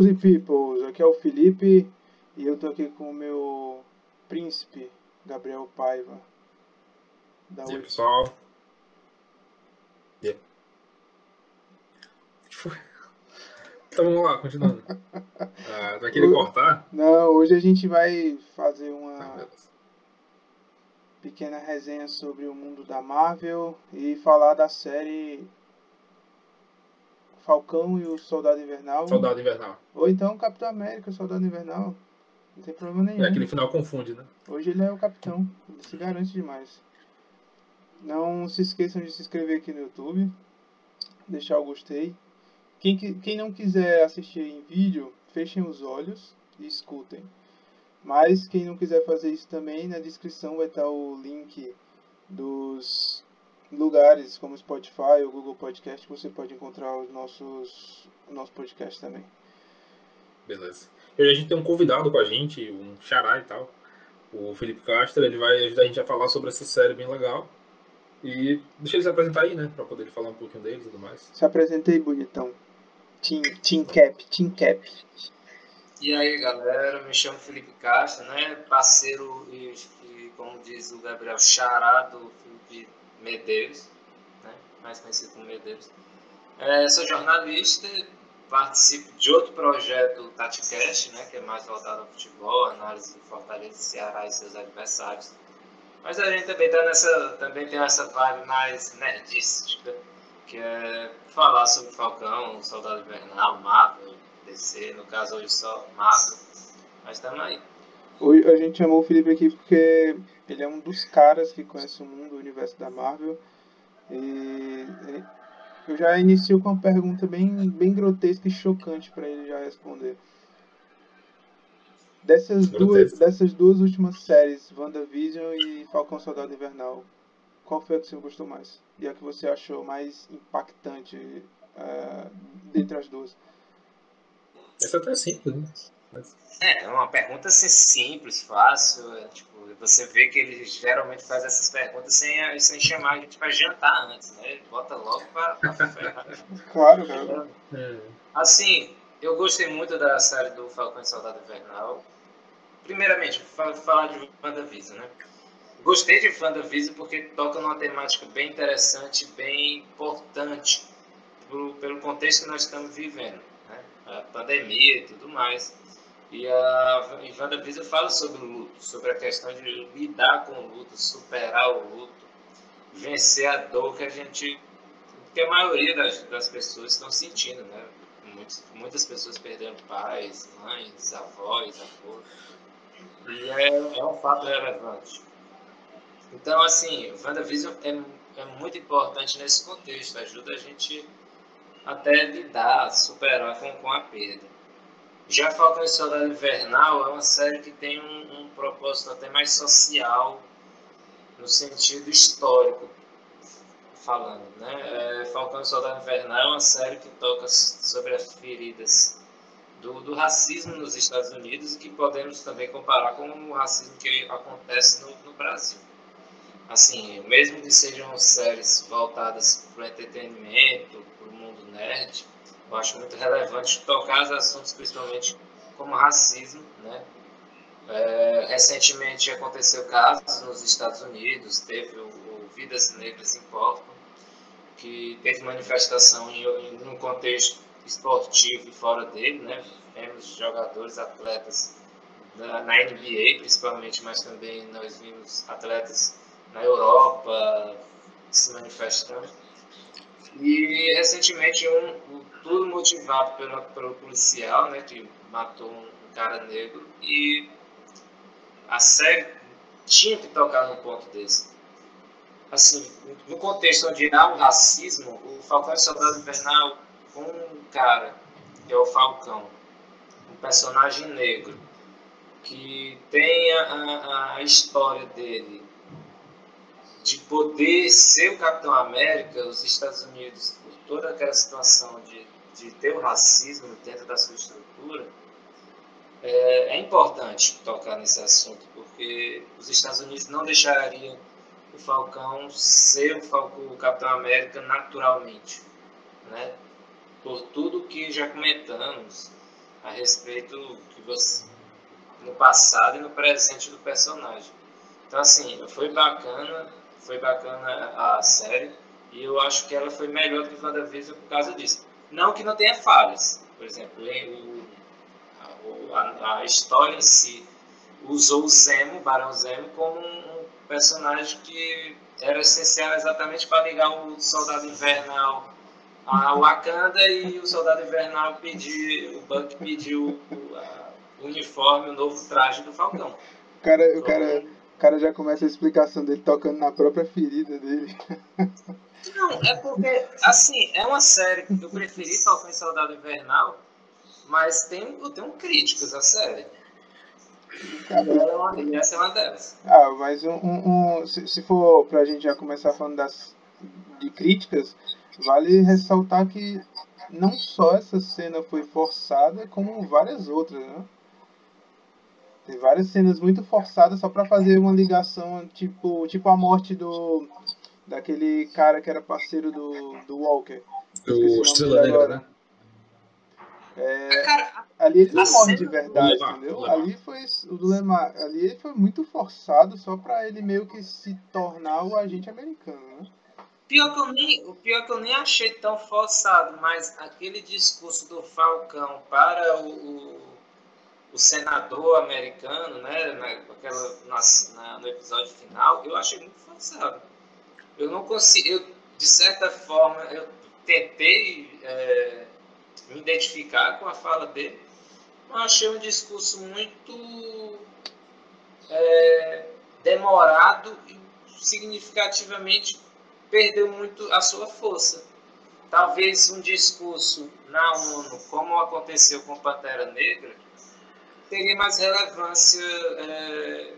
Cozy Peoples, aqui é o Felipe e eu tô aqui com o meu príncipe, Gabriel Paiva. Da e aí, pessoal? Yeah. Então vamos lá, continuando. Ah, vai querer cortar? Não, hoje a gente vai fazer uma ah, pequena resenha sobre o mundo da Marvel e falar da série Falcão e o Soldado Invernal. Soldado Invernal. Ou então Capitão América, Soldado Invernal. Não tem problema nenhum. É, aquele final confunde, né? Hoje ele é o capitão. Ele se garante demais. Não se esqueçam de se inscrever aqui no YouTube. Deixar o gostei. Quem, quem não quiser assistir em vídeo, fechem os olhos e escutem. Mas quem não quiser fazer isso também, na descrição vai estar o link dos lugares como Spotify ou Google Podcast, você pode encontrar os nossos o nosso podcast também. Beleza. Hoje a gente tem um convidado com a gente, um xará e tal, o Felipe Castro, ele vai ajudar a gente a falar sobre essa série bem legal. E deixa ele se apresentar aí, né, para poder falar um pouquinho dele e tudo mais. Se apresentei, bonitão. Team, team Cap, Team Cap. E aí, galera, me chamo Felipe Castro, né, parceiro e, e como diz o Gabriel, xará do Felipe Medeiros, né? mais conhecido como Medeiros. É, sou jornalista, participo de outro projeto, o TatiCast, né? que é mais voltado ao futebol, análise do Fortaleza, Ceará e seus adversários. Mas a gente também, tá nessa, também tem essa vibe mais nerdística, que é falar sobre Falcão, Soldado Invernal, Marvel, DC, no caso hoje só Marvel. Mas estamos aí. Hoje a gente chamou o Felipe aqui porque ele é um dos caras que conhece o mundo, o universo da Marvel. E eu já inicio com uma pergunta bem, bem grotesca e chocante para ele já responder. Dessas duas, dessas duas últimas séries, WandaVision e Falcão Soldado Invernal, qual foi a que você gostou mais? E a que você achou mais impactante uh, dentre as duas? Essa até simples, né? É, é uma pergunta assim, simples, fácil. É, tipo, você vê que ele geralmente faz essas perguntas sem, sem chamar a gente para jantar antes, né? Ele bota logo para. Claro, cara. É. Assim, eu gostei muito da série do Falcão e Soldado Invernal. Primeiramente, vou falar de WandaVision, né? Gostei de WandaVision porque toca numa temática bem interessante, bem importante pro, pelo contexto que nós estamos vivendo, né? A pandemia e tudo mais. E a WandaVision fala sobre o luto, sobre a questão de lidar com o luto, superar o luto, vencer a dor que a gente, que a maioria das, das pessoas estão sentindo, né? Muitas, muitas pessoas perderam pais, mães, avós, avós. E é, é um fato relevante. Então, assim, WandaVision é, é muito importante nesse contexto, ajuda a gente até lidar, superar com, com a perda. Já Falcão e Soldado Invernal é uma série que tem um, um propósito até mais social, no sentido histórico, falando. Né? É, Falcão e Soldado Invernal é uma série que toca sobre as feridas do, do, racismo nos Estados Unidos e que podemos também comparar com o racismo que acontece no, no Brasil. Assim, mesmo que sejam séries voltadas para o entretenimento, para o mundo nerd, eu acho muito relevante tocar os assuntos, principalmente como racismo, né? É, recentemente aconteceu casos nos Estados Unidos, teve o, o Vidas Negras Importam, que teve manifestação em, em um contexto esportivo e fora dele, né? Vemos jogadores, atletas na, na NBA principalmente, mas também nós vimos atletas na Europa se manifestando. E recentemente um, tudo motivado pelo, pelo policial, né, que matou um cara negro e a série tinha que tocar num ponto desse. Assim, no contexto onde há o racismo, o Falcão e Soldado Invernal, com um cara, que é o Falcão, um personagem negro, que tem a, a história dele de poder ser o Capitão América, os Estados Unidos, por toda aquela situação de de ter o racismo dentro da sua estrutura, é, é, importante tocar nesse assunto, porque os Estados Unidos não deixariam o Falcão ser o, Falcão, o Capitão América naturalmente, né? Por tudo que já comentamos, a respeito que você no passado e no presente do personagem. Então assim, foi bacana, foi bacana a série e eu acho que ela foi melhor que WandaVision por causa disso. Não que não tenha falhas, por exemplo, a, a, história em si usou o Zemo, o Barão Zemo, como um personagem que era essencial exatamente para ligar o Soldado Invernal a Wakanda e o Soldado Invernal pediu, o Buck pediu o, uniforme, o novo traje do Falcão. O cara, o, cara, o cara já começa a explicação dele tocando na própria ferida dele. Não, é porque, assim, é uma série que eu preferi Falcão e Soldado Invernal, mas tem, eu tenho críticas à série. Essa é uma delas. Ah, mas um, um, um, se, se for pra gente já começar falando das, de críticas, vale ressaltar que não só essa cena foi forçada, como várias outras, né? Tem várias cenas muito forçadas só para fazer uma ligação, tipo, tipo a morte do daquele cara que era parceiro do, do Walker. O Estrela Negra, né? É, ali ele não morre de verdade, entendeu? Ali foi o do Lemar, ali ele foi muito forçado só para ele meio que se tornar o agente americano, né? Pior que eu nem, o pior que eu nem achei tão forçado, mas aquele discurso do Falcão para o, o, o senador americano, né, naquela, na, na, no episódio final, eu achei muito forçado. Eu não consigo, eu, de certa forma, eu tentei é, me identificar com a fala dele, mas achei um discurso muito é, demorado e significativamente perdeu muito a sua força. Talvez um discurso na ONU, como aconteceu com Pantera Negra, teria mais relevância é,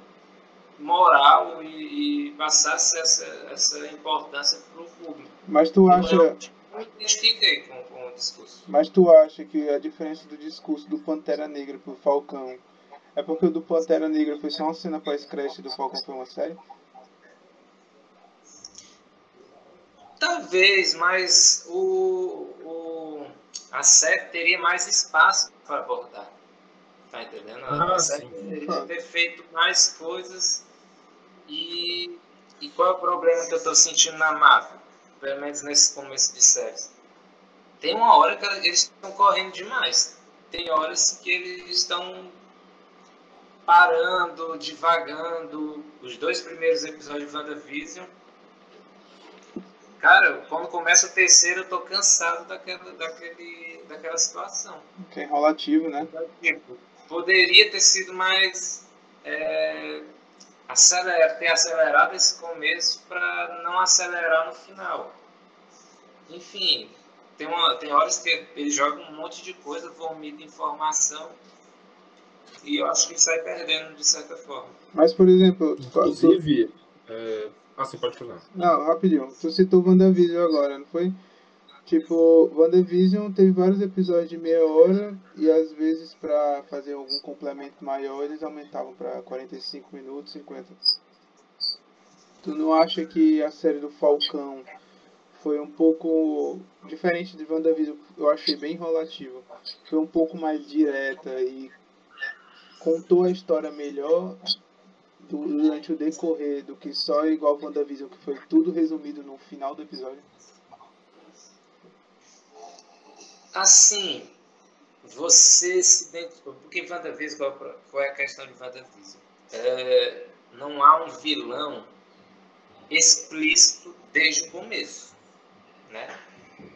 moral e, e, passasse essa, essa importância para o público. Mas tu acha. Eu me identifiquei com, com o discurso. Mas tu acha que a diferença do discurso do Pantera Negra para o Falcão é porque o do Pantera Negra foi só uma cena pós-crédito e do Falcão foi uma série? Talvez, mas o, o, a série teria mais espaço para abordar. Tá entendendo? A ah, série teria ter feito mais coisas. E, e qual é o problema que eu estou sentindo na Marvel? Pelo menos nesse começo de série. Tem uma hora que eles estão correndo demais. Tem horas que eles estão parando, divagando. Os dois primeiros episódios de WandaVision Cara, quando começa o terceiro, eu tô cansado daquela, daquele, daquela situação. Que é enrolativo, né? Poderia ter sido mais. É, aceler, ter acelerado esse começo para não acelerar no final. Enfim, tem, uma, tem horas que ele joga um monte de coisa, vomita informação e eu acho que sai perdendo de certa forma. Mas, por exemplo, inclusive, é, ah, você pode falar. Não, rapidinho. Tu citou WandaVision agora, não foi? Tipo, WandaVision teve vários episódios de meia hora e às vezes para fazer algum complemento maior eles aumentavam para 45 minutos, 50. Tu não acha que a série do Falcão foi um pouco diferente de WandaVision? Eu achei bem enrolativa. Foi um pouco mais direta e contou a história melhor durante o decorrer do que só igual WandaVision, que foi tudo resumido no final do episódio? Assim, você se identificou. Porque WandaVision, qual, qual é a questão de WandaVision? É, não há um vilão explícito desde o começo. Né?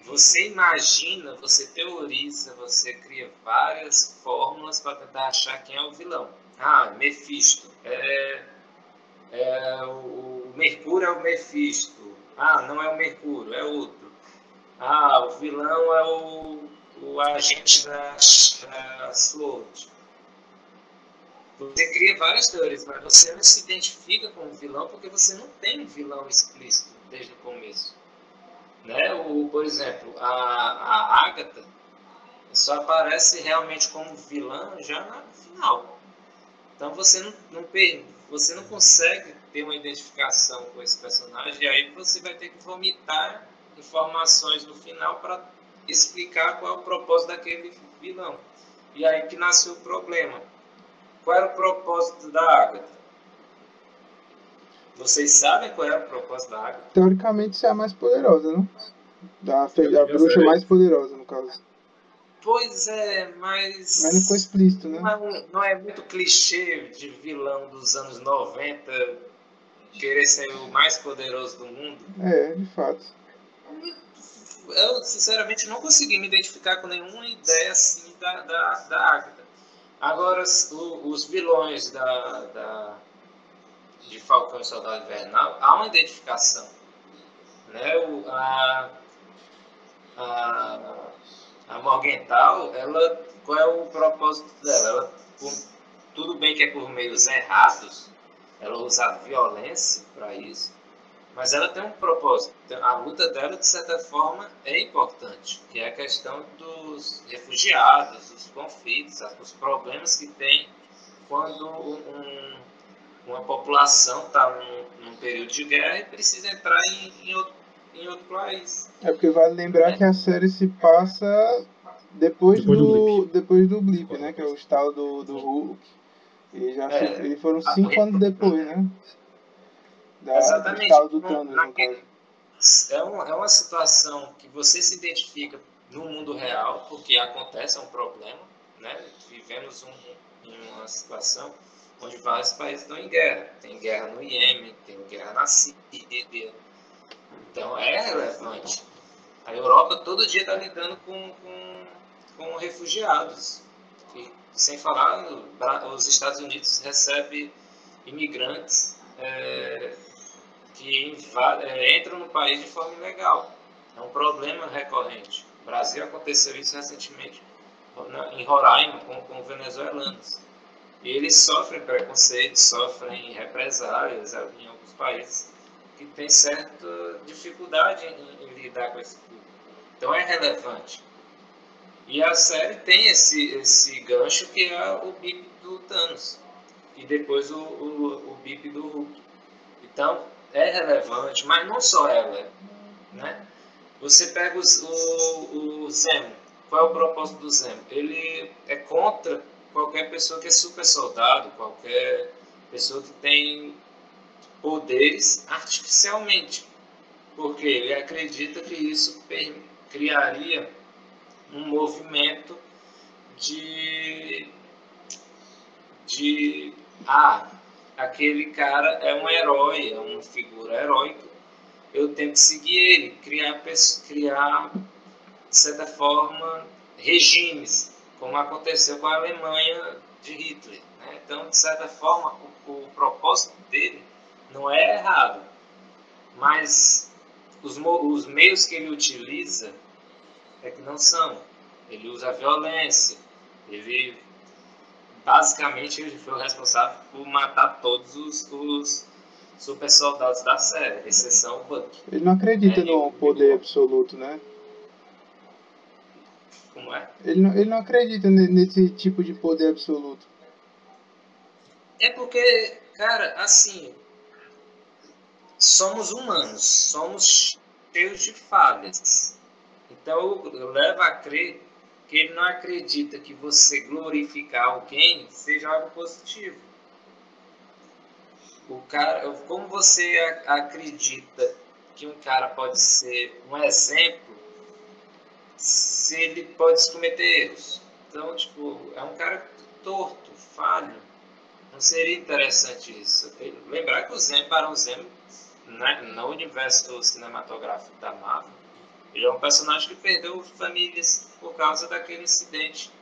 Você imagina, você teoriza, você cria várias fórmulas para tentar achar quem é o vilão. Ah, Mephisto. É, é, o, o Mercúrio é o Mephisto. Ah, não é o Mercúrio, é outro. Ah, o vilão é o, o agente da, da SWORD. Você cria várias teorias, mas você não se identifica com o vilão porque você não tem um vilão explícito desde o começo. Né? O, por exemplo, a, a Agatha só aparece realmente como vilã já no final. Então você não, não, você não consegue ter uma identificação com esse personagem, e aí você vai ter que vomitar informações no final para explicar qual é o propósito daquele vilão. E aí que nasceu o problema. Qual era o propósito da Ágata? Vocês sabem qual era o propósito da Ágata? Teoricamente, ser a mais poderosa, não? Da, fe- da bruxa mais poderosa, no caso. Pois é, mas. Mas não ficou explícito, né? Não é, não é muito clichê de vilão dos anos 90 querer ser o mais poderoso do mundo? É, de fato. Eu, sinceramente, não consegui me identificar com nenhuma ideia assim da, da, da Agatha. Agora, o- os vilões da, da, de Falcão e Soldado Invernal, há uma identificação. Né? O, a, a, a Morgenthau, ela, qual é o propósito dela? Ela, por- tudo bem que é por meios errados, ela usa violência para isso, mas ela tem um propósito. A luta dela, de certa forma, é importante, que é a questão dos refugiados, dos conflitos, os problemas que tem quando um- uma população está num, num período de guerra e precisa entrar em, em outro, em outro país. É porque vale lembrar que a série se passa depois, Depois do do, blip. depois do blip, né? Que é o estalo do, do Hulk. E já É. se- eles foram cinco anos depois, né? Da, Exatamente. Do Thanos, naquele-. É, um, é uma situação que você se identifica no mundo real, porque acontece, é um problema. Né? Vivemos um, uma situação onde vários países estão em guerra. Tem guerra no Iêmen, tem guerra na Síria. Então é relevante. A Europa todo dia está lidando com, com, com refugiados. E, sem falar, os Estados Unidos recebem imigrantes é, que é, entram no país de forma ilegal. É um problema recorrente. No Brasil aconteceu isso recentemente em Roraima com, com venezuelanos. E eles sofrem preconceito, sofrem represálias em alguns países que têm certa dificuldade em, em lidar com esse público. Então é relevante. E a série tem esse, esse gancho que é o bip do Thanos. E depois o, o, o bip do Hulk. Então é relevante, mas não só ela. Né? Você pega os, o, o Zemo. Qual é o propósito do Zemo? Ele é contra qualquer pessoa que é super soldado, qualquer pessoa que tem poderes artificialmente. Porque ele acredita que isso criaria um movimento de de ah, aquele cara é um herói, é uma figura heróica, eu tenho que seguir ele, criar, criar de certa forma, regimes, como aconteceu com a Alemanha de Hitler. né? Então, de certa forma, o, o propósito dele não é errado, mas os, os meios que ele utiliza é que não são. Ele usa a violência, ele basicamente ele foi o responsável por matar todos os, os super soldados da série, exceção o Buck. Ele não acredita É, no poder absoluto, né? Como é? Ele não, ele não acredita ne- nesse tipo de poder absoluto. É porque, cara, assim, somos humanos, somos cheios de falhas. Então levo a crer que ele não acredita que você glorificar alguém seja algo positivo. O cara, como você acredita que um cara pode ser um exemplo se ele pode cometer erros? Então, tipo, é um cara torto, falho. Não seria interessante isso? Lembrar que o Zemo, Barão Zemo, né, no universo cinematográfico da Marvel, ele é um personagem que perdeu famílias por causa daquele incidente.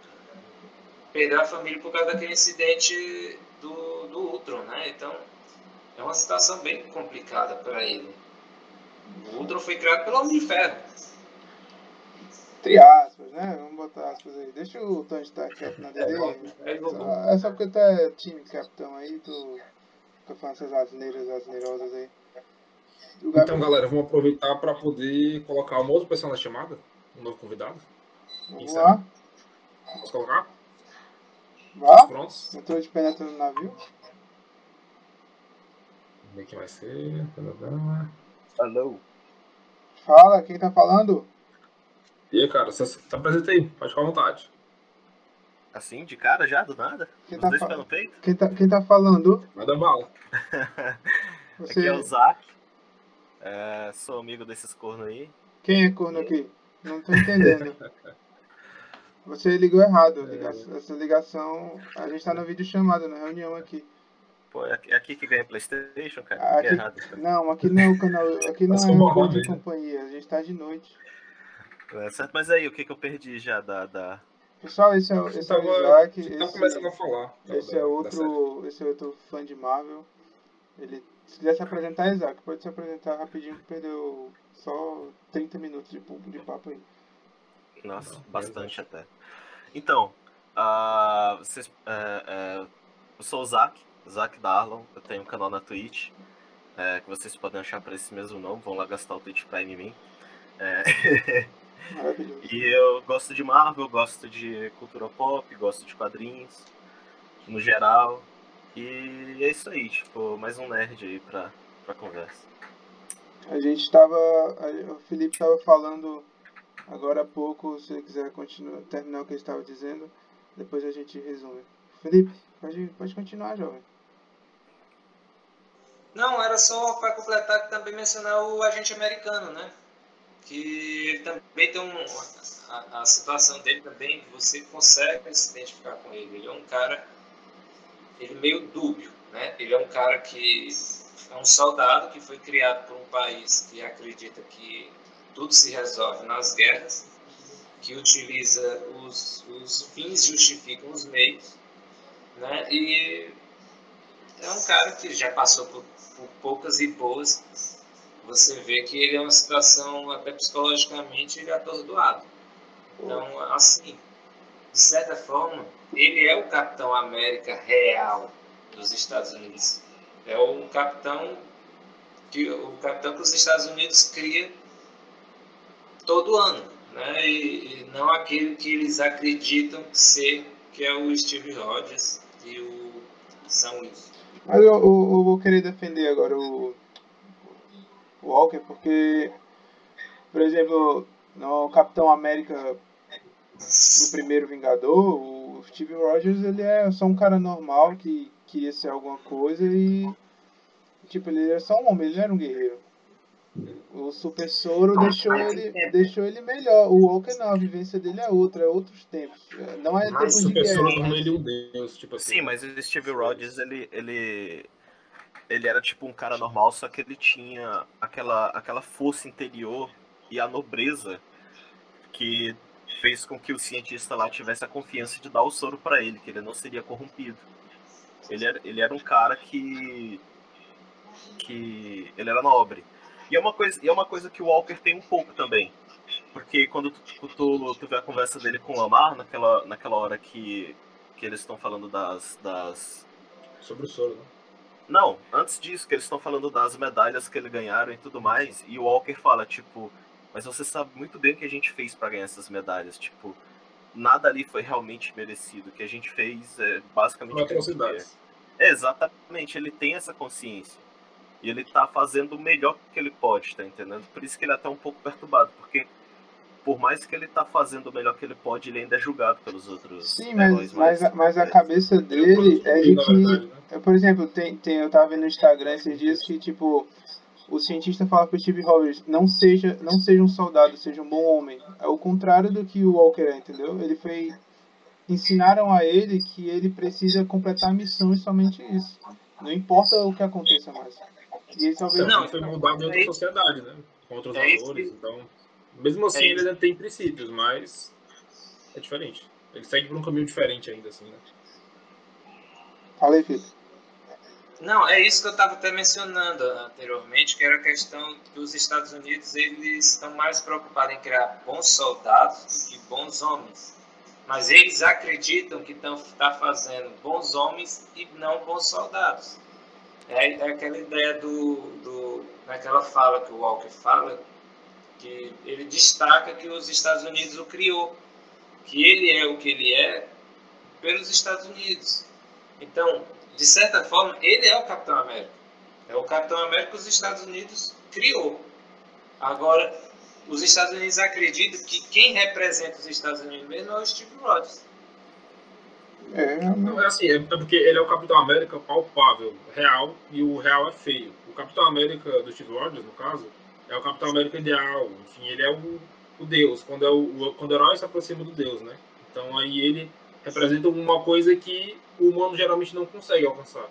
Perdeu a família por causa daquele incidente do, do Ultron, né? Então, é uma situação bem complicada para ele. O Ultron foi criado pelo Homem de Ferro. Entre aspas, né? Vamos botar aspas aí. Deixa o Tony Stark quieto na É, dele. Homem de Ferro Só- É só porque tu é time capitão aí, tu fica falando essas asneiras, asneirosas aí. Então, Gabriel- galera, vamos aproveitar para poder colocar uma outra pessoa na chamada, um novo convidado. Vamos isso lá. Vamos colocar? Vá. Prontos? Entrou de penetra no navio. Vamos ver quem vai ser. Alô? Fala, quem tá falando? E aí, cara, você se apresenta aí, pode ficar à vontade. Assim, de cara já, do nada? Quem Os tá, dois no peito? quem tá, quem tá falando? Manda bala. Você... Aqui é o Zac. É, sou amigo desses cornos aí. Quem é corno aqui? Não tô entendendo. Você ligou errado. É. liga- Essa ligação. A gente tá na videochamada, na reunião aqui. Pô, é aqui- é aqui que ganha Playstation, cara? Aqui, é errado. não, aqui não é o canal. Aqui não Mas é o de né? companhia. A gente tá de noite. É, certo, mas aí, o que, que eu perdi já da. da... Pessoal, esse é, esse é o tava, Isaac. tava Esse, começando a falar. esse da- é outro. Esse é outro fã de Marvel. Ele. Se quiser se apresentar, Isaac, pode se apresentar rapidinho que perdeu só 30 minutos de, de papo aí. Nossa, bastante até. Então, ah, vocês, é, é, eu sou o Zac, Zac Darlon. Eu tenho um canal na Twitch. é, que vocês podem achar por esse mesmo nome. Vão lá gastar o Twitch Prime em mim. Maravilhoso. E eu gosto de Marvel, gosto de cultura pop, gosto de quadrinhos, no geral. E é isso aí, tipo, mais um nerd aí pra, pra conversa. A gente tava. O Felipe tava falando agora há pouco, se ele quiser continuar, terminar o que ele estava dizendo, depois a gente resume. Felipe, pode, pode continuar, jovem. Não, era só para completar também mencionar o agente americano, né? Que ele também tem um. A, a situação dele também, você consegue se identificar com ele. Ele é um cara. Ele é meio dúbio, né? Ele é um cara que é um soldado que foi criado por um país que acredita que tudo se resolve nas guerras, que utiliza os, os fins justificam os meios, né? E é um cara que já passou por, por poucas e boas. Você vê que ele é uma situação, até psicologicamente, ele é atordoado. Então, assim, de certa forma, ele é o Capitão América real dos Estados Unidos. É o capitão que o capitão que os Estados Unidos cria todo ano, né? E, e não aquele que eles acreditam ser, que é o Steve Rogers e o Sam Wilson. Mas eu, eu- eu vou querer defender agora o, o Walker, porque, por exemplo, no Capitão América, no primeiro Vingador, o Steve Rogers ele é só um cara normal que queria ser alguma coisa e. Tipo, ele era só um homem, ele não era um guerreiro. O Super Soro deixou mas ele, tempo. deixou ele melhor. O Walker não, a vivência dele é outra, é outros tempos. Não é Mas tempo de guerra. tornou ele um deus, tipo assim. Sim, mas o Steve Rogers, ele, ele, ele era tipo um cara normal, só que ele tinha aquela, aquela força interior e a nobreza que fez com que o cientista lá tivesse a confiança de dar o soro pra ele, que ele não seria corrompido. Ele era, ele era um cara que que ele era nobre. E é uma coisa, é uma coisa que o Walker tem um pouco também. Porque quando tu, tu, tu vê a conversa dele com o Lamar, naquela, naquela hora que, que eles estão falando das, das. Sobre o soro, né? Não, antes disso, que eles estão falando das medalhas que ele ganharam e tudo mais, e o Walker fala, tipo, mas você sabe muito bem o que a gente fez pra ganhar essas medalhas, tipo, nada ali foi realmente merecido. O que a gente fez é basicamente. Uma aquilo que atrocidade. é. Exatamente, ele tem essa consciência. E ele tá fazendo o melhor que ele pode, tá entendendo? Por isso que ele é até um pouco perturbado, porque por mais que ele tá fazendo o melhor que ele pode, ele ainda é julgado pelos outros Sim, mas, mas, a- mas a é, cabeça dele é de que. verdade, né? É, Por exemplo, tem, tem, eu tava vendo no Instagram esses dias que, tipo, o cientista fala pro Steve Rogers, não seja, não seja um soldado, seja um bom homem. É o contrário do que o Walker é, entendeu? Ele foi... Ensinaram a ele que ele precisa completar a missão e somente isso. Não importa o que aconteça mais. E ele talvez... Não, Ele foi moldado em outra sociedade, né? Com outros é valores, que- então... Mesmo assim, é ele ainda tem princípios, mas... É diferente. Ele segue por um caminho diferente ainda, assim, né? Fala aí, filho. Não, é isso que eu estava até mencionando anteriormente, que era a questão que os Estados Unidos eles estão mais preocupados em criar bons soldados do que bons homens. Mas eles acreditam que estão tá fazendo bons homens e não bons soldados. É, é aquela ideia do, do naquela fala que o Walker fala, que ele destaca que os Estados Unidos o criou, que ele é o que ele é pelos Estados Unidos. Então, de certa forma, ele é o Capitão América. É o Capitão América que os Estados Unidos criou. Agora, os Estados Unidos acreditam que quem representa os Estados Unidos mesmo é o Steve Rogers. É, Não, é assim, é porque ele é o Capitão América palpável, real, e o real é feio. O Capitão América do Steve Rogers, no caso, é o Capitão América ideal. Enfim, ele é o, o Deus, quando, é o, o- quando o herói se aproxima do Deus, né? Então aí ele representa uma coisa que o humano geralmente não consegue alcançar.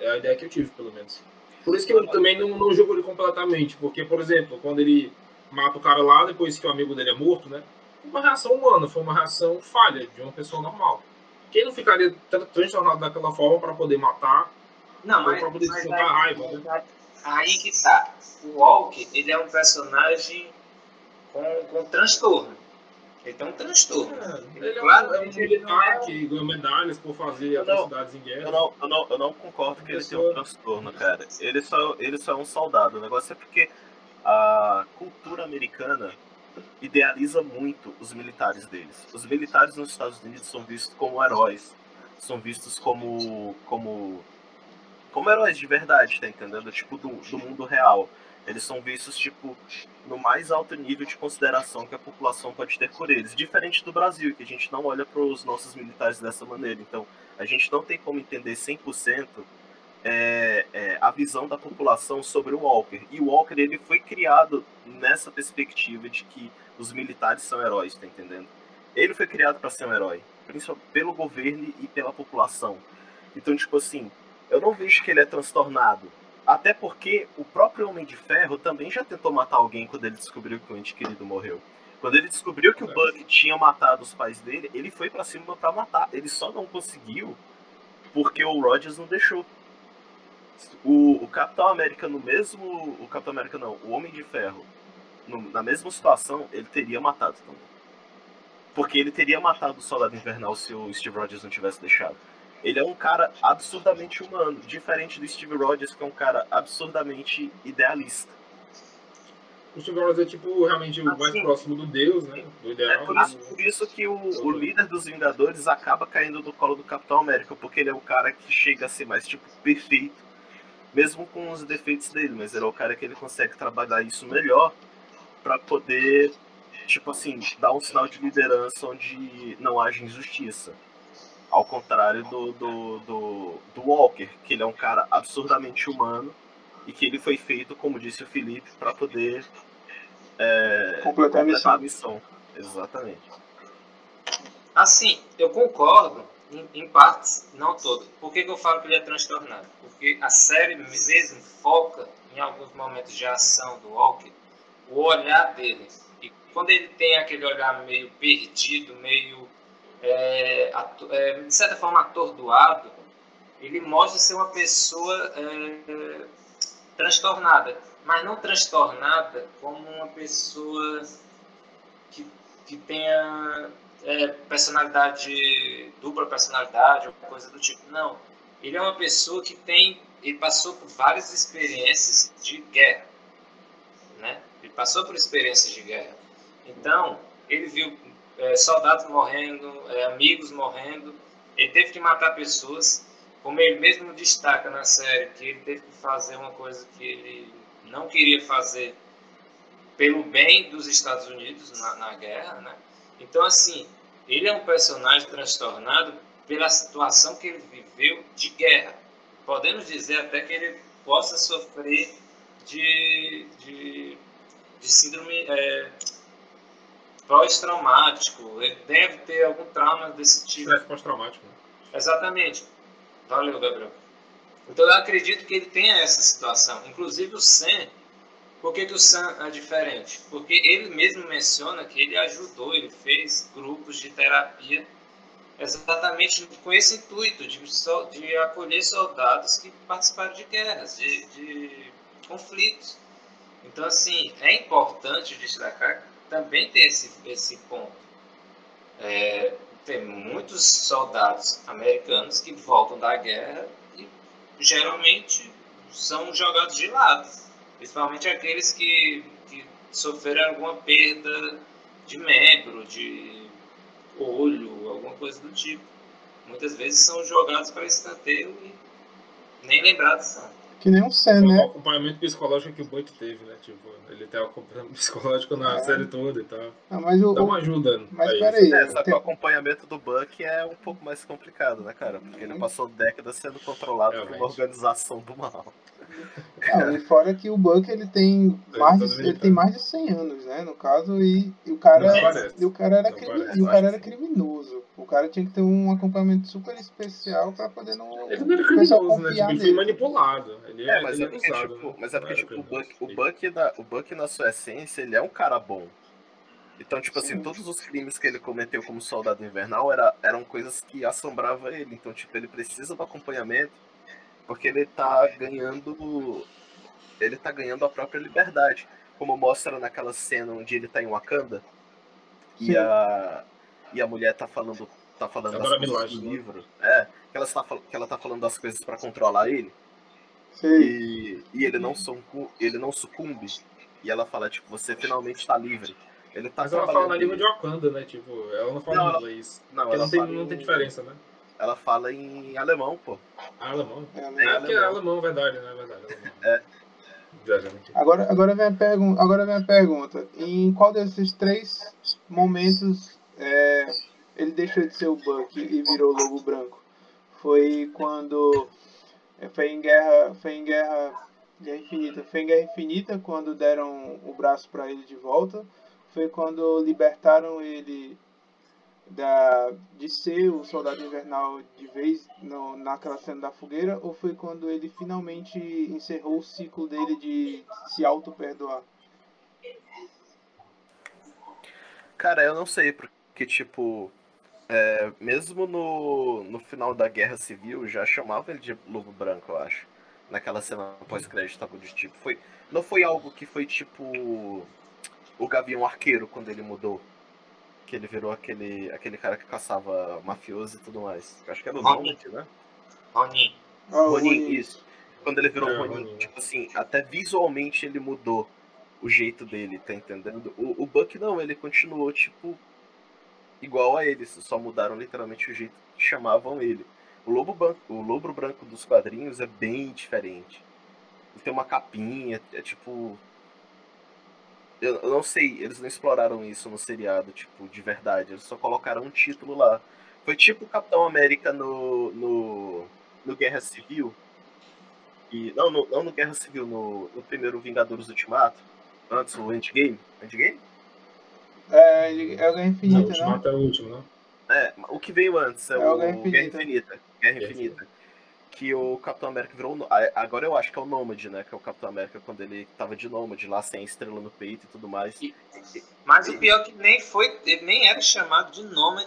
É a ideia que eu tive, pelo menos. Por isso que eu também não, não julgo ele completamente, porque, por exemplo, quando ele mata o cara lá, depois que o amigo dele é morto, né? Foi uma reação humana, foi uma reação falha de uma pessoa normal. Quem não ficaria tra- transtornado daquela forma para poder matar? Não, mas, pra poder mas aí, a raiva, né? aí que tá. O Walker, ele é um personagem com, com transtorno. Ele tem um transtorno. Ele é um, Claro, é um ele não militar é que ganhou medalhas por fazer atrocidades em guerra. Eu não, eu não, eu não concordo que ele tenha um transtorno, cara. Ele só, ele só é um soldado. O negócio é porque a cultura americana idealiza muito os militares deles. Os militares nos Estados Unidos são vistos como heróis. São vistos como. como. como heróis de verdade, tá entendendo? Tipo, do, do mundo real. Eles são vistos, tipo, no mais alto nível de consideração que a população pode ter por eles. Diferente do Brasil, que a gente não olha para os nossos militares dessa maneira. Então, a gente não tem como entender 100% é, é, a visão da população sobre o Walker. E o Walker ele foi criado nessa perspectiva de que os militares são heróis, tá entendendo? Ele foi criado para ser um herói, principalmente pelo governo e pela população. Então, tipo assim, eu não vejo que ele é transtornado. Até porque o próprio Homem de Ferro também já tentou matar alguém quando ele descobriu que o ente querido morreu. Quando ele descobriu que o Buck tinha matado os pais dele, ele foi pra cima pra matar. Ele só não conseguiu porque o Rogers não deixou. O, o Capitão América no mesmo. O Capitão América não, o Homem de Ferro, no- na mesma situação, ele teria matado também. Porque ele teria matado o Soldado Invernal se o Steve Rogers não tivesse deixado. Ele é um cara absurdamente humano, diferente do Steve Rogers, que é um cara absurdamente idealista. O Steve Rogers é tipo realmente o mais Assim. próximo do Deus, né? Do É ideal. por isso, por isso que o, o líder dos Vingadores acaba caindo do colo do Capitão América, porque ele é o cara que chega a ser mais, tipo, perfeito, mesmo com os defeitos dele, mas ele é o cara que ele consegue trabalhar isso melhor pra poder, tipo assim, dar um sinal de liderança onde não haja injustiça. Ao contrário do, do, do, do Walker, que ele é um cara absurdamente humano e que ele foi feito, como disse o Felipe, pra poder é, Completar a missão. a missão. Exatamente. Assim, eu concordo em, em partes, não todo. Por que, que eu falo que ele é transtornado? Porque a série mesmo foca em alguns momentos de ação do Walker, o olhar dele. E quando ele tem aquele olhar meio perdido, meio, é, é, de certa forma, atordoado, ele mostra ser uma pessoa é, transtornada. Mas não transtornada como uma pessoa que, que tenha é, personalidade, dupla personalidade, ou coisa do tipo. Não. Ele é uma pessoa que tem, ele passou por várias experiências de guerra, né? Ele passou por experiências de guerra. Então, ele viu é, soldados morrendo, é, amigos morrendo, ele teve que matar pessoas, como ele mesmo destaca na série, que ele teve que fazer uma coisa que ele não queria fazer pelo bem dos Estados Unidos na, na guerra, né? Então, assim, ele é um personagem transtornado pela situação que ele viveu de guerra. Podemos dizer até que ele possa sofrer de, de, de síndrome é, pós-traumático. Ele deve ter algum trauma desse tipo. Estresse pós-traumático. né? Exatamente. Valeu, Gabriel. Então eu acredito que ele tenha essa situação. Inclusive o Sam, por que, que o Sam é diferente? Porque ele mesmo menciona que ele ajudou, ele fez grupos de terapia exatamente com esse intuito de, de acolher soldados que participaram de guerras, de, de conflitos. Então, assim, é importante destacar também tem esse, esse ponto. É, tem muitos soldados americanos que voltam da guerra e geralmente são jogados de lado, principalmente aqueles que, que sofreram alguma perda de membro, de olho, alguma coisa do tipo. Muitas vezes são jogados para escanteio e nem lembrados são. Que nem um Sam, O né? acompanhamento psicológico que o Buck teve, né? Tipo, ele tem um acompanhamento psicológico na É. série toda e tal. Ah, mas o, Dá o- uma ajuda mas a isso. peraí, É, só que o acompanhamento do Buck é um pouco mais complicado, né, cara? Porque ele passou décadas sendo controlado por Realmente. uma organização do mal. Não, e fora que o Buck ele tem Ele mais tá de, ele tem mais de 100 anos, né? No caso, e, e o cara e o cara era Não crimi- parece, e o cara era criminoso. O cara tinha que ter um acompanhamento super especial pra poder não Ele não era criminoso, né? Tipo, ele foi manipulado. Ele É, é, mas ele é porque, abusado, tipo, né? mas é porque, tipo, o criminoso. Buck, o, Buck na, o Buck, na sua essência, ele é um cara bom. Então, tipo assim, Sim. todos os crimes que ele cometeu como soldado invernal era, eram coisas que assombravam ele. Então, tipo, ele precisa do acompanhamento porque ele tá ganhando. Ele tá ganhando a própria liberdade. Como mostra naquela cena onde ele tá em Wakanda e Sim. a, e a mulher tá falando, tá falando das Adora coisas Milagre, do né? livro. É, que ela, tá, que ela tá falando das coisas pra controlar ele. Sei. E, e ele, não sucumbe, ele não sucumbe. E ela fala, tipo, você finalmente tá livre. Ele tá Mas ela fala na língua de Wakanda, né? Tipo, ela não fala Não, inglês. Não, ela não tem, fala não em- tem diferença, né? Ela fala em alemão, pô. Alemão. É, É, né? porque é alemão, verdade, né? Verdade. É. Agora, agora, vem a pergun agora vem a pergunta. Em qual desses três momentos é, ele deixou de ser o Buck e virou o Lobo Branco? Foi quando é, foi em guerra, foi em guerra, guerra infinita, foi em guerra infinita quando deram o braço para ele de volta. Foi quando libertaram ele da, de ser o soldado invernal de vez no, naquela cena da fogueira ou foi quando ele finalmente encerrou o ciclo dele de se auto-perdoar? Cara, eu não sei, porque, tipo, é, mesmo no, no final da Guerra Civil, já chamava ele de Lobo Branco, eu acho. Naquela cena pós-crédito, tava de tipo. Foi, não foi algo que foi tipo o Gavião Arqueiro quando ele mudou. Que ele virou aquele, aquele cara que caçava mafioso e tudo mais. Eu acho que era o Ronin. Né? Ronin. Ah, Ronin. isso. Quando ele virou É, Ronin, Ronin, né? tipo assim, até visualmente ele mudou o jeito dele, tá entendendo? O, o Buck não, ele continuou, tipo, igual a eles, só mudaram literalmente o jeito que chamavam ele. O Lobo, Branco, o Lobo Branco dos quadrinhos é bem diferente. Ele tem uma capinha, é tipo. Eu, eu não sei, eles não exploraram isso no seriado, tipo, de verdade. Eles só colocaram um título lá. Foi tipo o Capitão América no, no, no Guerra Civil. E, não, no, não no Guerra Civil, no, no primeiro Vingadores Ultimato. Antes, o Endgame. Endgame? É, é o Guerra Não, o Infinita, não? Ultimato é o último, né? É, o que veio antes é, É o o Guerra Guerra Infinita. Infinita. Guerra Guerra Infinita. Que o Capitão América virou. a- Agora eu acho que é o Nômade, né? Que é o Capitão América quando ele tava de Nômade, lá sem a estrela no peito e tudo mais. E- Mas o pior é que nem foi, ele nem era chamado de nômade.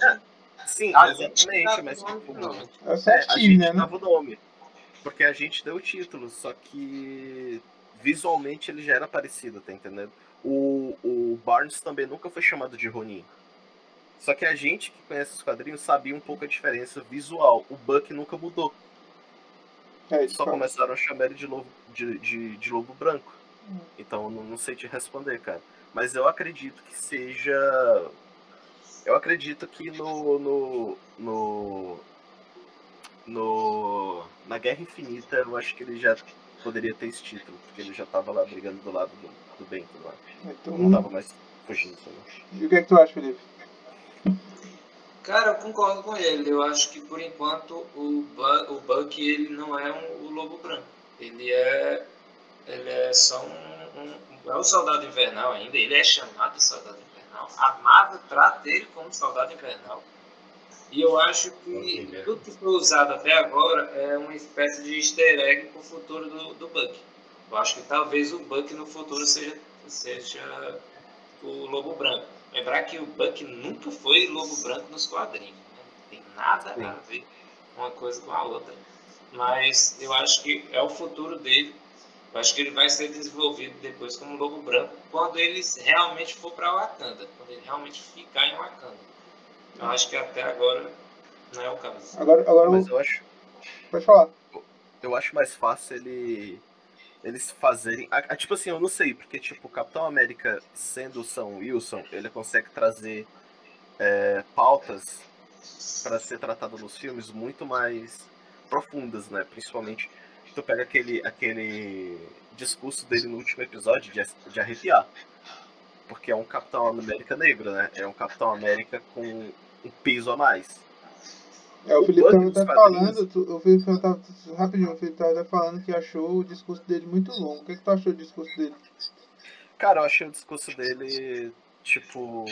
Sim, A gente exatamente, mas tipo, de nômade. É É, a certinho, gente né? né? dava o nome. Porque a gente deu o título, só que visualmente ele já era parecido, tá entendendo? O, o Barnes também nunca foi chamado de Ronin. Só que a gente que conhece os quadrinhos sabia um pouco a diferença visual. O Buck nunca mudou. É, Só começaram a chamar ele de lobo, de, de, de lobo branco. Hum. Então eu não, não sei te responder, cara. Mas eu acredito que seja. Eu acredito que no. no. no. no- na Guerra Infinita eu acho que ele já poderia ter esse título, porque ele já tava lá brigando do lado do, do bem, tudo mais. Então, Não tava mais fugindo? E o que é que tu acha, Felipe? Cara, eu concordo com ele. Eu acho que por enquanto o, Bu- o Buck ele não é um, o lobo branco. Ele é ele é só um, um- é o soldado invernal ainda. Ele é chamado de soldado invernal. A Marvel trata ele como soldado invernal. E eu acho que tudo que foi usado até agora é uma espécie de easter egg para o futuro do, do Buck. Eu acho que talvez o Buck no futuro seja, seja o Lobo Branco. Lembrar que o Buck nunca foi Lobo Branco nos quadrinhos. Né? Não tem nada Sim. a ver uma coisa com a outra. Mas eu acho que é o futuro dele. Eu acho que ele vai ser desenvolvido depois como Lobo Branco quando ele realmente for para Wakanda. Quando ele realmente ficar em Wakanda. Eu acho que até agora não é o caso. Agora, agora Mas eu acho, pode falar. eu acho mais fácil ele eles fazerem. a- a- tipo assim, eu não sei, porque tipo, o Capitão América sendo o Sam Wilson, ele consegue trazer é, pautas para ser tratado nos filmes muito mais profundas, né? Principalmente tu pega aquele, aquele discurso dele no último episódio de, de arrepiar. Porque é um Capitão América negro, né? É um Capitão América com um peso a mais. É, o O Felipe quadrinhos. falando, tu- o Felipe tava, rapidinho, o Felipe tava até falando que achou o discurso dele muito longo. O que, que tu achou do discurso dele? Cara, eu achei o discurso dele, tipo.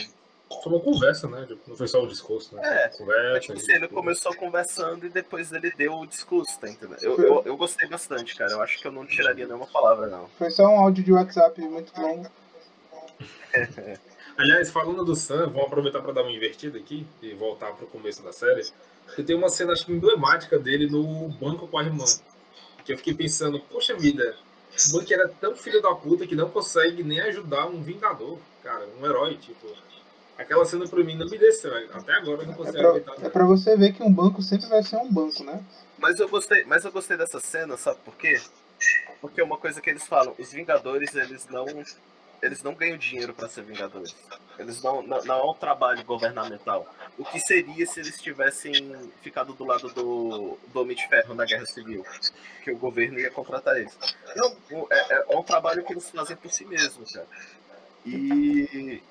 Foi uma conversa, né? Tipo, Não foi só o discurso, né? É, Conversa. Tipo assim, ele começou conversando e depois ele deu o discurso, tá entendendo? Eu, eu, eu gostei bastante, cara. Eu acho que eu não tiraria nenhuma palavra, não. Foi só um áudio de WhatsApp muito longo. Aliás, falando do Sam, vamos aproveitar para dar uma invertida aqui e voltar pro começo da série. Porque tem uma cena, acho que emblemática dele no banco com a irmã. Que eu fiquei pensando, poxa vida, o Buck era tão filho da puta que não consegue nem ajudar um vingador, cara, um herói, tipo. Aquela cena pra mim não me desceu, até agora eu não É consigo pra, aguentar. é pra você ver que um banco sempre vai ser um banco, né? Mas eu gostei, mas eu gostei dessa cena, sabe por quê? Porque é uma coisa que eles falam, os Vingadores, eles não eles não ganham dinheiro pra ser Vingadores. Eles não, não não é um trabalho governamental. O que seria se eles tivessem ficado do lado do, do Homem de Ferro na Guerra Civil? Que o governo ia contratar eles. Não, o- é, é um trabalho que eles fazem por si mesmos, cara. E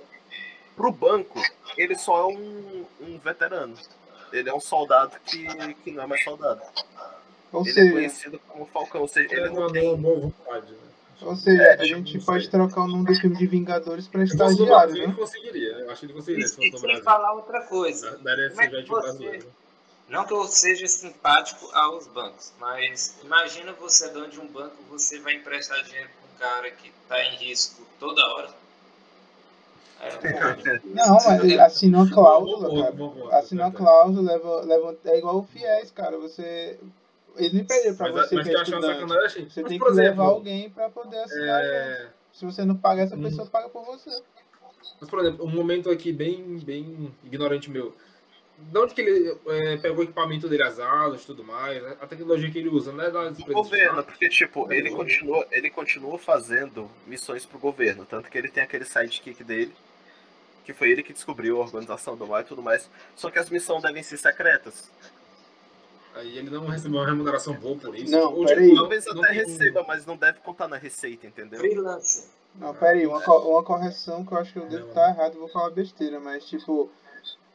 pro banco, ele só é um, um veterano. Ele é um soldado que, que não é mais soldado. Ou Ele é conhecido como Falcão, ou seja, Ele não tem. vontade, né? Ou seja É, a gente não pode sei. trocar o nome do filme de Vingadores pra no estagiário, Brasil, ele né? conseguiria. Eu acho que ele conseguiria E, e Brasil. falar outra coisa. Daria Como é ser que gente você-. Não que eu seja simpático aos bancos, mas imagina você é dono de um banco, você vai emprestar dinheiro para um cara que está em risco toda hora. É, Não, mas assinou a cláusula, cara. Assinou a cláusula, leva, leva, é igual o FIES, cara. Você. Ele não perdeu pra Mas, você mas que é eu sacanagem. Você mas, tem por que exemplo, levar alguém pra poder assinar. é, Se você não paga, essa Hum. pessoa paga por você. Mas, por exemplo, um momento aqui bem, bem ignorante meu. De onde que ele é, pegou o equipamento dele, as asas e tudo mais, né? a tecnologia que ele usa, não é das do governo, de porque tipo, É ele do continua, ele continua fazendo missões pro governo, tanto que ele tem aquele sidekick dele, que foi ele que descobriu a organização do mal e tudo mais. Só que as missões devem ser secretas. Aí ele não recebeu uma remuneração boa por isso. Não, Ou, peraí. Talvez não até um- receba, mas não deve contar na receita, entendeu? freelance. Não, pera aí, uma, co- uma correção que eu acho que eu devo Não. estar errado, vou falar besteira, mas tipo,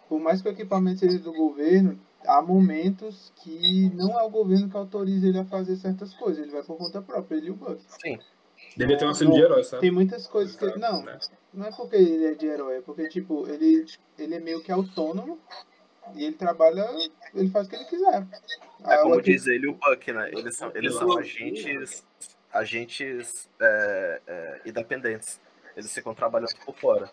por mais que o equipamento seja do governo, há momentos que não é o governo que autoriza ele a fazer certas coisas, ele vai por conta própria, ele e o Buck. Sim. Devia ter uma cena de herói, sabe? Tem muitas coisas que. Não, né? não é porque ele é de herói, é porque, tipo, ele, ele é meio que autônomo e ele trabalha, ele faz o que ele quiser. É como diz ele e o Buck, né? Eles são, eles são agentes, agentes é, é, independentes. Eles ficam trabalhando por fora.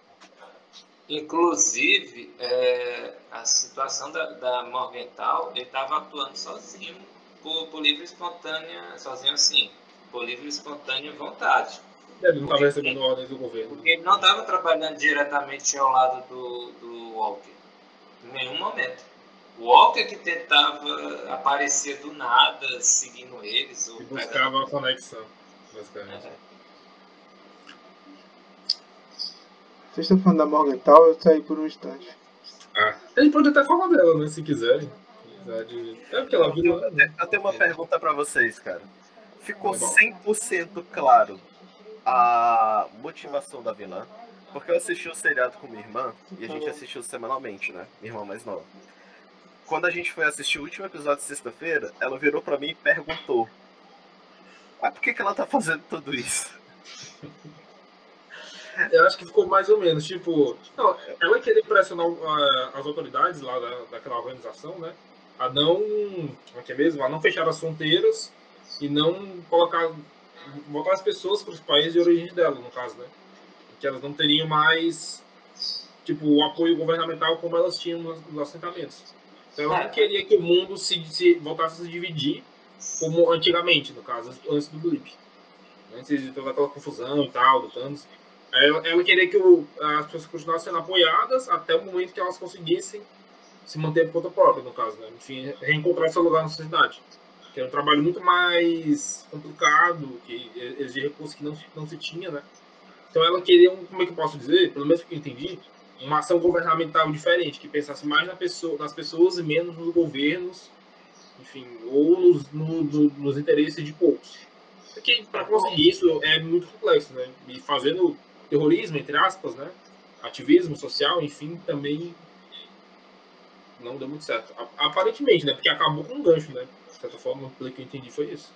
Inclusive, é, a situação da, da Morgenthau, ele estava atuando sozinho, por, por livre e espontânea, sozinho assim, por livre e espontânea vontade. Ele não estava recebendo ordens do governo. Porque ele não estava trabalhando diretamente ao lado do, do Walker. Em nenhum momento. O Walker que tentava aparecer do nada, seguindo eles. Ou E buscava uma conexão, basicamente. É. Vocês estão falando da Morgenthau, eu saí por um instante. Ah, a gente pode até falar dela, né? Se quiserem. Apesar de- É porque ela vira. Eu, te- eu tenho uma pergunta pra vocês, cara. Ficou 100% claro a motivação da vilã? Porque eu assisti o seriado com minha irmã e a gente assistiu semanalmente, né? Minha irmã mais nova. Quando a gente foi assistir o último episódio de sexta-feira, ela virou pra mim e perguntou: Mas por que, que ela tá fazendo tudo isso? Eu acho que ficou mais ou menos, tipo. Não, ela queria pressionar ah, as autoridades lá da, daquela organização, né? A não. Como é que é mesmo? A não fechar as fronteiras e não colocar. botar as pessoas para os países de origem dela, no caso, né? Que elas não teriam mais. Tipo, o apoio governamental como elas tinham nos, nos assentamentos. Então ela não queria que o mundo se, se voltasse a se dividir como antigamente, no caso, antes do blip. Antes de toda aquela confusão e tal, do Thanos. Ela, ela queria que o- as pessoas continuassem sendo apoiadas até o momento que elas conseguissem se manter por conta própria, no caso, né? Enfim, reencontrar seu lugar na sociedade. Que era um trabalho muito mais complicado, que exigia recursos que não, se- não se tinha, né? Então ela queria, um, como é que eu posso dizer, pelo menos que eu entendi, uma ação governamental diferente, que pensasse mais na pessoa, nas pessoas e menos nos governos enfim, ou nos, no, no, nos interesses de poucos. Porque para conseguir isso é muito complexo, né? E fazendo terrorismo, entre aspas, né? Ativismo social, enfim, também não deu muito certo. Aparentemente, né? Porque acabou com um gancho, né? De certa forma, pelo que eu entendi, foi isso.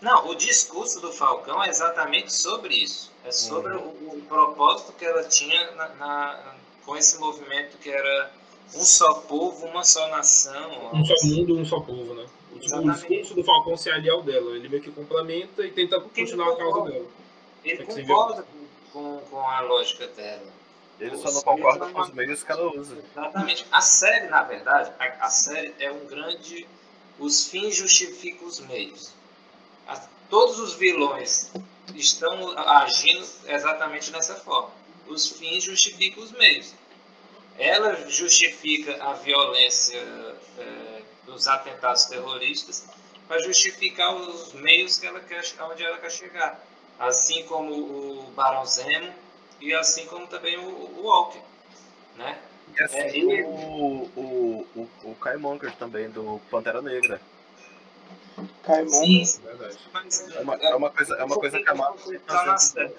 Não, o discurso do Falcão é exatamente sobre isso. É sobre uhum. o, o, propósito que ela tinha na, na, com esse movimento que era um só povo, uma só nação. Um só mundo, um só povo, né? O, o discurso do Falcão se alia ao dela. Ele meio que complementa e tenta Porque continuar a causa dela. Ele concorda com, com a lógica dela. Ele só não concorda com os meios que ela usa. Exatamente. A série, na verdade, a, a série é um grande. Os fins justificam os meios. Todos os vilões estão agindo exatamente dessa forma. Os fins justificam os meios. Ela justifica a violência é, dos atentados terroristas para justificar os meios que ela quer, onde ela quer chegar. Assim como o Barão Zemo e assim como também o, o Walker. Né? E assim é, o, o, o, o Kai Monger também, do Pantera Negra. Caimon. É uma, é uma coisa, é uma coisa que a Marvel tá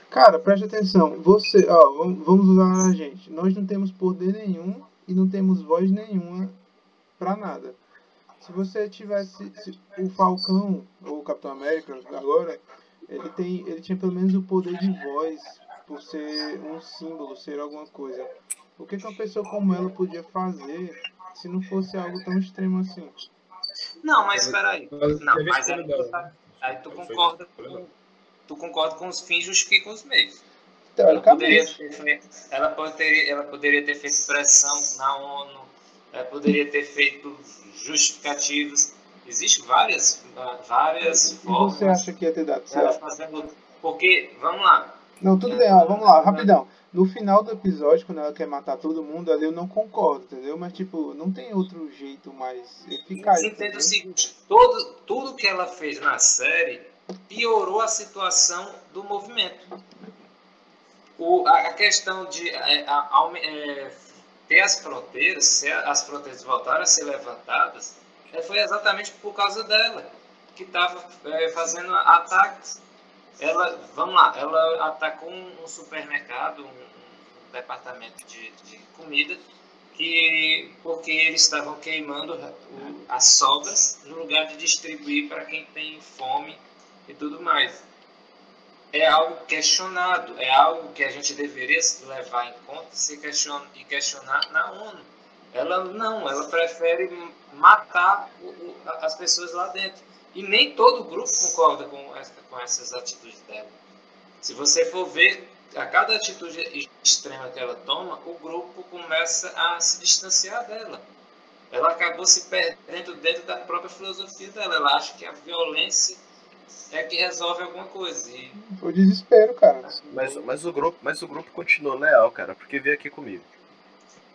Cara, preste atenção. Você, ó, vamos usar a gente. Nós não temos poder nenhum e não temos voz nenhuma pra nada. Se você tivesse se, o Falcão ou o Capitão América agora, ele tem, ele tinha pelo menos o poder de voz por ser um símbolo, ser alguma coisa. O que, que uma pessoa como ela podia fazer se não fosse algo tão extremo assim? Não, mas espera aí. Não, mas aí tu, tá, aí tu concorda com, tu concorda com os fins justificam os meios. Ela poderia, ela, poderia, ela poderia ter feito pressão na ONU, ela poderia ter feito justificativos. Existem várias, várias e formas. você acha que ia ter dado certo? Fazendo, porque, vamos lá. Não, tudo bem, ó, vamos lá, rapidão no final do episódio, quando ela quer matar todo mundo, ali eu não concordo, entendeu? Mas, tipo, não tem outro jeito mais eficaz. Você entende o seguinte: todo, tudo que ela fez na série piorou a situação do movimento. O, a, a questão de é, a, é, ter as fronteiras, se as fronteiras voltaram a ser levantadas, é, foi exatamente por causa dela, que estava é, fazendo ataques ela, vamos lá, ela atacou um, supermercado, um, um departamento de, de, comida, que porque eles estavam queimando o, as sobras no lugar de distribuir para quem tem fome e tudo mais. É algo questionado, é algo que a gente deveria levar em conta se e questionar na ONU. Ela não, ela prefere matar o, as pessoas lá dentro. E nem todo grupo concorda com, essa, com essas atitudes dela. Se você for ver, a cada atitude extrema que ela toma, o grupo começa a se distanciar dela. Ela acabou se perdendo dentro da própria filosofia dela. Ela acha que a violência é que resolve alguma coisa. E... O desespero, cara. Mas, mas, o grupo, mas o grupo continuou leal, cara, porque veio aqui comigo.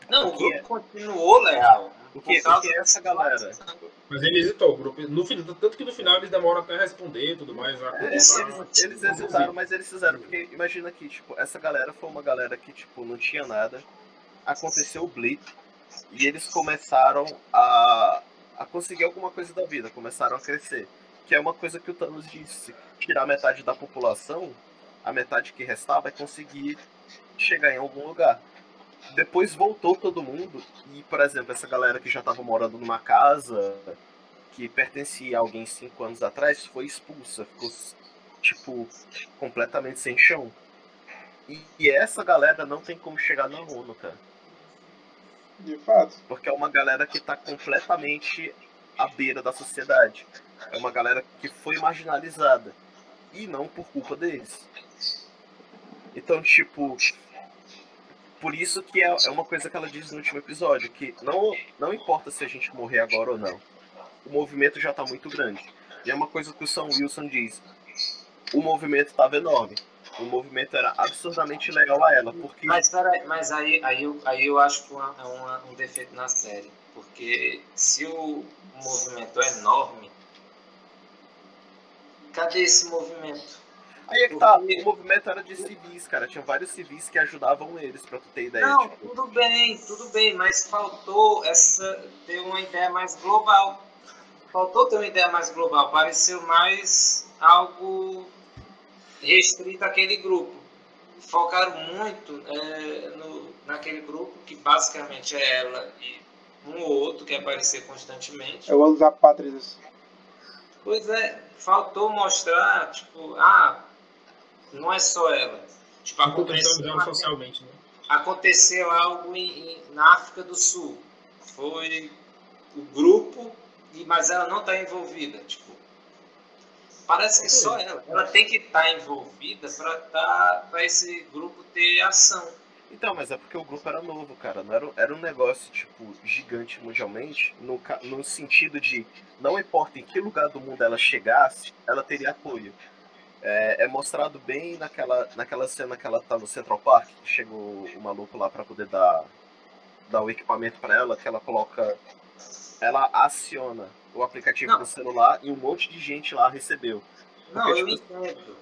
Não, o grupo continuou leal. Porque, porque essa galera. Mas ele hesitou, o grupo. No, tanto que no final eles demoram até a responder e tudo mais. Eles, eles, eles hesitaram, mas eles fizeram. Porque imagina que, tipo, essa galera foi uma galera que, tipo, não tinha nada. Aconteceu o Blip. E eles começaram a, a conseguir alguma coisa da vida, começaram a crescer. Que é uma coisa que o Thanos disse: tirar metade da população, a metade que restava é conseguir chegar em algum lugar depois voltou todo mundo e, por exemplo, essa galera que já estava morando numa casa que pertencia a alguém cinco anos atrás foi expulsa, ficou tipo completamente sem chão. E, e essa galera não tem como chegar na ONU, cara. De fato. Porque é uma galera que está completamente à beira da sociedade. É uma galera que foi marginalizada. E não por culpa deles. Então, tipo, por isso que é, é uma coisa que ela diz no último episódio, que não, não importa se a gente morrer agora ou não, o movimento já está muito grande. E é uma coisa que o Sam Wilson diz, o movimento estava enorme. O movimento era absurdamente legal a ela, porque... Mas, mas aí, aí, eu, aí eu acho que é um defeito na série. Porque se o movimento é enorme, cadê esse movimento? Aí é que tá, o movimento era de civis, cara. Tinha vários civis que ajudavam eles, pra tu ter ideia. Não, tipo. tudo bem, tudo bem, mas faltou essa ter uma ideia mais global. Faltou ter uma ideia mais global. Pareceu mais algo restrito àquele grupo. Focaram muito é, no, naquele grupo que basicamente é ela e um ou outro que aparecer constantemente. É os apátridas. Pois é, faltou mostrar, tipo, ah, não é só ela. Tipo, aconteceu, Contextualizando socialmente, né? aconteceu algo em, em- na África do Sul. Foi o grupo, e- mas ela não está envolvida. Tipo, parece que só ela. Ela tem que estar envolvida para tá, pra esse grupo ter ação. Então, mas é porque o grupo era novo, cara. Não era, era um negócio, tipo, gigante mundialmente, no, no sentido de não importa em que lugar do mundo ela chegasse, ela teria apoio. É, é mostrado bem naquela, naquela cena que ela tá no Central Park, que chegou o maluco lá pra poder dar, dar o equipamento pra ela, que ela coloca. Ela aciona o aplicativo Não. no celular e um monte de gente lá recebeu. Não, Porque, eu tipo, entendo.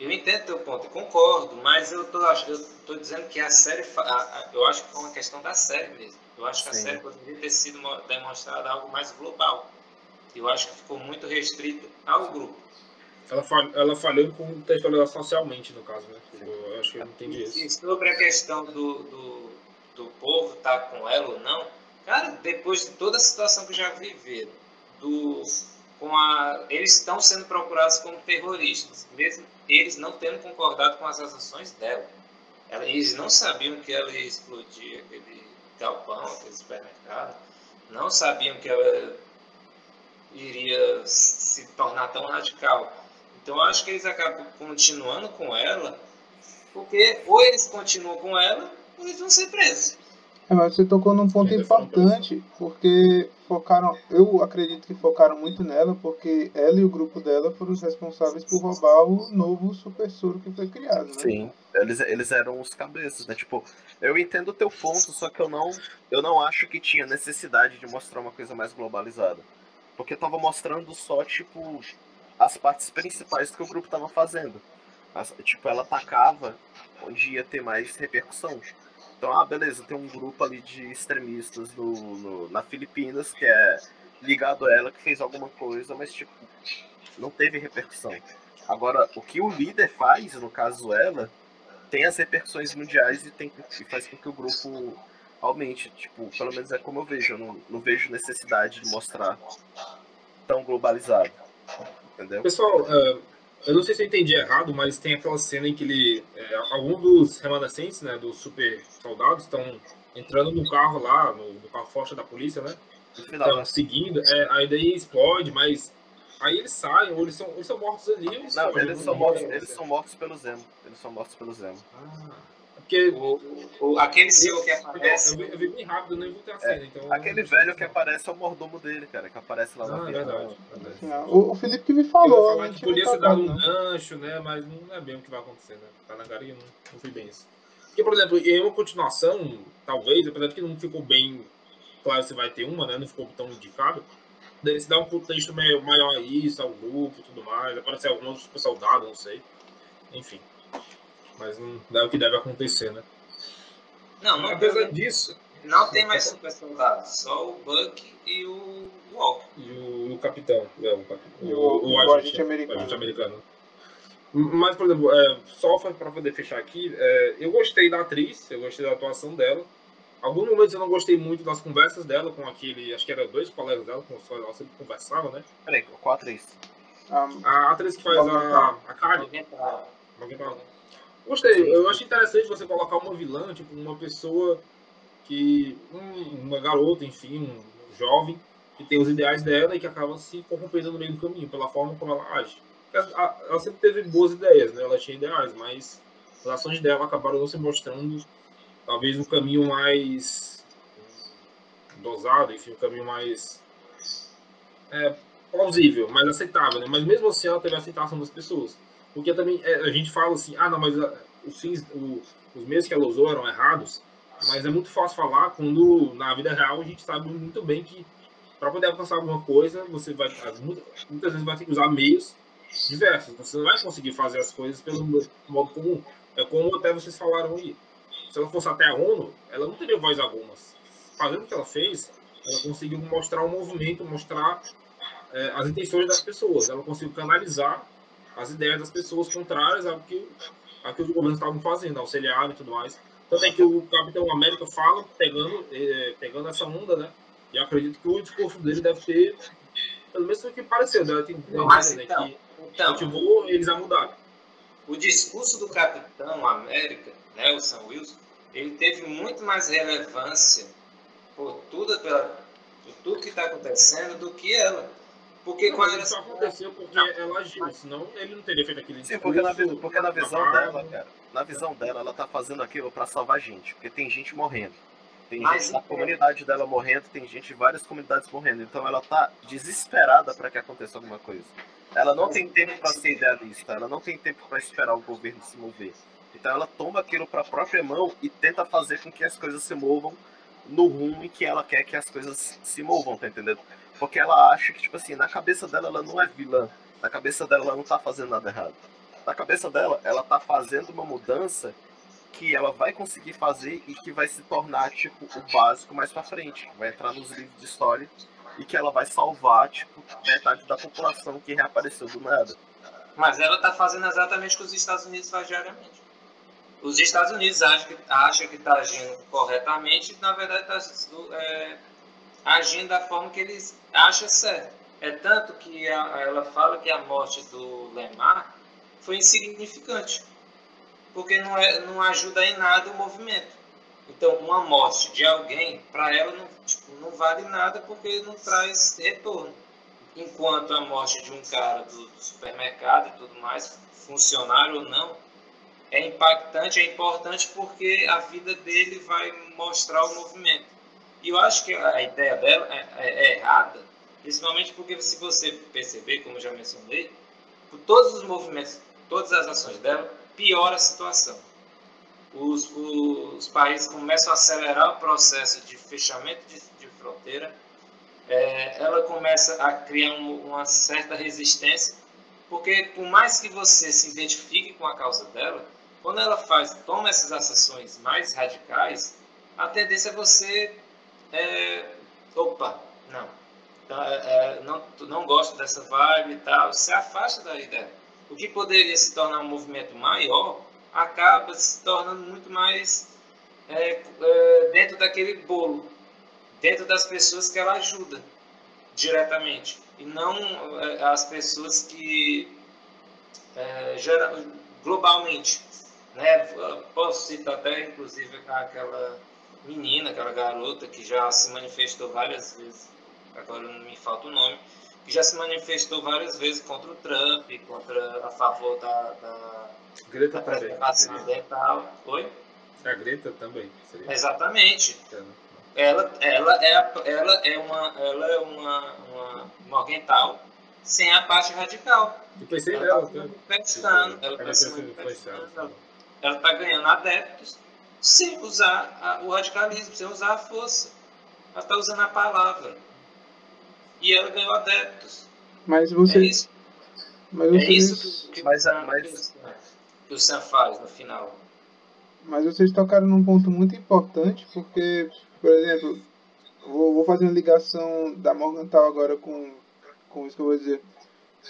Eu entendo teu ponto, concordo, mas eu tô, eu tô dizendo que a série, a- a- eu acho que foi uma questão da série mesmo. Eu acho que a Sim. série poderia ter sido mo- demonstrada algo mais global. Eu acho que ficou muito restrito ao grupo. Ela, fal- ela falhou em contextualizar socialmente, no caso, né? Tipo, eu acho que eu entendi isso. E sobre a questão do, do, do povo estar com ela ou não, cara, depois de toda a situação que já viveram, do, com a, eles estão sendo procurados como terroristas, mesmo eles não tendo concordado com as ações dela. Ela- Eles não sabiam que ela ia explodir aquele galpão, aquele supermercado, não sabiam que ela iria se tornar tão radical. Então eu acho que eles acabam continuando com ela, porque ou eles continuam com ela, ou eles vão ser presos. É, mas você tocou num ponto importante, porque focaram, eu acredito que focaram muito nela, porque ela e o grupo dela foram os responsáveis por roubar o novo super soro que foi criado, né? Sim, eles, eles eram os cabeças, né? Tipo, eu entendo o teu ponto, só que eu não, eu não acho que tinha necessidade de mostrar uma coisa mais globalizada. Porque tava mostrando só, tipo, as partes principais que o grupo tava fazendo. As- tipo, ela atacava onde ia ter mais repercussão. Então, ah, beleza, tem um grupo ali de extremistas no, no- na Filipinas que é ligado a ela, que fez alguma coisa, mas, tipo, não teve repercussão. Agora, o que o líder faz, no caso ela, tem as repercussões mundiais e, tem, e faz com que o grupo aumente. Tipo, pelo menos é como eu vejo. Eu não, não vejo necessidade de mostrar tão globalizado. Entendeu? Pessoal, é, eu não sei se eu entendi errado, mas tem aquela cena em que ele. É, alguns dos remanescentes, né, dos super soldados, estão entrando no carro lá, no, no carro forte da polícia, né? Estão seguindo, é, aí daí explode, mas aí eles saem, ou eles são, eles são mortos ali, ou eles não, eles são mortos, né? eles são mortos pelo Zemo. Eles são mortos pelo Zemo. Ah, porque O, o, aquele senhor que eu, aparece, vi, eu vi bem rápido, eu nem a cena, então... Aquele velho que aparece é o mordomo dele, cara, que aparece lá no Ah, é avião. verdade, O, o Felipe que me Eu falou, falar não que podia ser notado, dado um gancho, né? Mas não é bem o que vai acontecer, né? Tá na e não, não foi bem isso. Porque, por exemplo, em uma continuação, talvez, apesar de que não ficou bem claro se vai ter uma, né? Não ficou tão indicado. Daí se dá um contexto meio maior a isso, ao grupo e tudo mais. Aparece algum outro super soldado, não sei. Enfim. Mas não é o que deve acontecer, né? não, não, Apesar disso, não tem mais super soldado, só o Buck e o Walker. E o, o capitão, é, o, E o- o agente americano. o agente americano. Mas, por exemplo, é, só para poder fechar aqui, é, eu gostei da atriz, eu gostei da atuação dela. Alguns momentos eu não gostei muito das conversas dela com aquele, acho que era dois colegas dela, com os quais ela sempre conversava, né? Peraí, qual atriz? Ah, A atriz que faz a, a Kari, Alguém Gostei, eu acho interessante você colocar uma vilã, tipo, uma pessoa que. um- uma garota, enfim, um jovem, que tem os ideais dela e que acaba se corrompendo no meio do caminho, pela forma como ela age. Ela sempre teve boas ideias, né? Ela tinha ideais, mas as ações dela acabaram não se mostrando talvez um caminho mais dosado, enfim, um caminho mais é, plausível, mais aceitável, né? Mas mesmo assim ela teve a aceitação das pessoas. Porque também é, a gente fala assim, ah, não, mas ah, os fins, o- os meios que ela usou eram errados, mas é muito fácil falar quando na vida real a gente sabe muito bem que para poder alcançar alguma coisa, você vai as- muitas, vezes vai ter que usar meios diversos. Você não vai conseguir fazer as coisas pelo modo comum. É como até vocês falaram aí. Se ela fosse até a ONU, ela não teria voz algumas. Fazendo o que ela fez, ela conseguiu mostrar um movimento, mostrar é, as intenções das pessoas. Ela conseguiu canalizar as ideias das pessoas contrárias ao que, ao que os governos estavam fazendo, auxiliar e tudo mais. Tanto é que o Capitão América fala, pegando, é, pegando essa onda, né? E acredito que o discurso dele deve ter, pelo menos o que pareceu, né? Tem, Mas, né? então, que então, motivou eles a mudar. o discurso do Capitão América, né, o Sam Wilson, ele teve muito mais relevância por tudo, pela, por tudo que está acontecendo do que ela. Porque Não, isso ela- aconteceu porque ela agiu, senão ele não teria feito aquele Sim, porque na, porque na visão dela, cara, na visão dela, ela tá fazendo aquilo pra salvar gente, porque tem gente morrendo. Tem Mas gente na então- comunidade dela morrendo, tem gente de várias comunidades morrendo. Então ela tá desesperada pra que aconteça alguma coisa. Ela não tem tempo pra ser idealista, ela não tem tempo pra esperar o governo se mover. Então ela toma aquilo pra própria mão e tenta fazer com que as coisas se movam no rumo em que ela quer que as coisas se movam, tá entendendo? Porque ela acha que, tipo assim, na cabeça dela ela não é vilã. Na cabeça dela ela não tá fazendo nada errado. Na cabeça dela, ela tá fazendo uma mudança que ela vai conseguir fazer e que vai se tornar, tipo, o básico mais pra frente. Vai entrar nos livros de história e que ela vai salvar, tipo, metade da população que reapareceu do nada. Mas ela está fazendo exatamente o que os Estados Unidos fazem diariamente. Os Estados Unidos acham que acham que está agindo corretamente, e na verdade está agindo da forma que eles acham certo. É tanto que a- ela fala que a morte do Lemar foi insignificante, porque não, é, não ajuda em nada o movimento. Então, uma morte de alguém, para ela, não, tipo, não vale nada porque não traz retorno enquanto a morte de um cara do, do supermercado e tudo mais, funcionário ou não, é impactante, é importante porque a vida dele vai mostrar o movimento. E eu acho que a ideia dela é, é- é errada, principalmente porque se você perceber, como já mencionei, por todos os movimentos, todas as ações dela, piora a situação. Os, os países começam a acelerar o processo de fechamento de, de fronteira, é, ela começa a criar um- uma certa resistência, porque por mais que você se identifique com a causa dela, quando ela faz, toma essas ações mais radicais, a tendência é você, é, opa, não, tá, é, não, tu não gosto dessa vibe e tal, se afasta da ideia. O que poderia se tornar um movimento maior, acaba se tornando muito mais é, é, dentro daquele bolo, dentro das pessoas que ela ajuda diretamente e não é, as pessoas que é, gera, globalmente, né? Posso citar até inclusive aquela menina, aquela garota que já se manifestou várias vezes, agora não me falta o nome, que já se manifestou várias vezes contra o Trump, contra a favor da, da, Greta da também. ambiental. Oi? A Greta também. Seria. Exatamente. ela, ela é, ela é uma, ela é uma, uma morgental sem a parte radical. Eu pensei Ela está se né? manifestando, ela Ela está se manifestando, ela está ganhando adeptos sem usar a- o radicalismo, sem usar a força. Ela está usando a palavra. E ela ganhou adeptos. Mas É vocês. isso, Mas é vocês. isso que, que, Mas- Sam- mas- que o Sam faz no final. Mas vocês tocaram num ponto muito importante, porque, por exemplo, vou, vou fazer uma ligação da Morgantal agora com, com isso que eu vou dizer.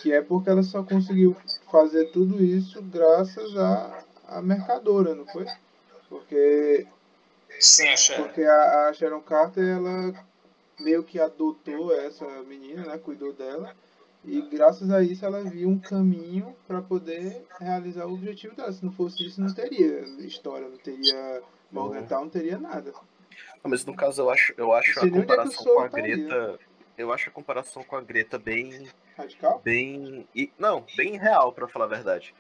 Que é porque ela só conseguiu fazer tudo isso graças à, à mercadora, não foi? Porque, Sem a Sharon. porque a, a Sharon Carter, ela meio que adotou essa menina, né? Cuidou dela. E graças a isso ela viu um caminho para poder realizar o objetivo dela. Se não fosse isso, não teria história, não teria Morgenthau, não teria nada. Não, Mas no caso eu acho, eu acho a é comparação com a soro tá aí, Greta. Eu acho a comparação com a Greta bem. Radical? bem. e- Não, bem real, pra falar a verdade.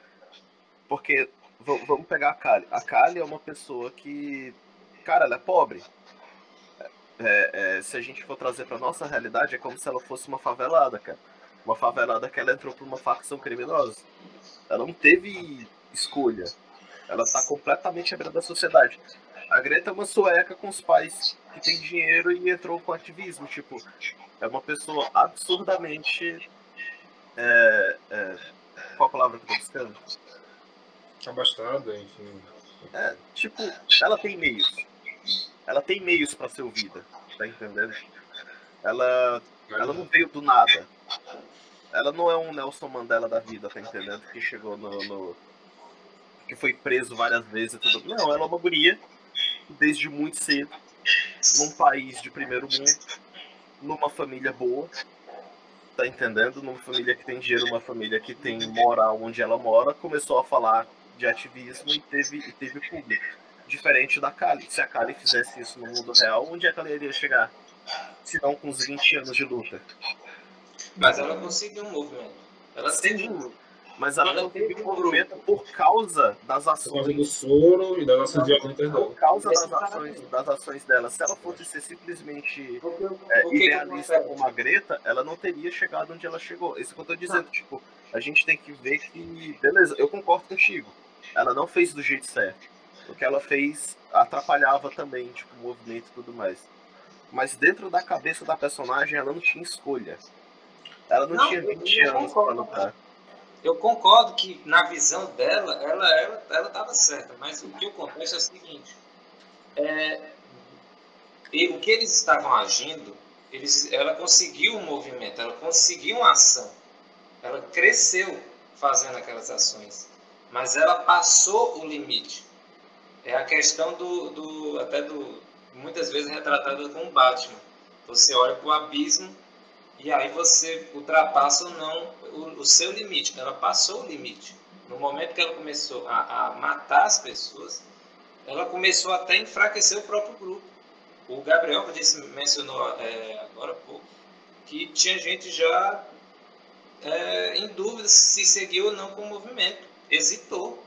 Porque, vamos pegar a Kali. A Kali é uma pessoa que. Cara, ela é pobre. É, é, se a gente for trazer pra nossa realidade, é como se ela fosse uma favelada, cara. Uma favelada que ela entrou pra uma facção criminosa. Ela não teve escolha. Ela tá completamente à beira da sociedade. A Greta é uma sueca com os pais que tem dinheiro e entrou com ativismo. Tipo, é uma pessoa absurdamente é, é, qual a palavra que eu tô buscando? Abastada, enfim. É, tipo, ela tem meios. Ela tem meios pra ser ouvida, tá entendendo? Ela, ela não veio do nada. Ela não é um Nelson Mandela da vida, tá entendendo? Que chegou no. no- que foi preso várias vezes e tudo. Não, ela é uma guria desde muito cedo, num país de primeiro mundo, numa família boa, tá entendendo? Numa família que tem dinheiro, uma família que tem moral onde ela mora, começou a falar de ativismo e teve, e teve público. Diferente da Kali. Se a Kali fizesse isso no mundo real, onde é que ela iria chegar? Se não com uns 20 anos de luta. Mas ela conseguiu um movimento. Ela teve um mas ela Ela conseguiu teve um movimento por causa das Por causa do ações. soro e das ações violentas dela. Por causa das ações, das ações dela. Se ela fosse ser simplesmente Porque, é, idealista como a Greta, ela não teria chegado onde ela chegou. Isso que eu tô dizendo, tipo, a gente tem que ver que, beleza, eu concordo contigo. Ela não fez do jeito certo. O que ela fez atrapalhava também, tipo, o movimento e tudo mais. Mas dentro da cabeça da personagem, ela não tinha escolha. Ela não, Não, tinha eu- 20 eu anos pra concordo. lutar. Eu concordo que na visão dela, ela ela ela estava certa, mas o que acontece é o seguinte: é, e o que eles estavam agindo, eles, ela conseguiu um movimento, ela conseguiu uma ação, ela cresceu fazendo aquelas ações, mas ela passou o limite. É a questão do, do até do muitas vezes retratada com o Batman. Você olha para o abismo e aí você ultrapassa ou não o, o seu limite. Ela passou o limite. No momento que ela começou a, a matar as pessoas, ela começou até a enfraquecer o próprio grupo. O Gabriel que disse, mencionou é, agora há pouco que tinha gente já é, em dúvida se seguiu ou não com o movimento. Hesitou.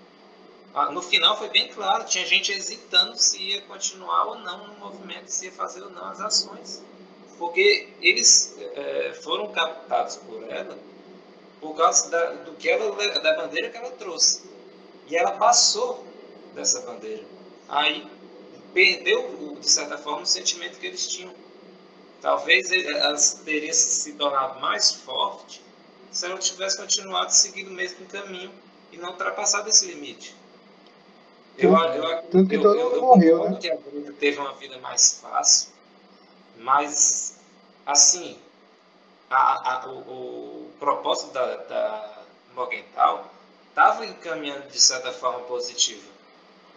Ah, No final foi bem claro, tinha gente hesitando se ia continuar ou não no movimento, se ia fazer ou não as ações porque eles eh, foram captados por ela por causa da, do que ela, da bandeira que ela trouxe. E ela passou dessa bandeira. Aí perdeu, de certa forma, o sentimento que eles tinham. Talvez elas teriam se tornado mais forte se ela tivesse continuado seguindo o mesmo caminho e não ultrapassado esse limite. Eu, eu, eu, todo eu, mundo eu morreu, concordo né? que a Greta teve uma vida mais fácil, mas, assim, a, a- o, o propósito da, da estava encaminhando de certa forma positiva.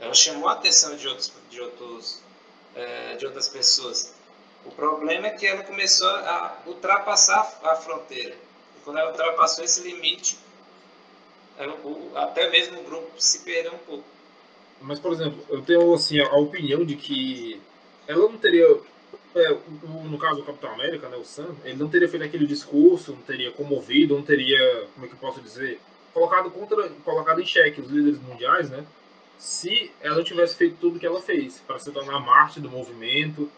Ela chamou a atenção de, outros, de, outros, eh, de outras pessoas. O problema é que ela começou a ultrapassar a fronteira. E quando ela ultrapassou esse limite, até mesmo o grupo se perdeu um pouco. Mas, por exemplo, eu tenho assim, a opinião de que ela não teria. é, o- no caso do Capitão América, né, o Sam, ele não teria feito aquele discurso, não teria comovido, não teria, como é que eu posso dizer, colocado, contra, colocado em xeque os líderes mundiais, né? Se ela tivesse feito tudo que ela fez, para se tornar Marte do movimento,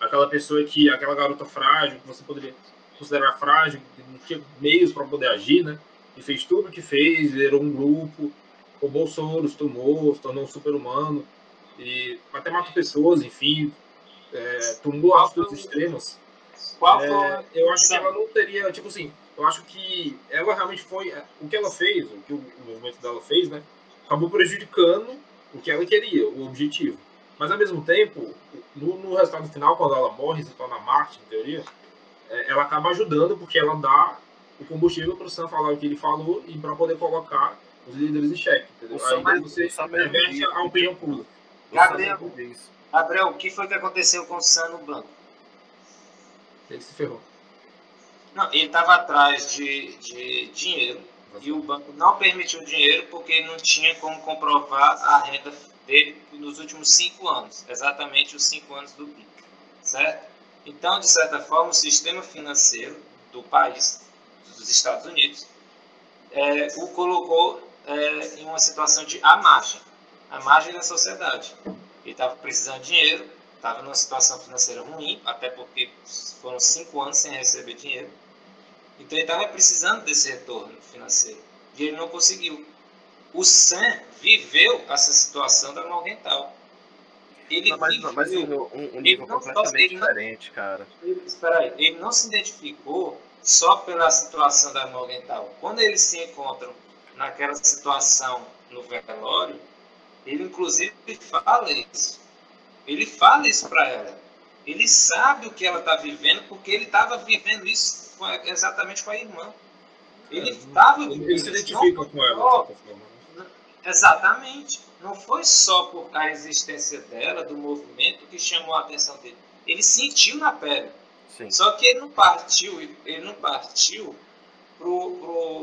aquela pessoa que, aquela garota frágil, que você poderia considerar frágil, que não tinha meios para poder agir, né? E fez tudo o que fez, liderou um grupo, roubou Soros, tomou, se tornou um super-humano, e até matou pessoas, enfim, é, tomou atitudes extremas. Qual É, eu acho que ela não teria, tipo assim, eu acho que ela realmente foi, o que ela fez, o que o, o movimento dela fez, né, acabou prejudicando o que ela queria, o objetivo. Mas ao mesmo tempo, no, no resultado final, quando ela morre, se torna Marte, em teoria, é, ela acaba ajudando porque ela dá o combustível para o Sam falar o que ele falou e para poder colocar os líderes em xeque, entendeu? O Sam Aí mesmo- você mesmo reverte a opinião pública. Gabriel. Disso. Gabriel, o que foi que aconteceu com o Sam no banco? Ele se ferrou. Não, ele estava atrás de, de dinheiro e o banco não permitiu o dinheiro porque ele não tinha como comprovar a renda dele nos últimos cinco anos, exatamente os cinco anos do BIC, certo? Então, de certa forma, o sistema financeiro do país, dos Estados Unidos, é, o colocou é, em uma situação de à margem, à margem da sociedade. Ele estava precisando de dinheiro, estava numa situação financeira ruim, até porque foram cinco anos sem receber dinheiro. Então ele estava precisando desse retorno financeiro e ele não conseguiu. O Sam viveu essa situação da Morgenthal. Ele Não, mas, viveu, mas um, um nível completamente não- diferente, cara. ele, espera aí, ele não se identificou só pela situação da Morgenthal. Quando eles se encontram naquela situação no velório, ele inclusive fala isso. Ele fala isso para ela. Ele sabe o que ela está vivendo porque ele estava vivendo isso exatamente com a irmã. Ele estava vivendo Ele se identifica com ela, forma. Né? Exatamente. Não foi só por a existência dela, do movimento, que chamou a atenção dele. Ele sentiu na pele. Sim. Só que ele não partiu, ele não partiu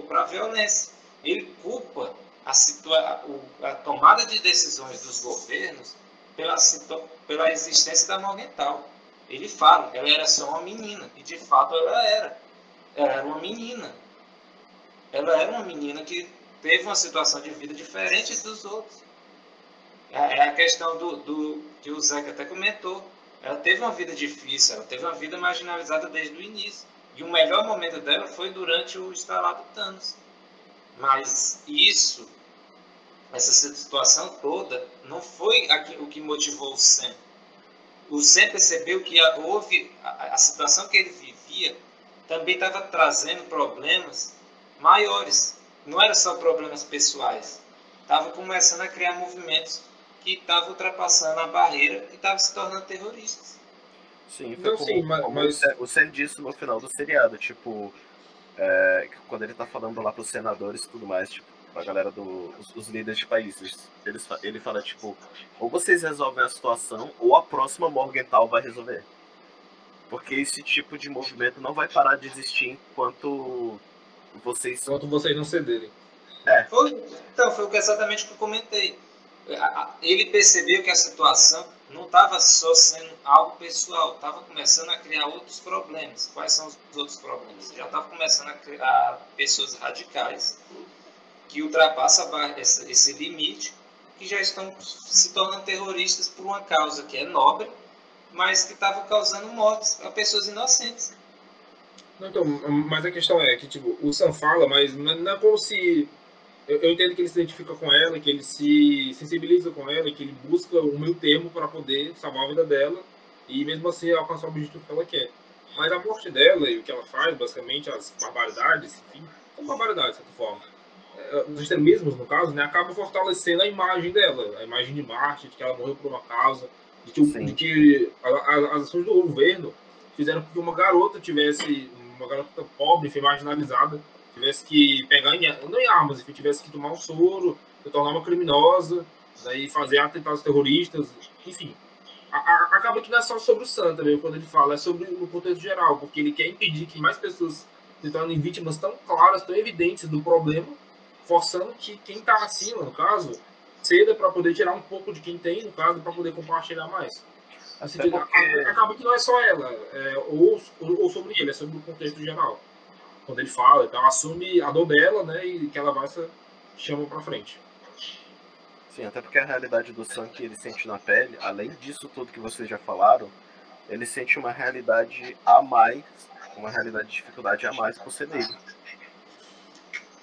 para a violência. Ele culpa a, situa a tomada de decisões dos governos pela, pela existência da Morgental. Ele fala, ela era só uma menina, e de fato ela era. Ela era uma menina. Ela era uma menina que teve uma situação de vida diferente dos outros. É, é a questão do, do que o Zeca até comentou. Ela teve uma vida difícil, ela teve uma vida marginalizada desde o início. E o melhor momento dela foi durante o instalado Thanos. Mas isso, essa situação toda, não foi o que motivou o Sam. O Sam percebeu que houve a, a situação que ele vivia também estava trazendo problemas maiores. Não era só problemas pessoais. Estava começando a criar movimentos que estavam ultrapassando a barreira e estavam se tornando terroristas. Sim, foi não, como, sim, mas, como mas... o Sam disse no final do seriado, tipo, é, quando ele tá falando lá pros senadores e tudo mais, tipo, a galera dos do, líderes de países, eles, ele fala, tipo, ou vocês resolvem a situação, ou a próxima Morgenthau vai resolver. Porque esse tipo de movimento não vai parar de existir enquanto vocês. Enquanto vocês não cederem. É. Foi, então, foi exatamente o que eu comentei. Ele percebeu que a situação não estava só sendo algo pessoal, estava começando a criar outros problemas. Quais são os outros problemas? Já estava começando a criar pessoas radicais que ultrapassam esse, limite, que já estão se tornando terroristas por uma causa que é nobre, mas que estava causando mortes a pessoas inocentes. Então, mas a questão é que tipo, o Sam fala, mas não é como se eu, eu, entendo que ele se identifica com ela, que ele se sensibiliza com ela, que ele busca o meu termo para poder salvar a vida dela e mesmo assim alcançar o objetivo que ela quer. Mas a morte dela e o que ela faz, basicamente, as barbaridades, enfim, são barbaridades, de certa forma. É, os extremismos, no caso, né, acabam fortalecendo a imagem dela, a imagem de Marte, de que ela morreu por uma causa, de que, de que a, a, as ações do governo fizeram com que uma garota tivesse, uma garota pobre, foi marginalizada, tivesse que pegar em, não em armas, enfim, tivesse que tomar um soro, se tornar uma criminosa, daí fazer atentados terroristas, enfim. A, a, acaba que não é só sobre o Santa, né, quando ele fala, é sobre o contexto geral, porque ele quer impedir que mais pessoas se tornem vítimas tão claras, tão evidentes do problema, forçando que quem está acima, no caso, ceda para poder tirar um pouco de quem tem, no caso, para poder compartilhar mais. Assim, porque... acaba, acaba que não é só ela, é, ou, ou sobre ele, é sobre o contexto geral quando ele fala, então assume a dor dela, né, e que ela vai se chama para frente. Sim, até porque a realidade do Sam que ele sente na pele, além disso tudo que vocês já falaram, ele sente uma realidade a mais, uma realidade de dificuldade a mais por ser negro.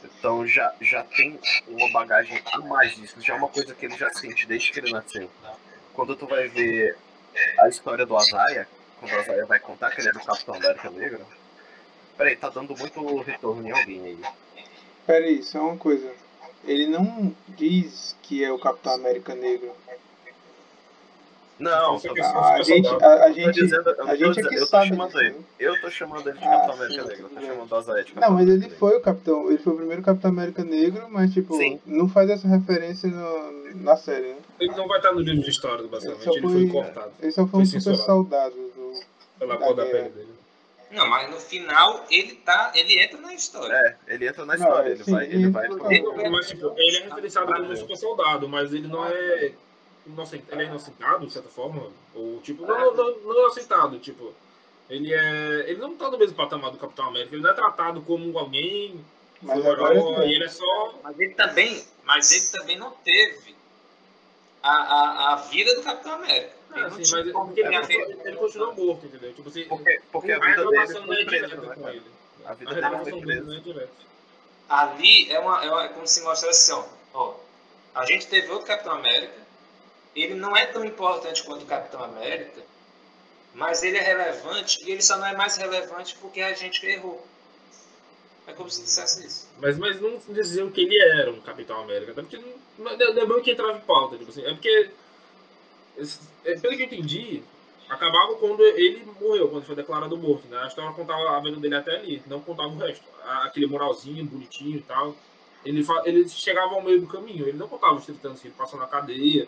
Então já, já tem uma bagagem a mais disso, já é uma coisa que ele já sente desde que ele nasceu. Quando tu vai ver a história do Azaia, quando o Azaia vai contar que ele é do Capitão América Negro, Peraí, tá dando muito retorno em alguém aí. Peraí, só uma coisa. Ele não diz que é o Capitão América Negro. Não, a, a, gente, a, a gente, dizendo, a gente é que eu sabe chamando ele. Eu tô chamando ele de Capitão ah, América sim, Negro. Eu tô chamando o Azael de Capitão Não, mas ele foi o Capitão. Ele foi o primeiro Capitão América Negro, mas tipo, sim. não faz essa referência no, na série, né? Ele não vai estar no livro de história, basicamente. Ele, ele foi, cortado. Ele só foi, foi um super soldado do. Pela cor da pele dele. Não, mas no final ele tá, ele entra na história. É, ele entra na história, não, ele, sim, vai, ele, ele vai, ele, mas, tipo, ele é referenciado como um super soldado, mas ele não é inocent, ele é inocentado de certa forma, ou tipo, não, não, não é inocentado, tipo, ele é, ele não tá no mesmo patamar do Capitão América, ele não é tratado como alguém mas herói, ele é só Mas ele também, mas ele também não teve a, a, a vida do Capitão América. Sim, mas ele, ele, ele continua morto, entendeu? Tipo, assim, porque, porque a vida dele foi é presa, né, com ele. A vida dele foi presa. Não é direta. Ali é, uma, é, uma, é como se mostrasse assim, ó, a gente teve outro Capitão América, ele não é tão importante quanto o Capitão América, mas ele é relevante e ele só não é mais relevante porque a gente errou. É como se dissesse isso. Mas, mas não diziam que ele era um Capitão América. Até porque não, não é bem que entrava em pauta. Tipo assim, é porque, é, pelo que eu entendi, acabava quando ele morreu, quando foi declarado morto. Né? A história contava a vida dele até ali, não contava o resto. Aquele moralzinho, bonitinho e tal. Ele, ele chegava ao meio do caminho, ele não contava os 30 anos que ele passou na cadeia,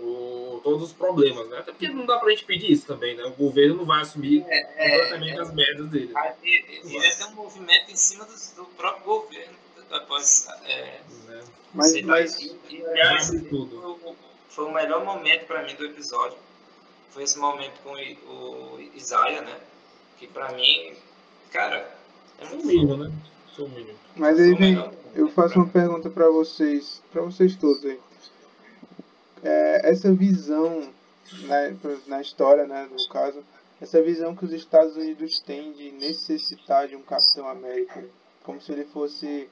o, todos os problemas, né? Até porque não dá pra gente pedir isso também, né? O governo não vai assumir é, completamente é, as merdas dele. Ele, ele é um movimento em cima do, do próprio governo após. É, né? mas, mas, e, e, aliás, tudo. Foi, foi o melhor momento para mim do episódio. Foi esse momento com o, Isaiah, né? Que pra mim, cara, é muito mínimo, né? Sou mínimo. Mas aí vem, eu faço uma pergunta para vocês, para vocês todos aí é, essa visão né, na história, né, no caso, essa visão que os Estados Unidos têm de necessitar de um Capitão América, como se ele fosse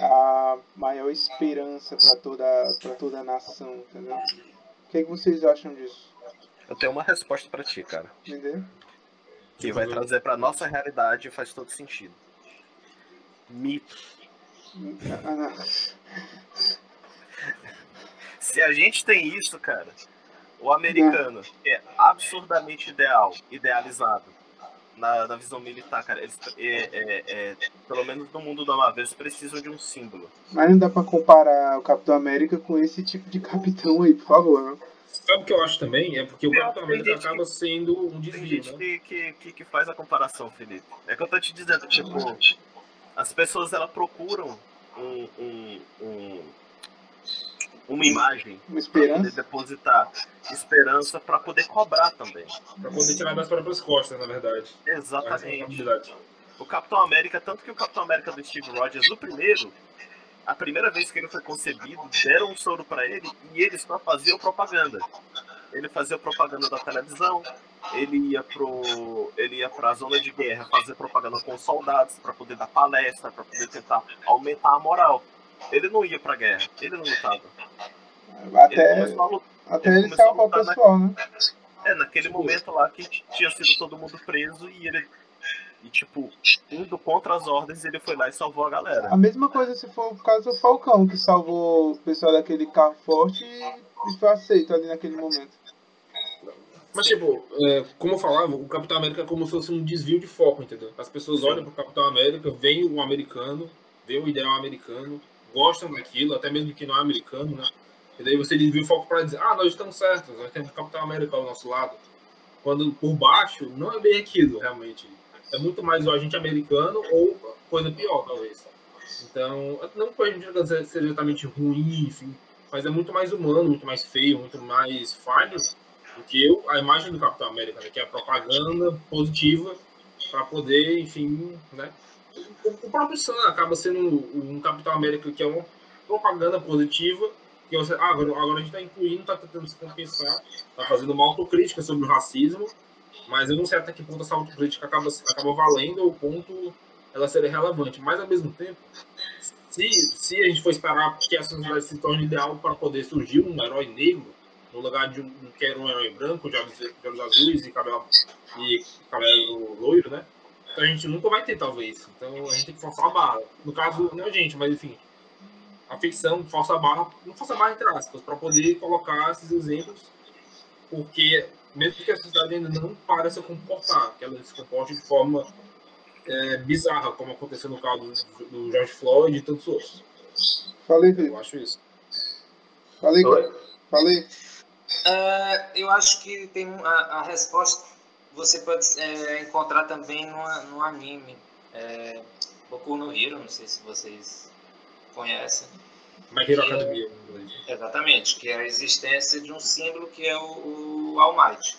a maior esperança para toda para toda a nação, entendeu? O que, é que vocês acham disso? Eu tenho uma resposta para ti, cara. Entendeu? Que vai trazer para nossa realidade e faz todo sentido. Mito. Se a gente tem isso, cara, o americano é absurdamente ideal, idealizado na, na visão militar, cara. Eles, é, é, é, pelo menos no mundo da Marvel, eles precisam de um símbolo. Mas não dá pra comparar o Capitão América com esse tipo de capitão aí, por favor. Né? Sabe o que eu acho também? É porque o Capitão América acaba que, sendo um desvio, Tem gente né? que, que, que faz a comparação, Felipe. É que eu tô te dizendo, tipo, as pessoas elas procuram um, um, um uma imagem uma esperança. poder depositar esperança para poder cobrar também. Para poder tirar das próprias costas, na verdade. Exatamente. O Capitão América, tanto que o Capitão América do Steve Rogers, o primeiro, a primeira vez que ele foi concebido, deram um soro para ele e ele só fazia propaganda. Ele fazia propaganda da televisão, ele ia pro ele ia para a zona de guerra fazer propaganda com os soldados para poder dar palestra, para poder tentar aumentar a moral. Ele não ia pra guerra, ele não lutava. Até ele, lutar, até ele, ele salvar o pessoal, na... né? É, naquele momento lá que tinha sido todo mundo preso e ele. E tipo, indo contra as ordens, ele foi lá e salvou a galera. A mesma coisa se for o caso do Falcão, que salvou o pessoal daquele carro forte e foi aceito ali naquele momento. Mas, tipo, é, como eu falava, o Capitão América é como se fosse um desvio de foco, entendeu? As pessoas olham pro Capitão América, veem o americano, veem o ideal americano, gostam daquilo, até mesmo que não é americano, né? E daí você desvia o foco para dizer, ah, nós estamos certos, nós temos o Capitão América ao nosso lado. Quando por baixo, não é bem aquilo, realmente. É muito mais o agente americano ou coisa pior, talvez. Então, não que a gente seja exatamente ruim, enfim, mas é muito mais humano, muito mais feio, muito mais falho do que eu, a imagem do Capitão América, né, que é a propaganda positiva para poder, enfim, né, o próprio Sam acaba sendo um Capitão América que é uma propaganda positiva, que você, ah, agora, agora a gente está incluindo, está tentando se compensar, está fazendo uma autocrítica sobre o racismo, mas eu não sei até que ponto essa autocrítica acaba, acaba valendo ou ponto ela seria relevante. Mas, ao mesmo tempo, se, se a gente for esperar que essa sociedade se torne ideal para poder surgir um herói negro, no lugar de um que era um herói branco, de olhos, de olhos azuis e cabelo, e cabelo loiro, né? A gente nunca vai ter, talvez. Então a gente tem que forçar a barra. No caso, não a gente, mas enfim. A ficção força a barra, não força a barra entre aspas, para poder colocar esses exemplos, porque mesmo que a sociedade ainda não para se comportar, que ela se comporte de forma é, bizarra, como aconteceu no caso do George Floyd e tantos outros. Falei, Eu acho isso. Falei, Falei. Uh, eu acho que tem a, a resposta você pode é, encontrar também no, anime. É, Boku no Hero, não sei se vocês conhecem. My Hero Academia. É, exatamente, que é a existência de um símbolo que é o, o All Might.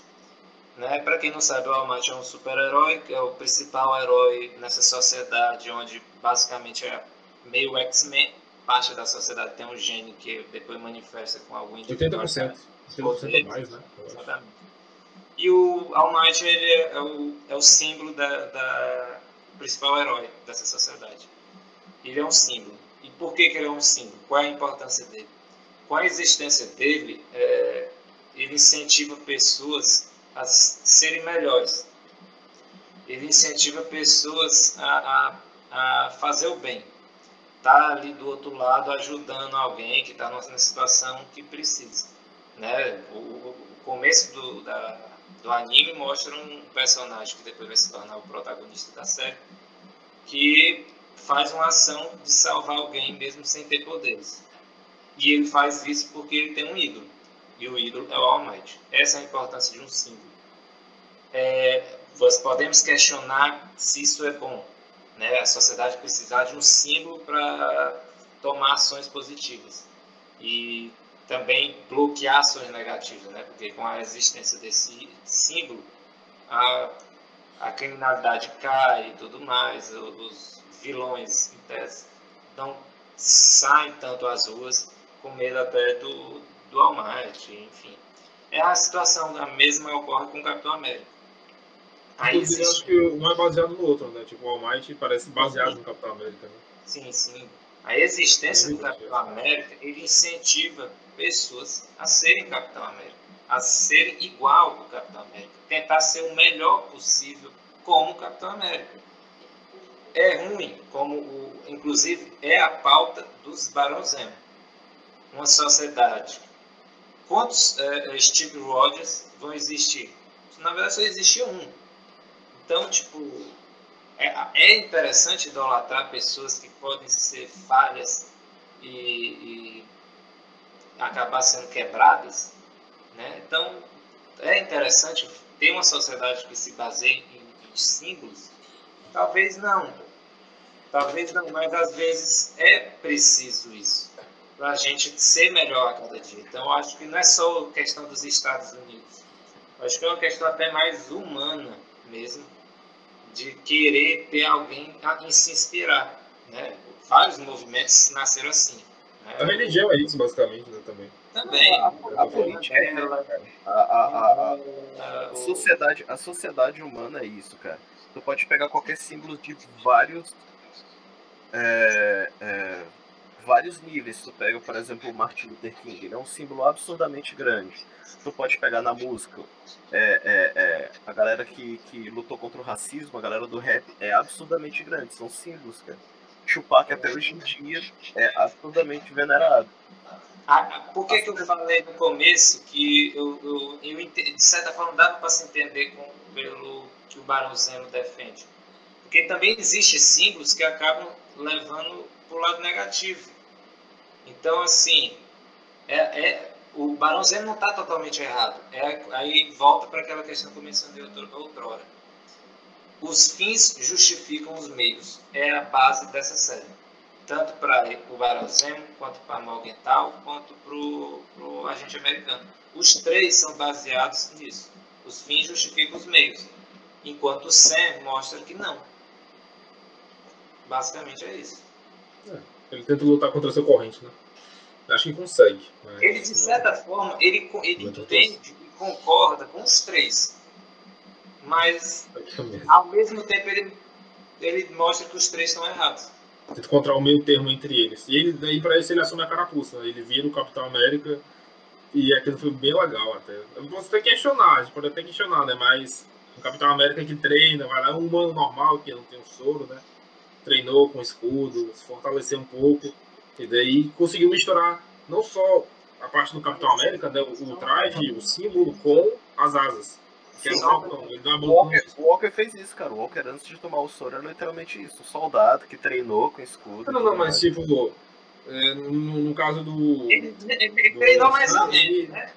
Né? Para quem não sabe, o All Might é um super-herói, que é o principal herói nessa sociedade, onde basicamente é meio X-Men. Parte da sociedade tem um gene que depois manifesta com algum indivíduo. 80%. 80% mais, né? Exatamente. E o All Might ele é, é, o, é o símbolo da, da principal herói dessa sociedade. Ele é um símbolo. E por que, que ele é um símbolo? Qual é a importância dele? Com a existência dele, é, ele incentiva pessoas a serem melhores. Ele incentiva pessoas a, a a fazer o bem. Tá ali do outro lado ajudando alguém que está numa situação que precisa. Né? O, o começo do, da, do anime mostra um personagem que depois vai se tornar o protagonista da série, que faz uma ação de salvar alguém mesmo sem ter poderes. E ele faz isso porque ele tem um ídolo. E o ídolo é o All Might. Essa é a importância de um símbolo. É, podemos questionar se isso é bom. Né? A sociedade precisa de um símbolo para tomar ações positivas. E também bloquear ações negativas, né? porque com a existência desse símbolo, a, a criminalidade cai e tudo mais, os vilões, em tese, não saem tanto às ruas com medo até do, do Almighty, enfim. É a situação da mesma ocorre com o Capitão América. Aí existe... acho que um é baseado no outro, né? Tipo, o Almighty parece baseado no Capitão América, né? Sim, sim. A existência do Capitão América, ele incentiva pessoas a serem Capitão América, a serem igual ao Capitão América, tentar ser o melhor possível como Capitão América. É ruim, como o, inclusive é a pauta dos Barões Zemo. Uma sociedade. Quantos é, Steve Rogers vão existir? Na verdade, só existe um. Então, tipo, é, é interessante idolatrar pessoas que podem ser falhas e, e acabar sendo quebradas. Né? Então, é interessante ter uma sociedade que se baseie em, em símbolos? Talvez não. Talvez não, mas às vezes é preciso isso para a gente ser melhor a cada dia. Então, acho que não é só questão dos Estados Unidos. Acho que é uma questão até mais humana mesmo de querer ter alguém em se inspirar. Né? Vários movimentos nasceram assim. Né? A religião é isso, basicamente, né, também. Também. A, a, a política é, a, a, a, sociedade, a sociedade humana é isso, cara. Tu pode pegar qualquer símbolo de vários é, é, vários níveis. Tu pega, por exemplo, o Martin Luther King, ele é um símbolo absurdamente grande. Tu pode pegar na música é, é, é, a galera que, que lutou contra o racismo, a galera do rap, é absurdamente grande, são símbolos, cara. Tupac até hoje em dia é absurdamente venerado. Ah, por que, que eu falei no começo que eu, eu, eu de certa forma dava para se entender com, pelo que o Barão Zeno defende? Porque também existem símbolos que acabam levando para o lado negativo. Então, assim, é, é o Barão Zeno não está totalmente errado. É, aí volta para aquela questão que eu mencionei outrora. Os fins justificam os meios. É a base dessa série. Tanto para o Barão Zeno, quanto para Morgenthau, quanto para o agente americano. Os três são baseados nisso. Os fins justificam os meios. Enquanto o Sam mostra que não. Basicamente é isso. É, ele tenta lutar contra seu corrente, né? Acho que consegue. Ele, de certa não... forma, ele, ele entende e concorda com os três. Mas, ao mesmo tempo, ele, ele mostra que os três estão errados. Tenta encontrar o meio termo entre eles. E ele, daí, para isso, ele assume a carapuça. Né? Ele vira o Capitão América. E aquilo foi bem legal até. Você tem que questionar, a gente pode até questionar, né? Mas o Capitão América que treina, vai lá, um humano normal que não tem um soro, né? Treinou com escudo, se fortaleceu um pouco, e daí conseguiu misturar não só a parte do Capitão América, né, o, traje, o símbolo, com as asas. Que Sim, é ele dá uma o Walker, o Walker fez isso, cara. O Walker, antes de tomar o soro, era literalmente isso. Um soldado que treinou com escudo. Não, não, mas tipo, é, no, no, caso do. Ele, ele do, treinou mais ou menos, né?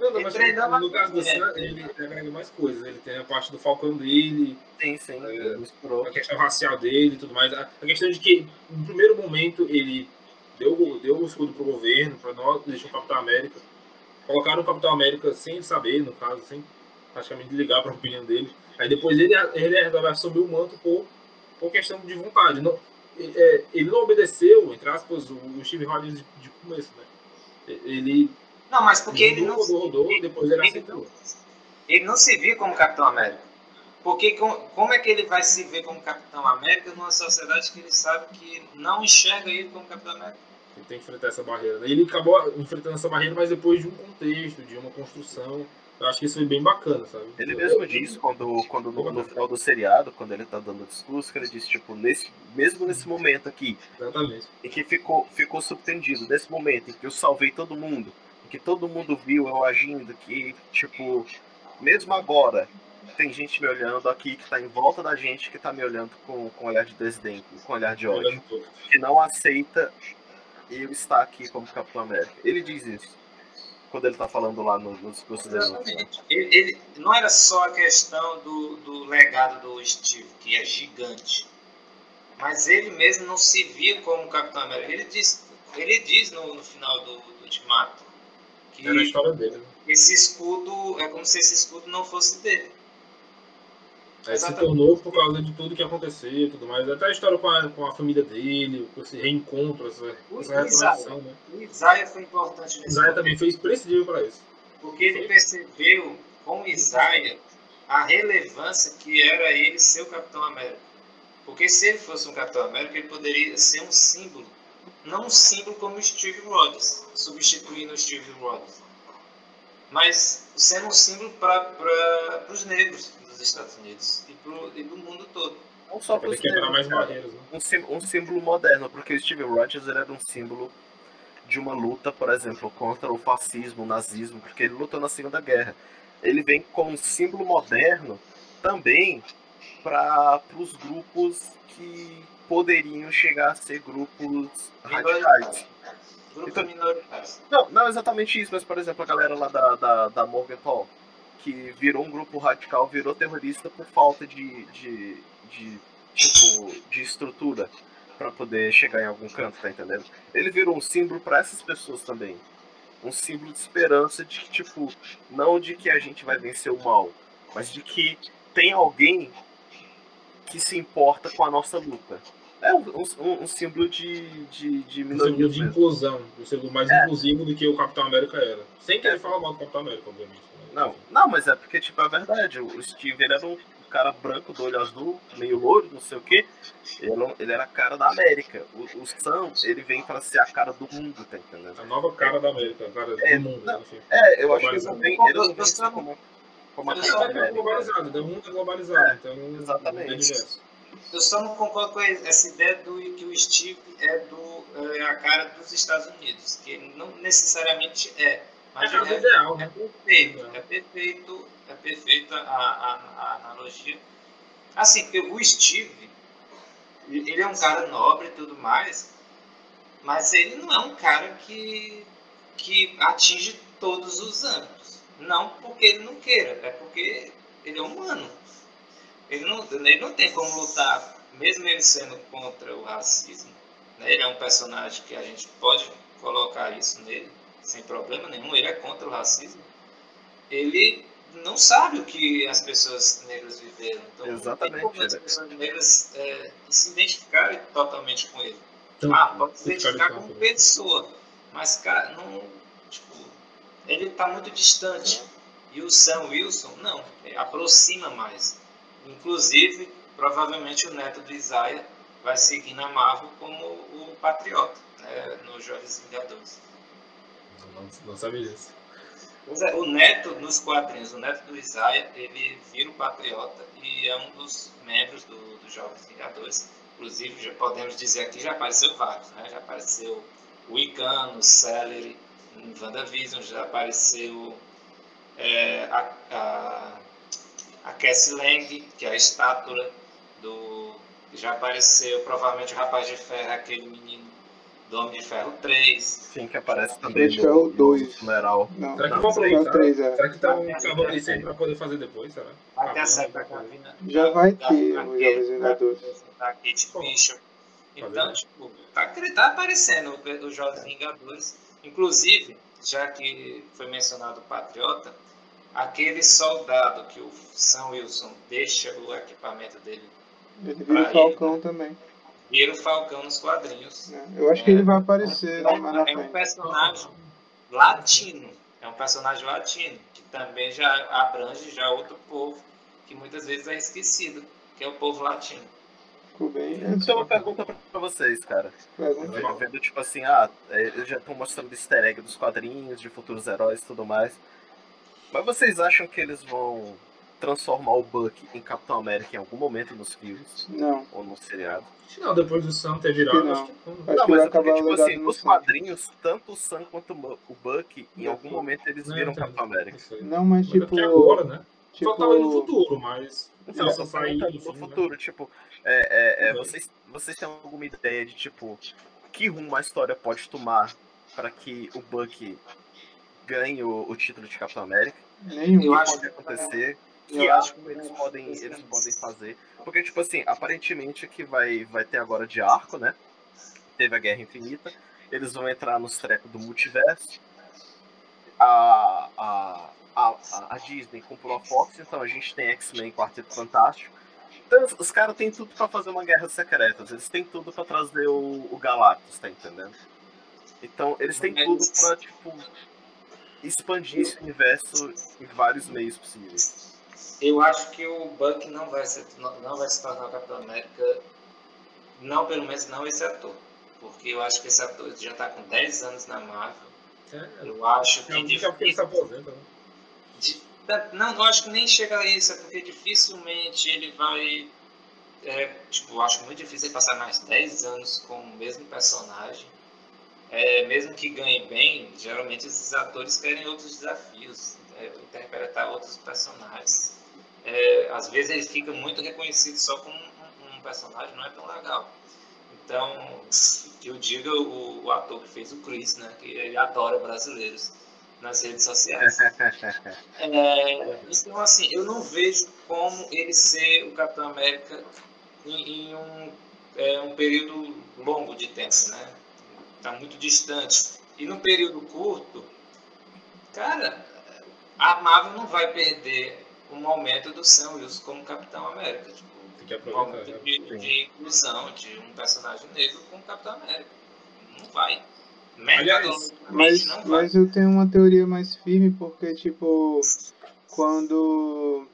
Não, não, mas no, no caso do Sam, ele agrega mais coisas. Ele tem a parte do falcão dele. Sim, sim. É, a questão racial dele e tudo mais. A, a, questão de que, no primeiro momento, ele deu, deu o escudo pro governo, para nós, deixou o Capitão América. Colocaram o Capitão América sem saber, no caso, sem praticamente ligar para a opinião dele. Aí depois ele, ele assumir o manto por, por questão de vontade. Não, é, ele não obedeceu, entre aspas, o, o Steve Rogers de, de começo, né? Ele não, mas porque ele, não. Rodou, rodou, ele, depois ele, aceitou. Ele não se via como Capitão América. Porque como é que ele vai se ver como Capitão América numa sociedade que ele sabe que não enxerga ele como Capitão América? Ele tem que enfrentar essa barreira. Ele acabou enfrentando essa barreira, mas depois de um contexto, de uma construção. Eu acho que isso foi bem bacana, sabe? Ele mesmo diz quando, quando no, no final do seriado, quando ele tá dando o discurso, que ele disse, tipo, nesse, mesmo nesse momento aqui, Exatamente. em que ficou, ficou subtendido, nesse momento em que eu salvei todo mundo, que todo mundo viu eu agindo, que, tipo, mesmo agora, tem gente me olhando aqui que tá em volta da gente, que tá me olhando com, com olhar de desdém, com olhar de ódio, que não aceita eu estar aqui como Capitão América. Ele diz isso. Quando ele tá falando lá no, no discurso dele. Exatamente. Ele, ele- não era só a questão do, do legado do Steve, que é gigante, mas ele mesmo não se via como Capitão América. Ele diz, ele diz no, no final do, do Ultimato que Era a história dele. Né? esse escudo é como se esse escudo não fosse dele. Aí se tornou por causa de tudo que aconteceu e tudo mais. Até a história com a, com a família dele, esse reencontro, essa, essa Exato. reconexão, né? O Isaiah foi importante nesse momento, também foi imprescindível para isso. porque ele percebeu com Isaiah a relevância que era ele ser o Capitão América. Porque se ele fosse um Capitão América, ele poderia ser um símbolo. Não um símbolo como o Steve Rogers, substituindo o Steve Rogers. Mas sendo um símbolo para os negros dos Estados Unidos e, pro, e do mundo todo. Não só quebrar mais negros, barreiras, né? um, um símbolo moderno, porque o Steve Rogers ele era um símbolo de uma luta, por exemplo, contra o fascismo, o nazismo, porque ele lutou na Segunda Guerra. Ele vem como um símbolo moderno também para os grupos que poderiam chegar a ser grupos radicais. Grupo Então- minoritário. Não, não exatamente isso, mas por exemplo, a galera lá da, da, da Morgenthau, que virou um grupo radical, virou terrorista por falta de, de, de tipo, de estrutura para poder chegar em algum canto, tá entendendo? Ele virou um símbolo para essas pessoas também. Um símbolo de esperança de que, tipo, não de que a gente vai vencer o mal, mas de que tem alguém que se importa com a nossa luta. É um, um, um símbolo de, de, de Um minoria símbolo de mesmo. inclusão, um símbolo mais É. inclusivo do que o Capitão América era. Sem querer falar mal do Capitão América, obviamente. né? Não, não, mas é porque, tipo, é verdade. O Steve, ele era um cara branco, do olho azul, meio louro, não sei o quê. Ele, era- ele era a cara da América. O, o Sam, ele vem pra ser a cara do mundo, tá entendendo? A nova cara da América, a cara É, do mundo, não. enfim. É, eu acho que ele não Globalizado. vem, ele não vem Eu só- como, como a cara da América é o mundo é globalizado, É, então exatamente. é diverso. Eu só não concordo com essa ideia do que o Steve é, do, é a cara dos Estados Unidos, que ele não necessariamente é. É Mas a cara do é, ideal, é né? perfeito, é perfeito, é perfeita a, a, a analogia. Assim, o Steve, ele é um cara nobre e tudo mais, mas ele não é um cara que, que atinge todos os âmbitos. Não porque ele não queira, é porque ele é humano. Ele não, ele não tem como lutar, mesmo ele sendo contra o racismo. né? Ele é um personagem que a gente pode colocar isso nele sem problema nenhum. Ele é contra o racismo. Ele não sabe o que as pessoas negras viveram. Então, não Exatamente, tem como as pessoas negras é, se identificarem totalmente com ele. Então, Ah, pode se identificar de como pessoa, mas, cara, não. Tipo, ele está muito distante. E o Sam Wilson, não, ele aproxima mais. Inclusive, provavelmente o neto do Isaiah vai seguir na Marvel como o Patriota, né, nos Jovens Vingadores. Não, não sabia disso. Pois é, o neto, nos quadrinhos, o neto do Isaiah, ele vira o Patriota e é um dos membros do, dos Jovens Vingadores. Inclusive, já podemos dizer aqui, já apareceu vários, né? Já apareceu o Icano, o Celery, em WandaVision, já apareceu é, a, a, a Cassie Lang, que é a estátua do... Já apareceu, provavelmente, o Rapaz de Ferro, aquele menino do Homem de Ferro 3. Sim, que aparece também Acho que é o no, dois. no funeral. Não, Será que é o aproveitar? 3, é. Será que estão cavando isso aí pra poder fazer depois, será? Vai ter a série da. Já vai ter os Jovens Vingadores. Da Kate Bishop. Então, tipo, tá, tá aparecendo o- os Jovens Vingadores. Inclusive, já que foi mencionado o Patriota, aquele soldado que o Sam Wilson deixa o equipamento dele Ele vira o Falcão também. vira o Falcão nos quadrinhos. né? Eu acho que ele vai aparecer É, né, é um personagem latino. É um personagem latino, que também já abrange já outro povo, que muitas vezes é esquecido, que é o povo latino. Ficou bem. Então, uma pergunta pra vocês, cara. Pergunta. Eu vendo, tipo assim, ah, é, eles já estão mostrando easter egg dos quadrinhos, de futuros heróis e tudo mais. Mas vocês acham que eles vão transformar o Buck em Capitão América em algum momento nos filmes? Não. Ou no seriado? Não, depois do Sam ter virado, não. acho que não. Acho não, que mas é porque, tipo assim, no nos Sam. quadrinhos, tanto o Sam quanto o Buck, em algum momento eles Não, viram. Capitão América. Não. Não, mas Mas é tipo. agora, né? tipo Só tava no futuro, mas. Então, sair perguntando do no filme, né? futuro, tipo, é, é, é, Uhum. vocês, vocês têm alguma ideia de, tipo, que rumo a história pode tomar para que o Buck ganhe o, o título de Capitão América? Nenhum. Eu que acho pode acontecer? eu Que acho arco eles podem, eles podem fazer? Porque, tipo assim, aparentemente que vai, vai ter agora de arco, né? Teve a Guerra Infinita. Eles vão entrar nos trecos do multiverso. A, a, a, a- Disney comprou a Fox, então a gente tem X-Men Quarteto Fantástico. Então, os- caras têm tudo pra fazer uma guerra secreta. Eles têm tudo pra trazer o, o Galactus, tá entendendo? Então, eles têm tudo pra, tipo, expandir esse universo em vários meios possíveis. Eu acho que o Buck não vai, ser, não, não vai se tornar o Capitão América, não pelo menos não esse ator. Porque eu acho que esse ator já está com 10 anos na Marvel. É, Eu acho é que porque ele se aposenta, né? Di- Não, eu acho que nem chega a isso, é porque dificilmente ele vai. é, tipo, eu acho muito difícil ele passar mais 10 anos com o mesmo personagem. É, mesmo que ganhe bem, geralmente esses atores querem outros desafios, é, interpretar outros personagens. É, às vezes ele fica muito reconhecido só como um, um personagem, não é tão legal. Então, eu diga o, o ator que fez o Chris, né, que ele adora brasileiros nas redes sociais. É, então, assim, eu não vejo como ele ser o Capitão América em, em um, é, um período longo de tempo, né? Está muito distante. E no período curto, cara, a Marvel não vai perder o momento do Sam Wilson como Capitão América. Tipo, Tem que um aproveitar. momento né? de, de inclusão de um personagem negro como Capitão América. Não vai. Aliás, Mas, não vai. mas eu tenho uma teoria mais firme, porque, tipo, quando.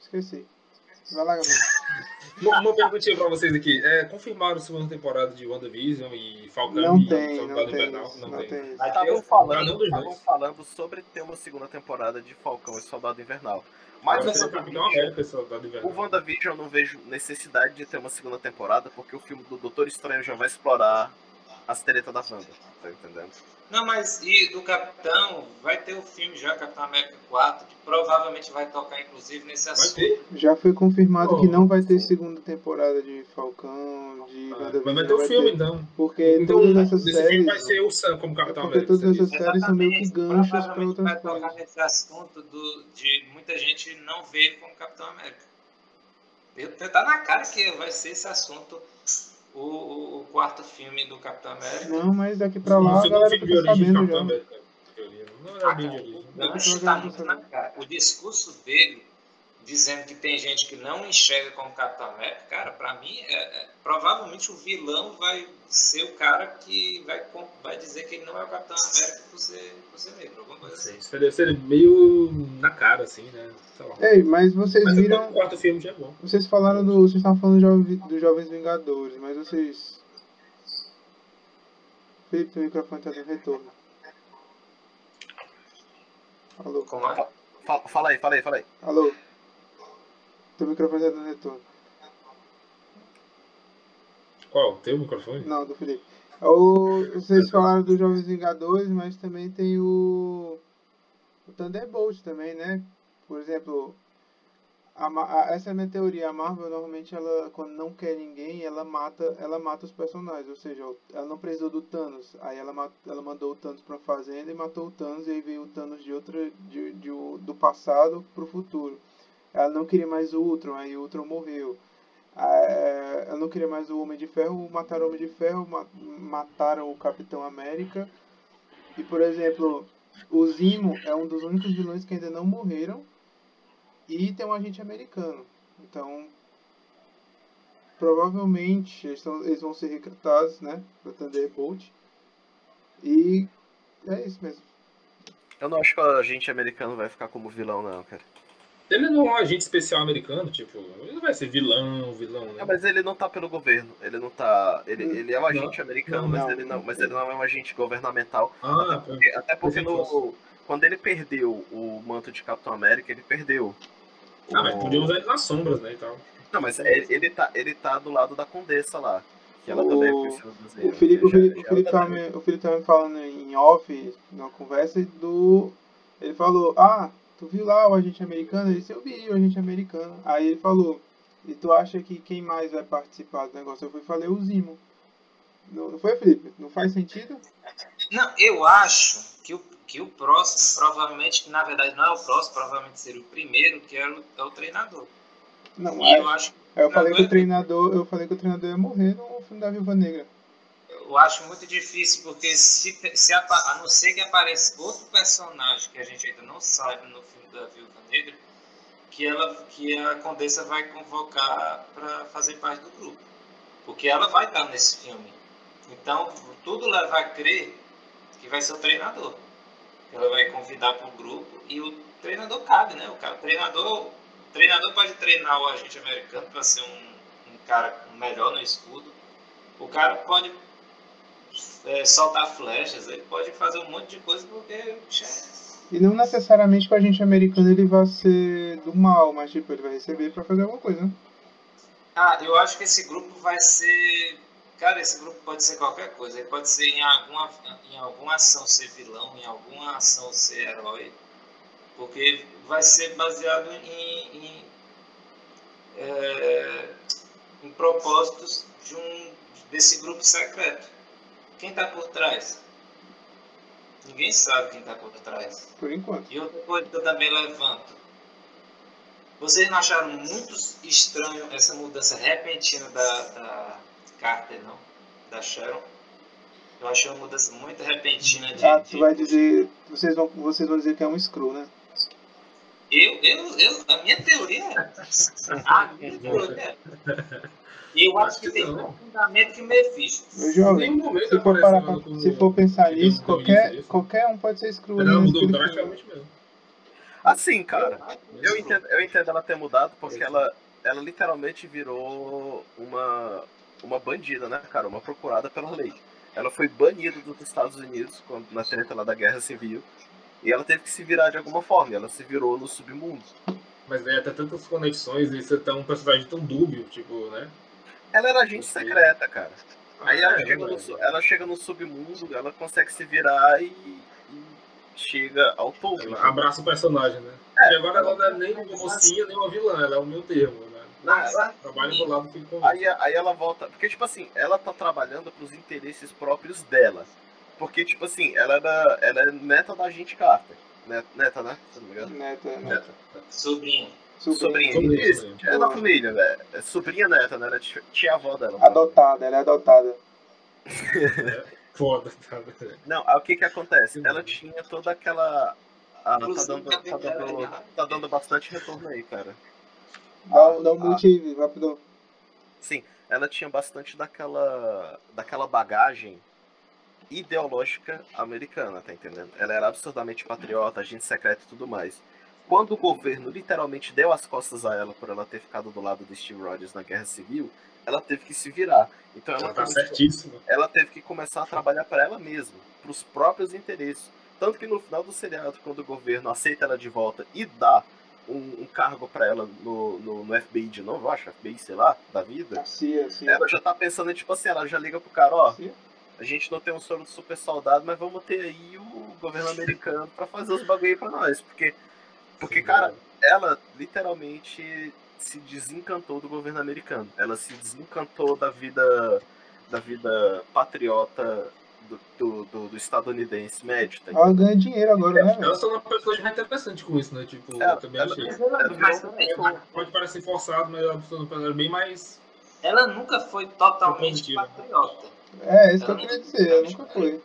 Esqueci. Vai lá, Gabriel. Uma, uma perguntinha pra vocês aqui. É, confirmaram a segunda temporada de WandaVision e Falcão Não e tem, Soldado não tem Invernal? isso. Não, Não tem. Estavam o- falando, estavam falando sobre ter uma segunda temporada de Falcão e Soldado Invernal. Mas o o Capitão WandaVision, América Soldado o Invernal. WandaVision eu não vejo necessidade de ter uma segunda temporada, porque o filme do Doutor Estranho já vai explorar as tretas da Wanda, tá entendendo? Não, mas e do Capitão, vai ter o filme já, Capitão América 4, que provavelmente vai tocar inclusive nesse Vai assunto. ter? Já foi confirmado Oh, que não vai ter sim. segunda temporada de Falcão, de Ah, mas vai ter o filme, ter, então. Porque Então, todas essas nesse filme séries. vai ser o Sam como É Capitão porque América. todas seria essas séries são meio que ganchos para provavelmente vai outras tocar nesse assunto do, de muita gente não ver como Capitão América. Tá na cara que vai ser esse assunto, o, o- o quarto filme do Capitão América. Não, mas daqui pra lá a segundo galera fica origem de sabendo já. América. Não era bem de origem. O gancho tá muito na cara. O discurso dele, dizendo que tem gente que não enxerga como Capitão América, cara, pra mim, é, é- provavelmente o vilão vai ser o cara que vai, vai dizer que ele não é o Capitão América por ser, por ser negro, alguma coisa assim. Sim, seria, seria meio na cara, assim, né? Ei, mas vocês Mas viram. o quarto filme já é bom. Vocês falaram do. Vocês estavam falando dos Jovens Vingadores, mas vocês. Felipe, teu microfone tá dando retorno. Alô? Como é? Fala, fala aí, fala aí, fala aí. Alô? Teu microfone tá dando retorno. Qual? Tem o microfone? Não, do Felipe. O, vocês falaram dos Jovens Vingadores, mas também tem o. O Thunderbolt também, né? Por exemplo, a a- essa é a minha teoria. A Marvel normalmente ela, quando não quer ninguém, ela mata, ela mata os personagens. Ou seja, ela não precisou do Thanos. Aí ela, ela mandou o Thanos pra fazenda e matou o Thanos. E aí veio o Thanos de outra, de, de, do passado pro futuro. Ela não queria mais o Ultron, aí o Ultron morreu. É, eu não queria mais o Homem de Ferro, mataram o Homem de Ferro, ma- mataram o Capitão América. E, por exemplo, o Zimo é um dos únicos vilões que ainda não morreram. E tem um agente americano. Então, provavelmente eles vão ser recrutados, né? Pra Thunderbolt. E é isso mesmo. Eu não acho que o agente americano vai ficar como vilão, não, cara. Ele não é um agente especial americano, tipo, ele não vai ser vilão, vilão, né? É, mas ele não tá pelo governo. Ele não tá. Ele, Hum, ele é um agente americano, não, mas não. ele não. Mas ele não é um agente governamental. Ah, Até porque, até porque no, quando ele perdeu o manto de Capitão América, ele perdeu. Ah, mas o- podia usar ele nas sombras, né, e tal. Não, mas ele, ele, tá, ele tá do lado da Condessa lá. Que ela também é O- desenho. O Felipe, o Já- o Felipe, ela tava me, o Felipe tava me falando em off, na conversa, do. Ele falou, ah, tu viu lá o agente americano? Ele disse, eu vi o agente americano. Aí ele falou, e tu acha que quem mais vai participar do negócio? Eu fui falei o Zimo. Não, não foi, Felipe? Não faz sentido? Não, eu acho que o, que o próximo, provavelmente, que na verdade não é o próximo, provavelmente seria o primeiro, que é o, é o treinador. Não, E eu acho, aí eu falei que o treinador- treinador, eu falei que o treinador ia morrer no filme da Viúva Negra. Eu acho muito difícil, porque se, se apa- a não ser que apareça outro personagem que a gente ainda não sabe no filme da Viúva Negra, que, ela, que a Condessa vai convocar para fazer parte do grupo. Porque ela vai estar nesse filme. Então, tudo leva a crer que vai ser o treinador. Ela vai convidar para o grupo e o treinador cabe, né? O, cara, o treinador, o treinador pode treinar o agente americano para ser um, um cara melhor no escudo. O cara pode é, soltar flechas, ele pode fazer um monte de coisa porque é E não necessariamente que o agente americano ele vai ser do mal, mas tipo, ele vai receber pra fazer alguma coisa, né? Ah, eu acho que esse grupo vai ser. Cara, esse grupo pode ser qualquer coisa. Ele pode ser em alguma, em alguma ação ser vilão, em alguma ação ser herói. Porque vai ser baseado em, em, é, em propósitos de um, desse grupo secreto. Quem está por trás? Ninguém sabe quem está por trás. Por enquanto. E outra coisa que eu também levanto. Vocês não acharam muito estranho essa mudança repentina da, da Carter, não? Da Sharon? Eu achei uma mudança muito repentina de. Ah, de- tu vai dizer. Vocês vão, vocês vão dizer que é um Screw, né? Eu, eu, eu, a minha teoria é. A minha teoria é. E eu acho que tem não. mais fundamento que Mephisto. Meu Em jovem, se for, parar pra- se for pensar nisso, qualquer, qualquer um pode ser ela né, mudou drasticamente mesmo. Assim, cara, eu Eu entendo, eu entendo ela ter mudado porque ela, ela literalmente virou uma, uma bandida, né, cara? Uma procurada pela lei. Ela foi banida dos Estados Unidos quando, na treta lá da Guerra Civil. E ela teve que se virar de alguma forma. E ela se virou no submundo. Mas daí até tantas conexões e você tá um personagem tão dúbio, tipo, né? Ela era agente secreta, cara. Aí ela, Ah, é, chega no, ela chega no submundo, ela consegue se virar e, e chega ao topo. Ela abraça o personagem, né? É. e agora ela não é nem uma mocinha, nem uma vilã, ela é o meu termo, né? Ela- Trabalho do lado com Aí, aí ela volta. Porque, tipo assim, ela tá trabalhando pros interesses próprios dela. Porque, tipo assim, ela, era, ela é neta da agente Carter. Net- Neta, né? Se não me engano. Neta, né? Neta. Sobrinha. Sobrinha. Sobrinha, Isso, é da família, velho. É sobrinha neta, né? Ela é tia- tia-avó dela. Adotada, ela é adotada. Foda, tá? Não, aí o que que acontece? Ela tinha toda aquela. Ah, tá, dando, tá, dando, tá dando bastante retorno aí, cara. Dá, um- dá um Ah, mute aí, rapidão. Sim, ela tinha bastante daquela, daquela bagagem ideológica americana, tá entendendo? Ela era absurdamente patriota, agente secreto e tudo mais. Quando o governo literalmente deu as costas a ela por ela ter ficado do lado de Steve Rogers na Guerra Civil, ela teve que se virar. Então ela, Ela tá certíssima. ela teve que começar a trabalhar para ela mesma, para os próprios interesses. Tanto que no final do seriado, quando o governo aceita ela de volta e dá um, um cargo para ela no, no, no FBI de novo, acho, FBI, sei lá, da vida, Cia, Cia. ela já tá pensando, tipo assim, ela já liga pro cara, ó, Cia. A gente não tem um soro de super soldado, mas vamos ter aí o governo americano para fazer os bagulho aí pra nós. Porque, porque cara, ela literalmente se desencantou do governo americano. Ela se desencantou da vida da vida patriota do, do, do- do estadunidense médio, tá Ela ganha dinheiro agora, né? Ela só é uma personagem mais interessante com isso, né? Tipo, Ela- eu também ela- achei. Mas ela, Ela mas peraí, Pode parecer forçado, mas ela é bem mais. ela nunca foi totalmente patriota. É, isso que eu queria dizer, ela nunca foi.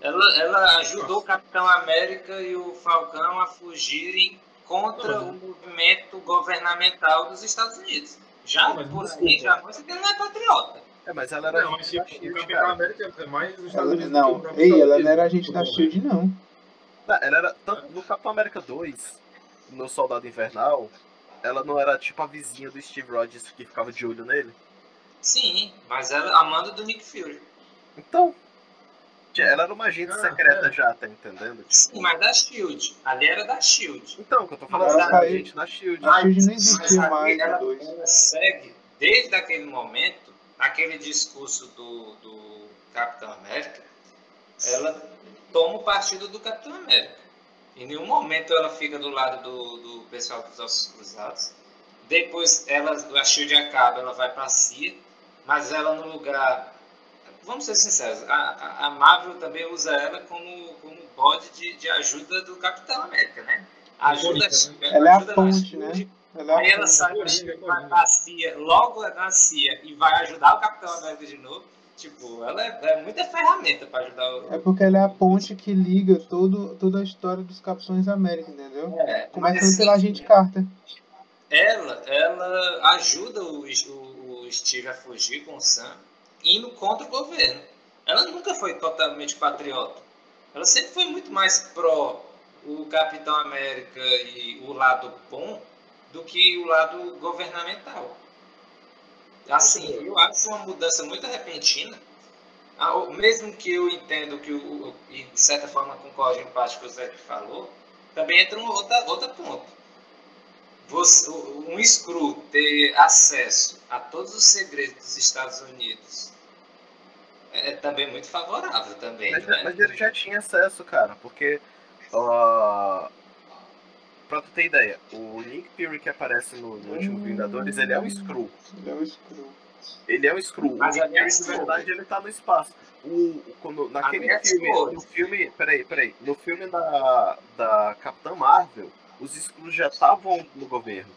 Ela, ela ajudou o Capitão América e o Falcão a fugirem contra o movimento governamental dos Estados Unidos. Já Não, por aí já mostra que ele não é patriota. É, mas ela era Não, mas tipo, o Capitão. América é mais os Estados Ela, Unidos do que o não, ei, ela não era agente da Shield, não. Não, ela era tanto no Capitão América 2, no Soldado Invernal, ela não era tipo a vizinha do Steve Rogers que ficava de olho nele. Sim, mas ela amando do Nick Fury. Então, ela era uma agente Ah, secreta é. já, tá entendendo? Sim, mas da Shield. Ali era da Shield. Então, que eu tô falando, era saiu- agente da Shield. A Shield não Mas existia mais ela, no 2. ela segue, desde aquele momento, aquele discurso do, do Capitão América, ela toma o partido do Capitão América. Em nenhum momento ela fica do lado do, do pessoal dos Ossos Cruzados. Depois ela, a Shield acaba, ela vai para a CIA, mas ela no lugar. Vamos ser sinceros, a, a- Marvel também usa ela como, como bode de, de ajuda do Capitão América, né? Ajuda, Ela é a ajuda ponte, né? Ela é Aí ela sai da vai CIA, logo na CIA, e vai ajudar o Capitão América de novo. Tipo, ela é, é muita ferramenta pra ajudar o. É porque ela é a ponte que liga todo, toda a história dos Capitães América, entendeu? É, Começando mas, pela assim, agente Carter. Ela, ela ajuda o, o, o Steve a fugir com o Sam, indo contra o governo. Ela nunca foi totalmente patriota. Ela sempre foi muito mais pró o Capitão América e o lado bom do que o lado governamental. Assim, eu acho uma mudança muito repentina. Ah, Mesmo que eu entendo que, o- e de certa forma concordo em parte com o Zé que falou, também entra um outra, outra ponto. Você, o- um Screw ter acesso a todos os segredos dos Estados Unidos é também muito favorável também, Mas, né? mas ele já tinha acesso, cara, porque. ó, pra tu ter ideia, o Nick Fury que aparece no, no último Vingadores, ele é um Skrull. Ele é o Screw. Ele é um Skrull. O Mas Nick Fury, de Skrull. verdade, ele tá no espaço. O, o- quando, naquele filme, Skrull. no filme. Peraí, peraí. No filme da, da Capitã Marvel, os Skrulls já estavam no governo.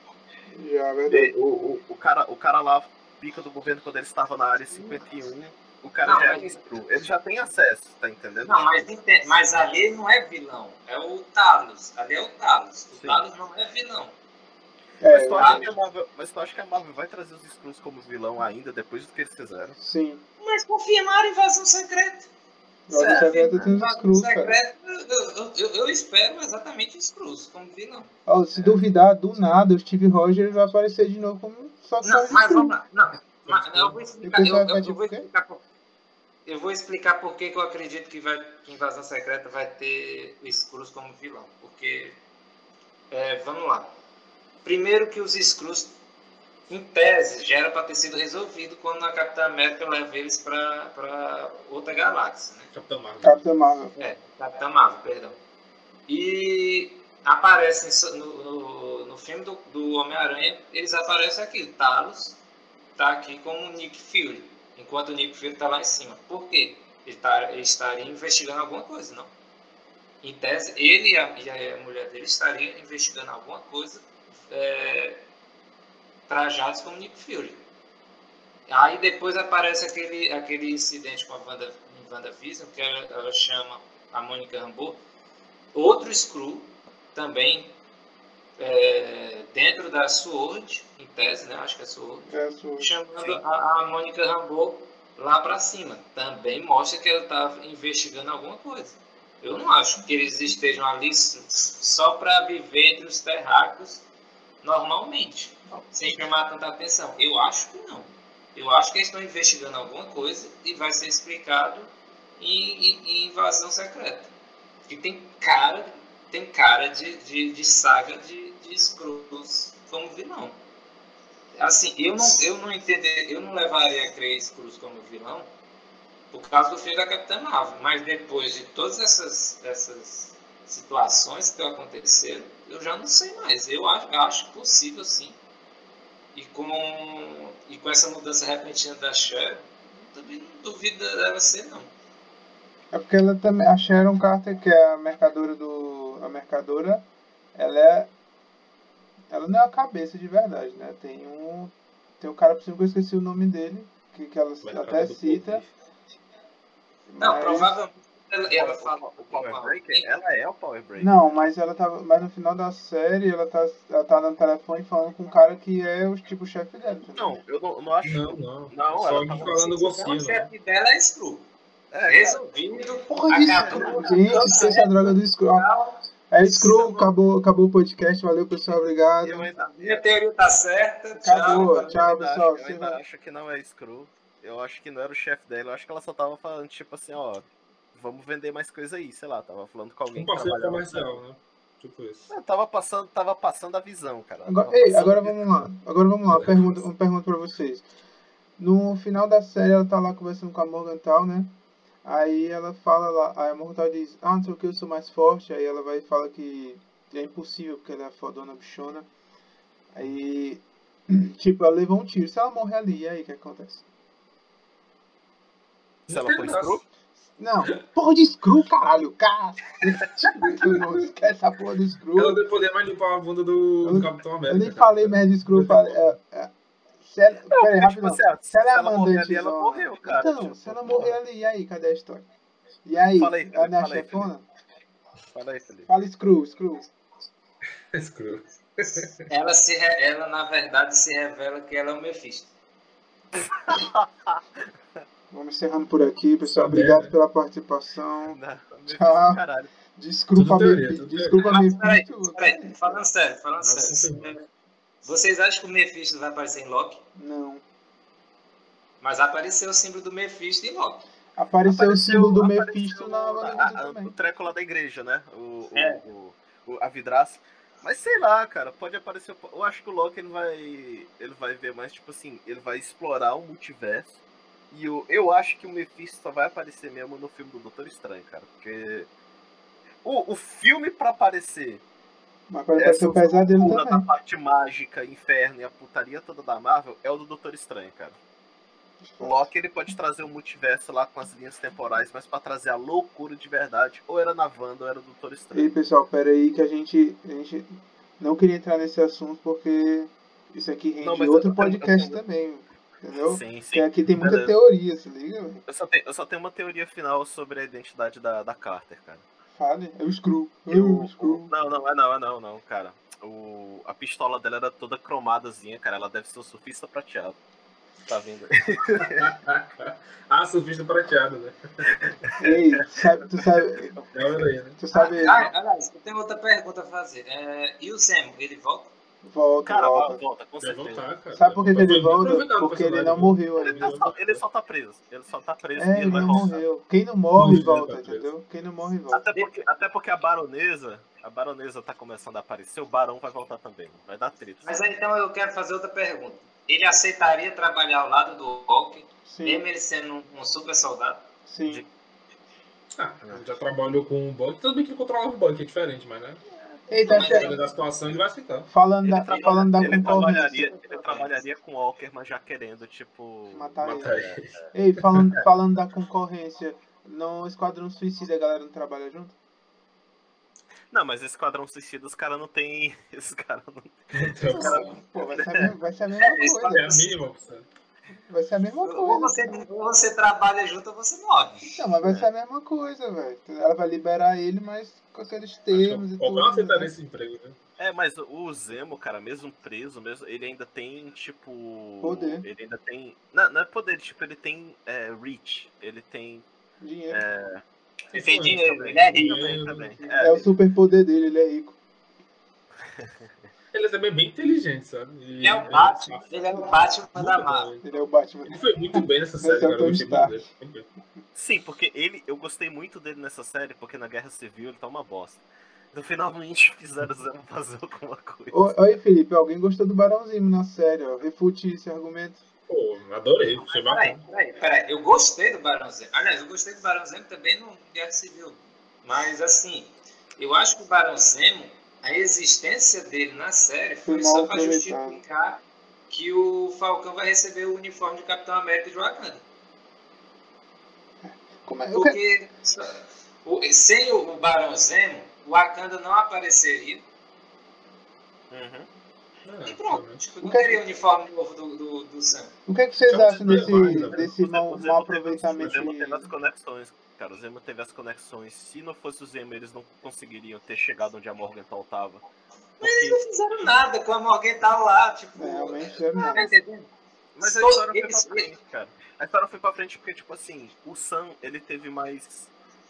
Já, é verdade. E O, o, o, cara, o cara lá, pica do governo, quando ele estava na área 51, o cara Não, já é mas- um Skrull. Ele já tem acesso, tá entendendo? Não, mas, mas ali não é vilão, é o Talos. Ali é o Talos. O Sim. Talos não é vilão. Mas, É, tu acha que a Marvel, mas tu acha que a Marvel vai trazer os Skrulls como vilão ainda, depois do que eles fizeram? sim. Mas confirmaram invasão secreta. Invasão Certo. secreta tem os cara. secreta, eu, eu- eu- espero exatamente os Skrulls como vilão. Ó, se duvidar, do nada, o Steve Rogers vai aparecer de novo como só que Não, mas vamos lá. Não, mas eu vou explicar. Eu, eu- eu vou explicar por, eu vou explicar por que eu acredito que, vai, que Invasão Secreta vai ter o Skrulls como vilão. Porque, é, vamos lá. Primeiro que os Skrulls, em tese, já era para ter sido resolvido quando a Capitã América leva eles para outra galáxia, né? Capitão Marvel. Capitão Marvel. É, Capitã Marvel, perdão. E aparecem no, no, no filme do, do Homem-Aranha, eles aparecem aqui. Talos tá aqui como Nick Fury, enquanto o Nick Fury tá lá em cima. Por quê? Ele, tá, ele estaria investigando alguma coisa, não? Em tese, ele e a, e a mulher dele estariam investigando alguma coisa é, trajados como Nick Fury. Aí depois aparece aquele, aquele incidente com a Wanda, em WandaVision, que ela, ela chama a Mônica Rambeau, outro Screw, também é, dentro da SWORD, em tese, né? Acho que é SWORD, É a sua. chamando a, a Mônica Rambeau lá para cima. Também mostra que ela estava investigando alguma coisa. Eu não acho que eles estejam ali só para viver entre os terráqueos normalmente, sem chamar tanta atenção. Eu acho que não. Eu acho que eles estão investigando alguma coisa e vai ser explicado em, em- em invasão secreta. E tem cara, tem cara de, de, de saga de, de como vilão. Assim, eu não, eu não entender, eu não levaria a crer Skrulls como vilão por causa do filme da Capitã Marvel, mas depois de todas essas, essas situações que aconteceram, eu já não sei mais. Eu acho, eu acho possível sim. E com, e com essa mudança repentina da Cher, também não duvido dela ser não. É porque ela também. A Sharon Carter, que é a mercadora do. A mercadora, ela é. Ela não é a cabeça de verdade, né? Tem um. Tem um cara por cima que eu esqueci o nome dele, que, que ela Mercado até cita. Não, mas- provavelmente ela, ela fala. O Power Breaker, ela é o Power Breaker. Não, mas ela tava. Mas no final da série ela tá, ela tá no telefone falando com um cara que é o tipo chefe dela. Não, eu não, não acho. Não, não. Não, Só ela tava- falando O gostinho, né? chefe dela é Screw. É, cara, Resolvido. Porra acabou. Gente, esquece a droga do Screw. É Screw, acabou, acabou o podcast. Valeu, pessoal. Obrigado. Minha teoria tá certa. Acabou. Tchau. Pessoal. acho, eu ainda acho que não é Screw. Eu acho que não era o chefe dela. Eu acho que ela só tava falando, tipo assim, ó. Vamos vender mais coisa aí, sei lá, tava falando com alguém Um que parceiro trabalhava. comercial, né? Tipo isso. Eu tava passando, tava passando a visão, cara. Agora, ei, agora vamos lá. Agora vamos lá. Pergunta, uma pergunta pra vocês. No final da série, ela tá lá conversando com a Morgenthau, né? Aí ela fala lá, aí a Morgenthau diz, ah, não sei o que, eu sou mais forte. Aí ela vai e fala que é impossível, porque ela é fodona bichona. Aí, tipo, ela levou um tiro. Se ela morrer ali, e aí, o que acontece? Se ela for screw, Não, porra de screw, caralho, cara. não esquece essa porra do screw. Ela não poder mais limpar a bunda do, do Capitão América. Eu nem cara. falei merda de screw, eu falei. É, é, se ela, peraí, porque, rapidão. tipo assim, se ela é se ela morrer mandante ali, ela morreu, cara, Então, tipo, se ela morrer ali, e aí, cadê a história? E aí, Fala aí, não é fala aí, chefona? fala aí, Felipe. Fala screw, screw. Screw. Ela, se re- ela, na verdade, se revela que ela é o Mephisto. Vamos encerrando por aqui, pessoal. Tá Obrigado pela participação. Não, Tchau. Caralho. Desculpa, Tudo teoria, me, tudo desculpa Mas me peraí, peraí, falando sério, falando Nossa, sério. Vocês acham que o Mephisto vai aparecer em Loki? Não. Mas apareceu o símbolo do Mephisto em Loki. Apareceu, o símbolo do apareceu Mephisto na a-. O treco lá da igreja, né? O, o- É. o- o- a vidraça. Mas sei lá, cara, pode aparecer. Eu acho que o Loki ele vai. Ele vai ver mais, tipo assim, ele vai explorar o multiverso. E eu, eu acho que o Mephisto só vai aparecer mesmo no filme do Doutor Estranho, cara. Porque. O, o filme pra aparecer Mas vai ser o pesadelo da parte mágica, inferno e a putaria toda da Marvel é o do Doutor Estranho, cara. O Loki ele pode trazer o multiverso lá com as linhas temporais, mas pra trazer a loucura de verdade, ou era na Wanda ou era do Doutor Ei, Estranho. pessoal, pera aí que a gente, a gente não queria entrar nesse assunto porque isso aqui rende Não, outro eu- eu- eu- podcast eu- também, entendeu? Sim, Porque sim. aqui tem muita teoria, se liga, velho. Eu só, tenho, eu só tenho uma teoria final sobre a identidade da, da Carter, cara. Fale, é o Screw. É Eu- o Screw. não, não, é não, é não, não, cara. O, a pistola dela era toda cromadazinha, cara. Ela deve ser o surfista prateado. Tá vendo? ah, surfista prateado, né? Ei, sabe, tu sabe, É tu sabe, Ah, ah, aliás, eu tenho outra pergunta a fazer. É, e o Zemo, ele volta? Volta, Cara, volta. volta, com certeza. voltar, cara. Sabe por que, ele volta? Porque ele não morreu Ele, tá só, ele só tá preso. Ele só tá preso É, e ele ele vai não voltar. morreu. Quem não morre, Ele volta, tá entendeu? Quem não morre, volta. Até porque, até porque a baronesa, a baronesa tá começando a aparecer, o barão vai voltar também. Vai dar treta. Mas aí, então eu quero fazer outra pergunta. Ele aceitaria trabalhar ao lado do Hulk, Sim, mesmo ele sendo um, um super soldado? sim. Ah, já trabalhou com o Buck. Tudo bem que ele controlava o Buck, é diferente, mas né? Eita, Dependendo da situação, ele vai aceitar. falando Ele, da, trabalha- falando da ele concorrência. trabalharia, ele trabalharia com o Walker, mas já querendo, tipo. Matar ele. Matar ele. Ei, falando, falando da concorrência, no Esquadrão Suicida a galera não trabalha junto? Não, mas Esquadrão Suicida, os caras não tem. Esses caras não. Então, Pô, vai ser a mesma, vai ser a mesma é coisa. a mínima opção. Vai ser a mesma Ou coisa. você, ou você trabalha junto ou você morre. Não, mas vai ser a mesma coisa, velho. Ela vai liberar ele, mas com aqueles termos e Qualquer tudo. aceitaria né? esse emprego, né? É, mas o Zemo, cara, mesmo preso, mesmo, ele ainda tem, tipo. Poder. Ele ainda tem. Não, não é poder, tipo, ele tem é, reach. Ele tem. Dinheiro. Ele tem dinheiro, também. ele é rico. Também, também. É, É, o super poder dele, ele é rico. Ele é também bem inteligente, sabe? Ele é o Batman, ele é o Batman da Marvel. Ele é o Batman. Ele foi muito bem nessa série, é cara. Eu. Sim, porque ele. Eu gostei muito dele nessa série, porque na Guerra Civil ele tá uma bosta. Então finalmente fizeram o Zemo fazer alguma coisa. Oi, Felipe, alguém gostou do Barãozinho na série, ó. Refute esse argumento. Pô, adorei. Peraí, bacana. peraí, peraí. Eu gostei do Barão Zemo. Aliás, eu gostei do Barão Zemo também no Guerra Civil. Mas, assim, eu acho que o Barão Zemo, a existência dele na série foi, Foi mal só para justificar que o Falcão vai receber o uniforme de Capitão América de Wakanda. Como é? Porque o- sem o, o Barão Zemo, o Wakanda não apareceria. Uhum. E pronto. realmente. Tipo, não O que é teria o uniforme novo do, do, do Sam. O que, é que vocês acham desse, né? desse mau teve- aproveitamento? Teve as de- conexões, cara. O Zemo teve as conexões. Se não fosse o Zemo, eles não conseguiriam ter chegado onde a Morgenthau tava. Porque- Não fizeram nada com a Morgan tá lá, tipo. É, realmente, é tá nada. entendendo? Mas a história foi pra eles- frente, cara. A história foi pra frente porque, tipo assim, o Sam, ele teve mais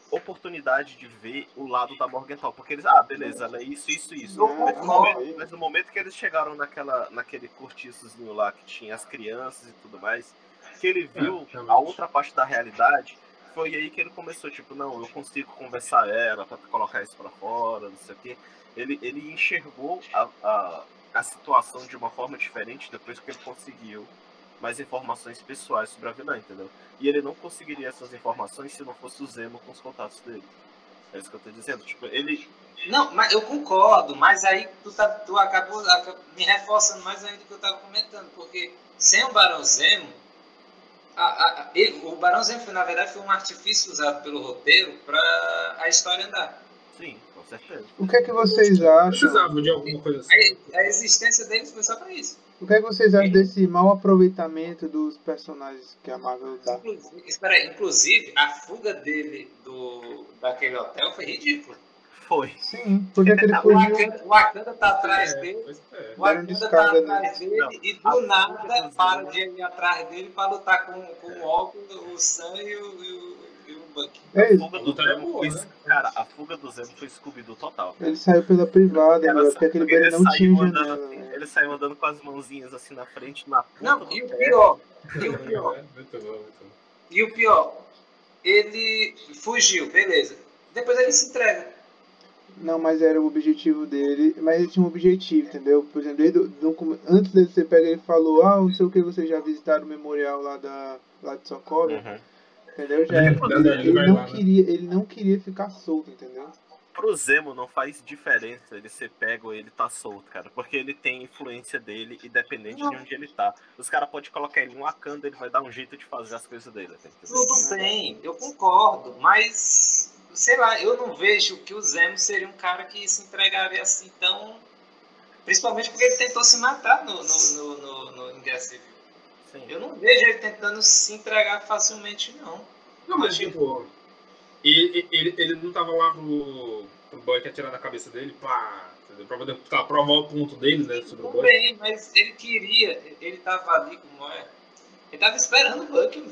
oportunidade de ver o lado da Morgenthau. Porque eles, ah, beleza, ela é isso, isso, isso. Mas no, momento, mas no momento que eles chegaram naquela, naquele cortiçozinho lá que tinha as crianças e tudo mais, que ele viu realmente. a outra parte da realidade, foi aí que ele começou, tipo, não, eu consigo conversar ela pra colocar isso pra fora, não sei o quê. Ele, ele enxergou a, a, a situação de uma forma diferente depois que ele conseguiu mais informações pessoais sobre a vilã, entendeu? E ele não conseguiria essas informações se não fosse o Zemo com os contatos dele. É isso que eu tô dizendo. Tipo, ele. Não, mas eu concordo, mas aí tu, tá, tu acabou, acabou me reforçando mais ainda do que eu estava comentando, porque sem o Barão Zemo, a, a, ele, o Barão Zemo, na verdade, foi um artifício usado pelo roteiro para a história andar. Sim, com certeza. O que é que vocês acham? Precisava de alguma coisa assim. A, a existência deles foi só para isso. O que é que vocês acham desse mau aproveitamento dos personagens que a Marvel dá? Inclusive, espera aí, inclusive, a fuga dele do, daquele hotel foi ridícula. Foi. Sim, porque que ele O fugiu. Wakanda, o Wakanda tá atrás É, dele, é. o Wakanda tá atrás dele Não, e a do nada para de ir atrás dele para lutar com, com o Hulk, o Sam e o, e o, e o Bucky. É A isso. fuga do Zemo foi. né? Cara, a fuga do Zemo foi Scooby-Doo total. Ele saiu pela privada, Ela meu, porque aquele ele banheiro não tinha andando janela. assim, né? ele saiu andando com as mãozinhas assim na frente, na ponta Não, e o pior, e o pior, É, muito bom, muito bom. e o pior, ele fugiu, beleza. Depois ele se entrega. Não, mas era o objetivo dele. Mas ele tinha um objetivo, entendeu? Por exemplo, desde antes dele ser pego, ele falou: Ah, não sei o que, vocês já visitaram o memorial lá, da, lá de Socorro. Uhum. Entendeu? Já, Ele- ele, não lá, né? queria, ele não queria ficar solto, entendeu? Pro Zemo não faz diferença ele ser pego ou ele tá solto, cara. Porque ele tem influência dele, independente de onde ele tá. Os caras podem colocar ele em Wakanda, ele vai dar um jeito de fazer as coisas dele. tá? Tudo bem, eu concordo, mas sei lá, eu não vejo que o Zemo seria um cara que se entregaria assim tão. Principalmente porque ele tentou se matar no, no, no, no, no em Guerra Civil. Sim. Eu não vejo ele tentando se entregar facilmente, não. Não, mas tipo, ele, ele, ele não tava lá pro, pro Buck atirar na cabeça dele, pá, entendeu? Pra poder provar o ponto dele, né, sobre o Tudo bem, mas ele queria, ele tava ali como é. Ele tava esperando o Buck.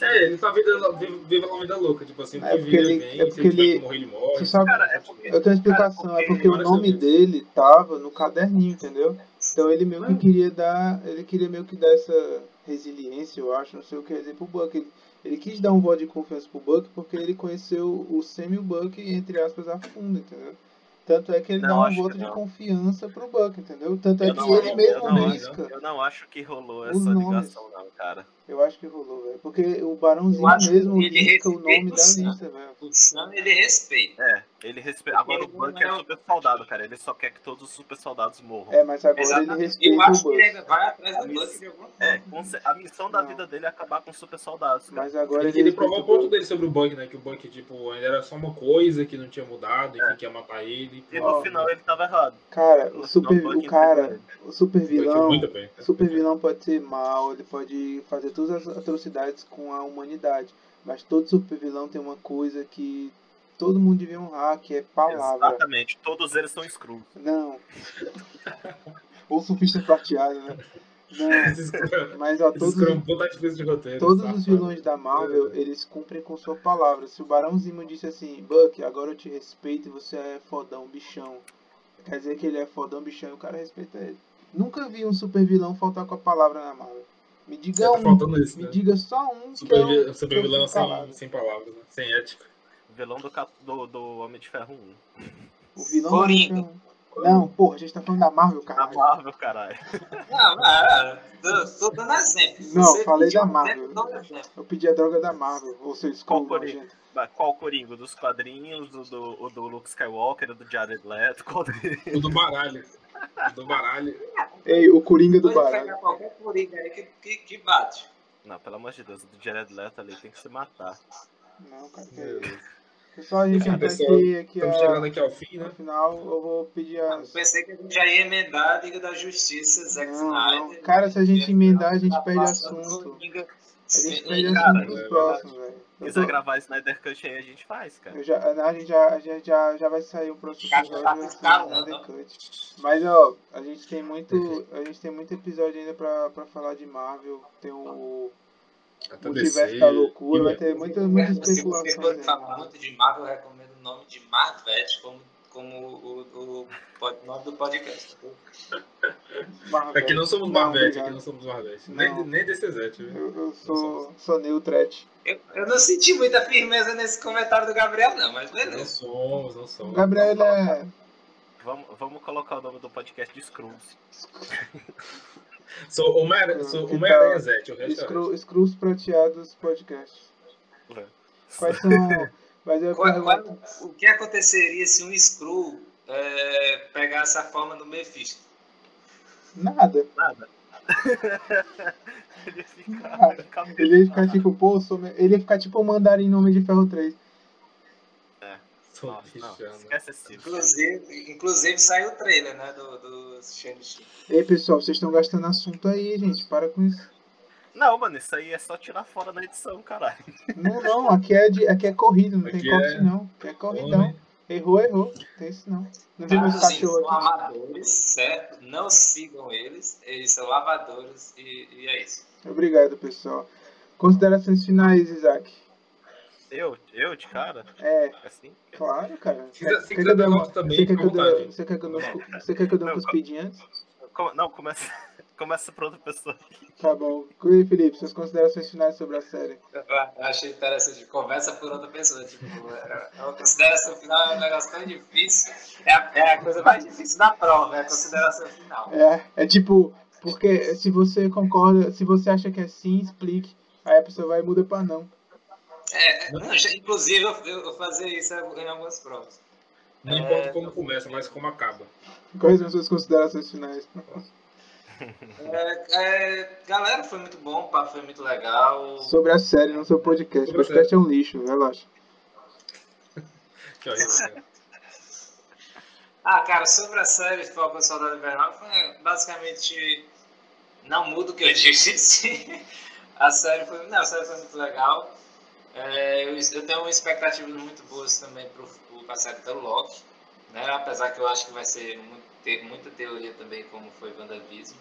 É, ele tá vivendo, vive, uma vida louca, tipo assim, É que porque vive ele- bem, é se porque ele tiver ele- morrer, ele morre. Você sabe, Cara, é porque. eu tenho uma explicação, Cara, é porque o porque- nome dele tava no caderninho, entendeu? Então ele meio que queria dar, ele queria meio que dar essa resiliência, eu acho, não sei o que dizer pro Buck. Ele, ele quis dar um voto de confiança pro Buck porque ele conheceu o Sam e o Buck, entre aspas, a fundo, entendeu? Tanto é que ele Não, dá um voto de não. confiança pro Buck, entendeu? Tanto é Eu que não, ele mesmo eu, não risca. acho, eu não acho que rolou essa ligação, não, cara. Eu acho que rolou, velho. Porque o Barãozinho Eu mesmo ele risca o nome da lista, velho. O Sam ele respeita. É, ele respeita. Agora o Porque Buck é é super soldado, cara. Ele só quer que todos os super soldados morram. É, mas agora ele Exatamente. respeita Eu o acho que ele vai atrás do. Buck de alguma forma. É, a missão da Não. vida dele é acabar com os super soldados, cara. Mas agora Ele ele, provar o ponto dele sobre o Buck, né? Que o Buck, tipo, ainda era só uma coisa que não tinha mudado, enfim, É. que ia matar ele. E no final ele tava errado. Cara, o super, o cara, ele. o super vilão, muito bem. o super vilão pode ser mal, ele pode fazer todas as atrocidades com a humanidade, mas todo super vilão tem uma coisa que todo mundo devia honrar, que é palavra. Exatamente, todos eles são Skrulls. Não. Ou surfista prateado, né? Não. Mas ó, todos, de roteiro. todos safado. os vilões da Marvel, eles cumprem com sua palavra. Se o Barão Zemo disse assim, Buck, agora eu te respeito e você é fodão, bichão. Quer dizer que ele é fodão, bichão e o cara respeita ele. Nunca vi um super vilão faltar com a palavra na Marvel. Me diga tá um, faltando isso, me né? diga só um que Super, eu, vi- que super vilão sem, sem palavras, né? Sem ética. Vilão do, Cap- do, do Homem de Ferro 1. O vilão Coringa. do. Não, porra, a gente tá falando da Marvel, Da cara. Marvel, caralho. Não, não, tô, tô dando exemplo. Não, Você falei da Marvel. exemplo. Eu pedi a droga da Marvel, ou seu Qual. Mas Qual Coringa? Dos quadrinhos, do, do, o do Luke Skywalker, do Jared Leto? Qual? O do baralho. O do baralho. Ei, o Coringa do baralho. pegar qualquer coringa aí que, que, que bate. Não, pelo amor de Deus, o do Jared Leto ali tem que se matar. Não, cara, é. Deus. Pessoal, a gente Enfim, tá pessoal, aqui, aqui Estamos a- chegando aqui ao fim, no né? final, eu vou pedir Eu as... pensei que a gente já ia emendar a Liga da Justiça, Zack Não, não. Snyder. Cara, se a gente emendar, a gente Tá perde assunto. Coringa. A gente perde Cara, assunto pros é próximos, velho. Se Eu quiser tô- gravar Snyder Cut aí, a gente faz, cara. eu já, a gente já, a gente já, já vai sair o próximo episódio, tá escalando, Snyder. Cut. Mas ó, a gente tem muito, a gente tem muito episódio ainda pra, pra falar de Marvel. Tem o Até Multiverso da Loucura, vai ter muita, muita Se você especulação. for né? falar muito de Marvel, eu recomendo o nome de Marvete como como o, o, o nome do podcast. Marvel. Aqui não somos Marvete, aqui não somos Marvete. Nem, nem DCZ. Eu, eu sou, sou Neutret. Eu, eu não senti muita firmeza nesse comentário do Gabriel, não, mas beleza. Não somos, não somos. Gabriel, ele é. Vamos, vamos colocar o nome do podcast de Scrooge. sou o Homem-Aranha Zete, o resto Scru, é Scrooge Prateados Podcast. É. Quais são. Mas eu qual, qual, o que aconteceria se um Screw é, pegasse a forma do Mephisto? Nada. Nada. ele, ia ficar, ele ia ficar tipo, pô, sou... ele ia ficar tipo o mandarim no Homem de Ferro 3. Inclusive, inclusive saiu o trailer, né, do, do Shang-Chi. Ei, pessoal, vocês estão gastando assunto aí, gente. Para com isso. Não, mano, isso aí é só tirar fora na edição, caralho. Não, não, aqui é, de, aqui é corrido, não aqui tem corte é... não. Aqui é corridão. Errou, errou. Tem isso não. Não vi meus cachorros são amadores, certo? Não sigam eles. Eles são amadores e, e é isso. Obrigado, pessoal. Considerações finais, Isaac. Eu? Eu, de cara? É. Assim? Claro, cara. Você quer que eu dê uma... Você quer que eu dê... Você quer que eu dê... Você quer que eu dê uma cuspidinha antes? Não, começa... Começa por outra pessoa. Tá bom. E Felipe, suas considerações finais sobre a série. Eu achei interessante. Começa por outra pessoa. Tipo, é uma consideração final é um negócio tão difícil. É a, é a coisa mais difícil da prova, é a consideração final. É, é tipo, porque se você concorda, se você acha que é sim, explique. Aí a pessoa vai e muda pra não. É, inclusive eu, eu fazia isso em algumas provas. Não é... importa como começa, mas como acaba. Quais são suas considerações finais? É, é, galera, foi muito bom, o papo foi muito legal. Sobre a série, não seu podcast. O podcast é um lixo, relaxa. que horrível, Ah, cara, sobre a série Falcão Soldado Invernal, foi basicamente. Não muda o que eu disse. a série foi, não, a série foi muito legal. É, eu, eu, tenho expectativas muito boas também para a série do Loki. Né? Apesar que eu acho que vai ser muito, ter muita teoria também, como foi WandaVision.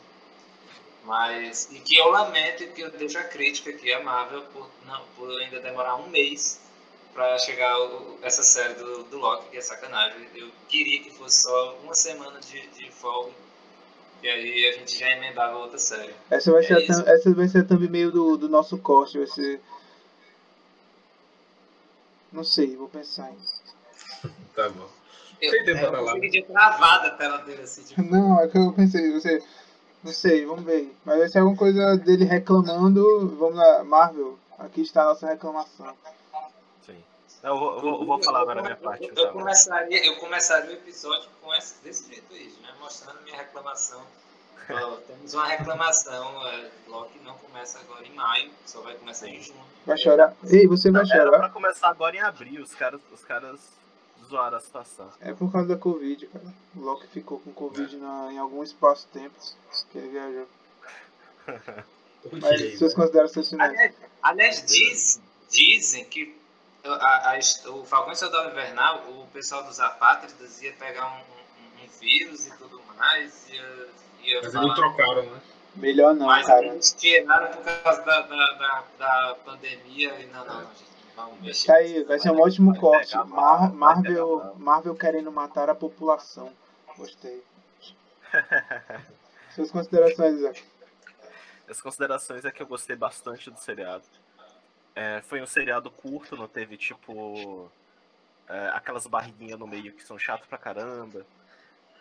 Mas, e que eu lamento que eu deixo a crítica aqui a Marvel por, não, por ainda demorar um mês para chegar o, essa série do, do Loki, que é sacanagem. Eu queria que fosse só uma semana de, de folga. E aí a gente já emendava outra série. Essa vai, é ser, a, essa vai ser também meio do, do nosso corte, vai ser. Não sei, vou pensar em. tá bom. Eu, tempo é, eu lá. travada a tela dele assim. Tipo... Não, é que eu pensei, você. Não sei, vamos ver. Mas vai ser alguma coisa dele reclamando. Vamos lá, Marvel, aqui está a nossa reclamação. Sim. Eu vou, eu vou, eu vou falar agora a minha parte. Eu, eu, começaria, eu começaria o episódio com esse, desse jeito aí, né? mostrando minha reclamação. Temos uma reclamação. É, Loki não começa agora em maio, só vai começar em junho. Vai chorar. Ei, você vai não, chorar? Era pra começar agora em abril. Os caras, os caras zoaram a situação. É por causa da Covid, cara. O Loki ficou com Covid na, em algum espaço-tempo que ele viajou. Mas suas considerações finais? Aliás, aliás diz, dizem que a, a, o Falcão e Soldado Invernal, o pessoal dos apátridas ia pegar um, um, um vírus e tudo mais. Ia, ia Mas eles trocaram, né? Melhor não, Mas cara. eles tiraram por causa da, da, da, da pandemia e não, não, gente. Tá aí, vai ser um ótimo corte. Mar Marvel, Marvel querendo matar a população. Gostei. Suas considerações, Isaac? As considerações é que eu gostei bastante do seriado. É, foi um seriado curto, não teve tipo é, aquelas barriguinhas no meio que são chato pra caramba.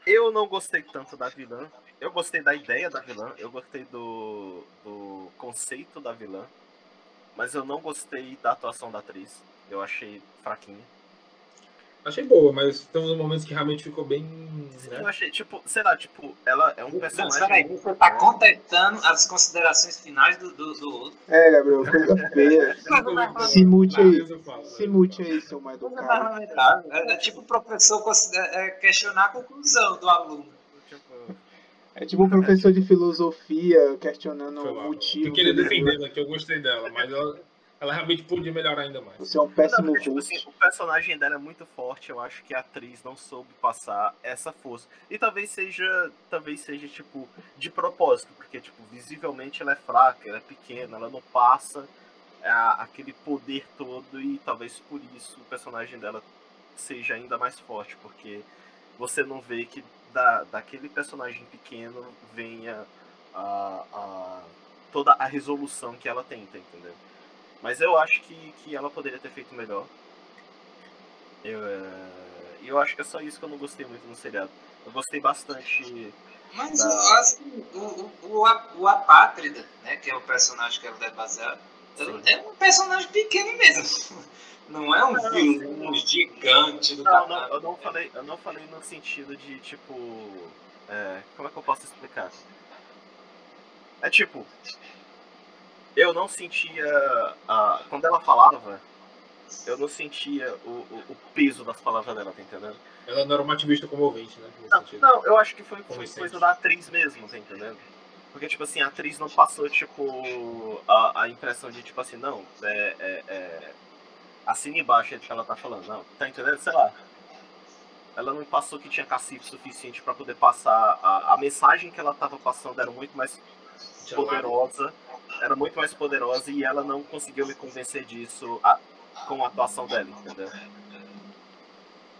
Eu não gostei tanto da vilã. Eu gostei da ideia da vilã, eu gostei do, do conceito da vilã. Mas eu não gostei da atuação da atriz. Eu achei fraquinha. Achei boa, mas tem uns momentos que realmente ficou bem. Né? Eu achei, tipo, sei lá, tipo, ela é um personagem. Peraí, você tá contentando as considerações finais do, do, do outro. É, Gabriel, coisa feia. Se mute aí. Se mute aí, seu mais do é, é tipo o professor é, questionar a conclusão do aluno. É tipo um professor de filosofia questionando o motivo. Eu queria defender ela, que eu gostei dela, mas ela, ela realmente podia melhorar ainda mais. Você é um péssimo não, tipo assim, O personagem dela é muito forte, eu acho que a atriz não soube passar essa força. E talvez seja, talvez seja tipo de propósito, porque tipo, visivelmente ela é fraca, ela é pequena, ela não passa a, aquele poder todo e talvez por isso o personagem dela seja ainda mais forte, porque você não vê que da, daquele personagem pequeno venha a, a, toda a resolução que ela tenta, entendeu? Mas eu acho que, que ela poderia ter feito melhor. Eu, é, eu acho que é só isso que eu não gostei muito no seriado. Eu gostei bastante. Mas Da- assim, o, o, o, A- o Apátrida, né, que é o personagem que ela baseado, Sim. é um personagem pequeno mesmo. Não é um Não, vilão gigante do Não, não, eu não falei, eu não falei no sentido de tipo. é, como é que eu posso explicar? É tipo. Eu não sentia. A, quando ela falava, eu não sentia o, o, o peso das palavras dela, tá entendendo? Ela não era uma ativista comovente, né? Não, não, eu acho que foi, foi coisa da atriz mesmo, tá entendendo? Porque, tipo assim, a atriz não passou, tipo, a, a impressão de, tipo assim, não, é, é, é, assina embaixo o que ela tá falando, não, tá entendendo? Sei lá. Ela não passou que tinha cacife suficiente pra poder passar, a, a mensagem que ela tava passando era muito mais poderosa, era muito mais poderosa e ela não conseguiu me convencer disso a- com a atuação dela, entendeu?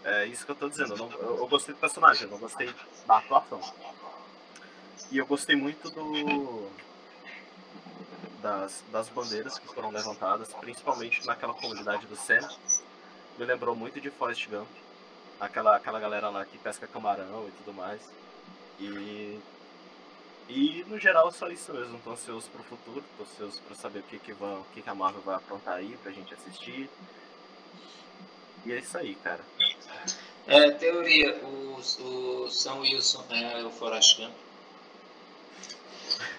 É isso que eu tô dizendo. Eu, não- eu- eu gostei do personagem, eu não gostei da atuação. E eu gostei muito do das, das bandeiras que foram levantadas, principalmente naquela comunidade do Sam. Me lembrou muito de Forrest Gump. Aquela, aquela galera lá que pesca camarão e tudo mais. E e no geral só isso mesmo, tô ansioso pro futuro, tô ansioso pra saber o que que, vão, o que que a Marvel vai aprontar aí pra gente assistir. E é isso aí, cara. É, teoria, o, o Sam Wilson é o Forrest Gump.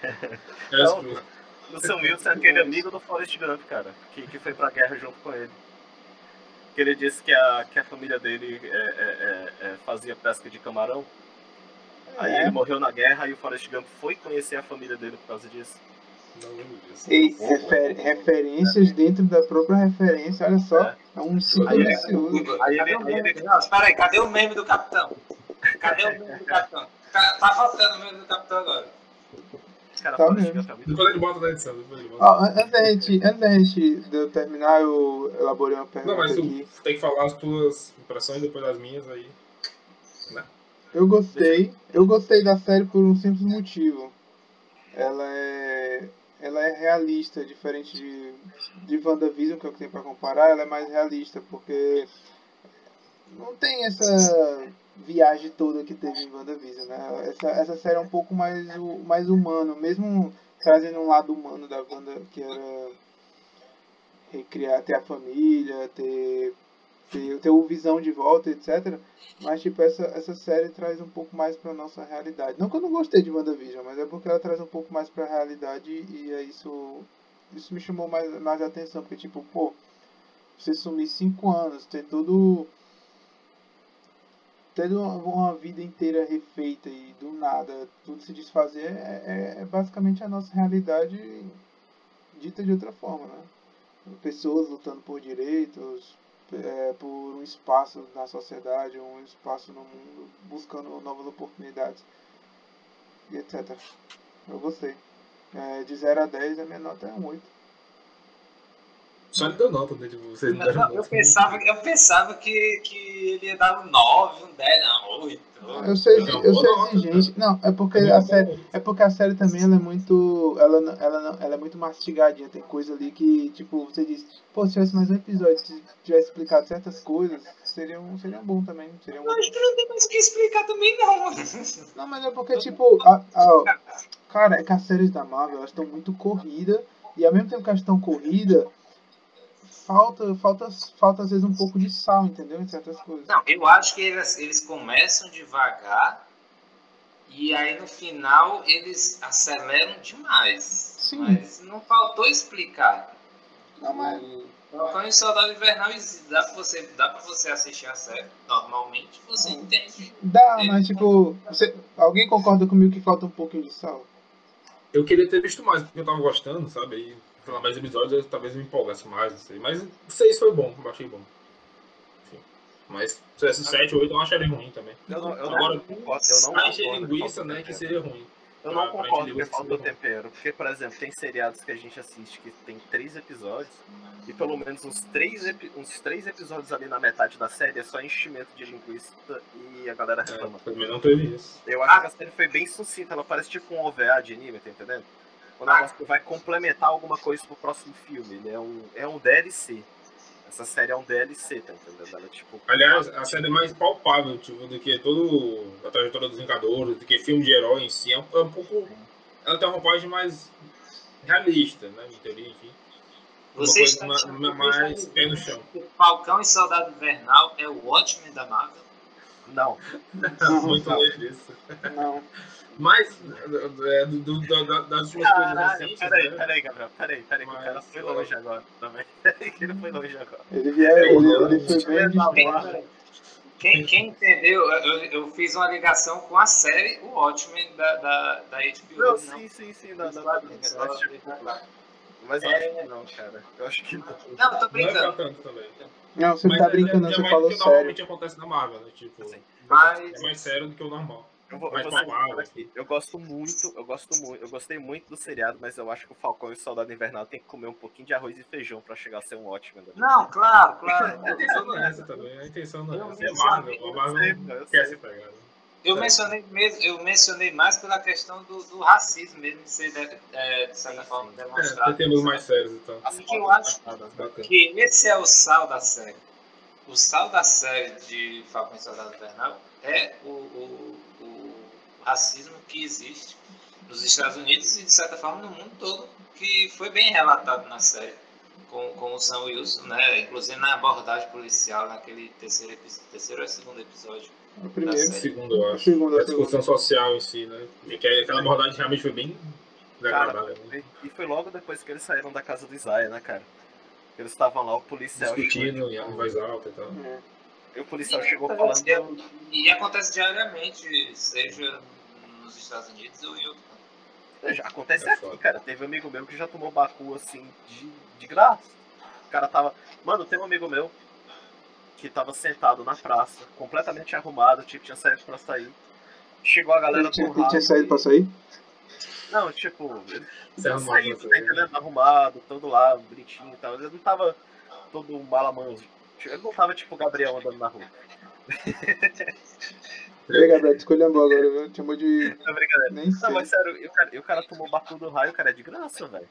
É, Não. O Sam Wilson é aquele amigo do Forrest Gump, cara, que, que foi pra guerra junto com ele. Que ele disse que a, que a família dele é, é, é, é, fazia pesca de camarão. Aí É. ele morreu na guerra e o Forrest Gump foi conhecer a família dele por causa disso. Não lembro disso. E refer- referências dentro da própria referência, olha só. É. É um ciclo Aí- vicioso. Aí Cadê o aí meme? ele- Não, espera aí, cadê o meme do capitão? Cadê o meme do capitão? Tá, tá faltando o meme do capitão agora. Cara, Tá mesmo. É Depois ele bota na edição. Antes, da gente, antes da gente de eu terminar, eu elaborei uma Não, pergunta mas tu aqui. tem que falar as tuas impressões depois das minhas aí. Eu gostei, eu gostei da série por um simples motivo. Ela é, ela é realista, diferente de, de WandaVision, que é o que tem pra comparar, ela é mais realista, porque não tem essa viagem toda que teve em WandaVision, né? Essa, essa série é um pouco mais, mais humano, mesmo trazendo um lado humano da Wanda, que era recriar, ter a família, ter, ter, ter o visão de volta, etc. Mas, tipo, essa, essa série traz um pouco mais pra nossa realidade. Não que eu não gostei de WandaVision, mas é porque ela traz um pouco mais pra realidade e é isso... Isso me chamou mais, mais atenção, porque, tipo, pô, você sumir cinco anos, ter todo... Ter uma, uma vida inteira refeita e do nada tudo se desfazer é, é, é basicamente a nossa realidade dita de outra forma, né? Pessoas lutando por direitos, é, por um espaço na sociedade, um espaço no mundo, buscando novas oportunidades e etc. Eu gostei. É, de 0 a 10 a minha nota é um 8. Só ele deu nota, né? Tipo, vocês não Não, eu, nota. pensava, eu pensava que, que ele ia dar um 9, um 10, não, 8. Eu sou, exi- Não, eu sou nota, exigente. Não, é porque a série, é porque a série também ela é muito. Ela, ela, ela é muito mastigadinha. Tem coisa ali que, tipo, você diz, pô, se tivesse mais um episódio, se tivesse explicado certas coisas, seriam, seriam bom também. Seriam Eu acho que não tem mais o que explicar também, não. Não, mas é porque, tipo, a, a- cara, é que as séries da Marvel, elas estão muito corridas, e ao mesmo tempo que elas estão corridas, falta, falta, falta às vezes um pouco de sal, entendeu? Em certas coisas. Não, eu acho que eles, eles começam devagar e aí no final eles aceleram demais. Sim. Mas não faltou explicar. Não, mas- O Falcão e Soldado Invernal dá pra, você, dá pra você assistir a série normalmente, você Hum. entende. Dá, mas tipo, você, alguém concorda comigo que falta um pouquinho de sal? Eu queria ter visto mais, porque eu tava gostando, sabe? Aí, lá, mais episódios, eu, talvez eu me empolgasse mais, não sei. Mas seis foi bom, eu achei bom. Enfim. Mas se tivesse 7 ou 8, eu acharia ruim também. Eu não, eu não Agora, concordo, eu não de concordo linguiça, com né, que seria ruim. Eu não Pra- concordo que você falta não. tempero, porque, por exemplo, tem seriados que a gente assiste que tem três episódios, e pelo menos uns três, epi- uns três episódios ali na metade da série é só enchimento de linguiça e a galera reclama. É, também não teve isso. Eu acho que a série foi bem sucinta, ela parece tipo um OVA de anime, tá entendendo? Um negócio que vai complementar alguma coisa pro próximo filme. Ele é um, é um DLC. Essa série é um DLC, tá entendendo? Ela tipo. Aliás, a série é mais palpável tipo, do que todo a trajetória dos Vingadores, do que filme de herói em si. É um, é um pouco. Ela tem uma roupagem mais realista, né? Em teoria, enfim. Uma Você está mais o pé no chão. Falcão e Soldado Invernal é o Watchmen da Marvel? Não. Muito não. longe disso. Não. Mas, é, do, do- da- das últimas coisas recentes, peraí, né? peraí, Gabriel, peraí, peraí, que o cara Mas, foi longe agora também. Peraí, que ele foi longe agora. Ele, vier, ele, ele foi bem distante. Quem, quem entendeu, eu, eu fiz uma ligação com a série O Watchmen da, da, da HBO. Não, não. sim, sim, sim, tipo, deixar claro. Mas eu É. acho que não, cara. Eu acho que não. Não, tô Não é pra brincando. tanto também. Não, você Mas tá é- brincando, é, não, você mais falou que sério. normalmente acontece na Marvel, né? Tipo, Assim, Mas é mais sério do que o normal. Eu vou, eu vou ser sincero aqui. Eu gosto muito, eu gosto muito, eu gostei muito do seriado, mas eu acho que o Falcão e o Soldado Invernal tem que comer um pouquinho de arroz e feijão pra chegar a ser um ótimo. Né? Não, claro, claro. A intenção não é essa também. A intenção não é essa. É mencionei, Marvel. A Eu Marvel quer sei. se pegar. né? Eu mencionei mesmo, eu mencionei mais pela questão do, do racismo mesmo de ser de, é, de certa forma É, demonstrado. temas mais sérios então. As E que eu acho- passadas, né? Bacana. que esse é o sal da série. O sal da série de Falcão e Soldado Invernal é o, o, o racismo que existe nos Estados Unidos e, de certa forma, no mundo todo, que foi bem relatado na série com, com o Sam Wilson, né? inclusive na abordagem policial, naquele terceiro, terceiro ou segundo episódio. O primeiro. Segundo, eu acho. Segunda, a discussão social em si, né? E que aquela abordagem realmente foi bem desagradável. né? e foi logo depois que eles saíram da casa do Isaiah, né, cara? Eles estavam lá, o policial Discutindo chegou, em voz alta e tal. É. e o policial E chegou falando. E acontece diariamente, seja nos Estados Unidos ou em outro. Já acontece É aqui, foda. cara. Teve um amigo meu que já tomou bacu assim de, de graça. O cara tava. Mano, tem um amigo meu que tava sentado na praça, completamente arrumado, tipo, tinha saído pra sair. Chegou a galera Ele tinha, ele tinha saído e- pra sair? Não, tipo, ele tinha saído, tá entendendo? Arrumado, todo lá, bonitinho e tal. Ele não tava todo malamanso. Ele não tava tipo o Gabriel andando na rua. E aí, Gabriel, escolhendo agora, viu? Chamou de. Não, brincadeira. Nem sei. Não, mas sério, e o cara, o cara tomou bacu do raio, o cara é de graça, velho.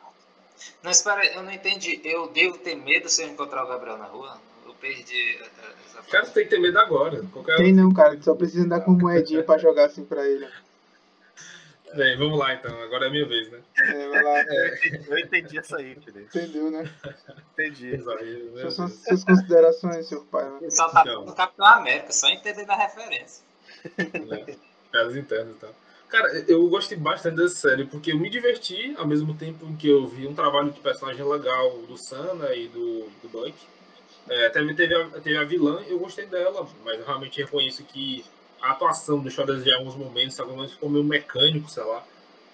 Não, espera, eu não entendi. Eu devo ter medo se eu encontrar o Gabriel na rua? Perdi essa Os caras têm que ter medo agora. Qualquer... Tem não, cara. Tu só precisa andar com moedinha pra jogar assim pra ele. Bem, vamos lá então. Agora é a minha vez, né? É, vai lá. Eu entendi, eu entendi essa aí, Felipe. Entendeu, né? Entendi. São Deus. suas considerações, seu pai. Né? Ele só tá Então. no Capitão América, só entender da referência. né? Piadas internas e tal. Cara, eu gostei bastante dessa série, porque eu me diverti ao mesmo tempo em que eu vi um trabalho de personagem legal do Sana e do, do Buck. É, também teve a, teve a vilã, eu gostei dela, mas eu realmente reconheço que a atuação deixou a desejar alguns momentos, alguns momentos ficou meio mecânico, sei lá.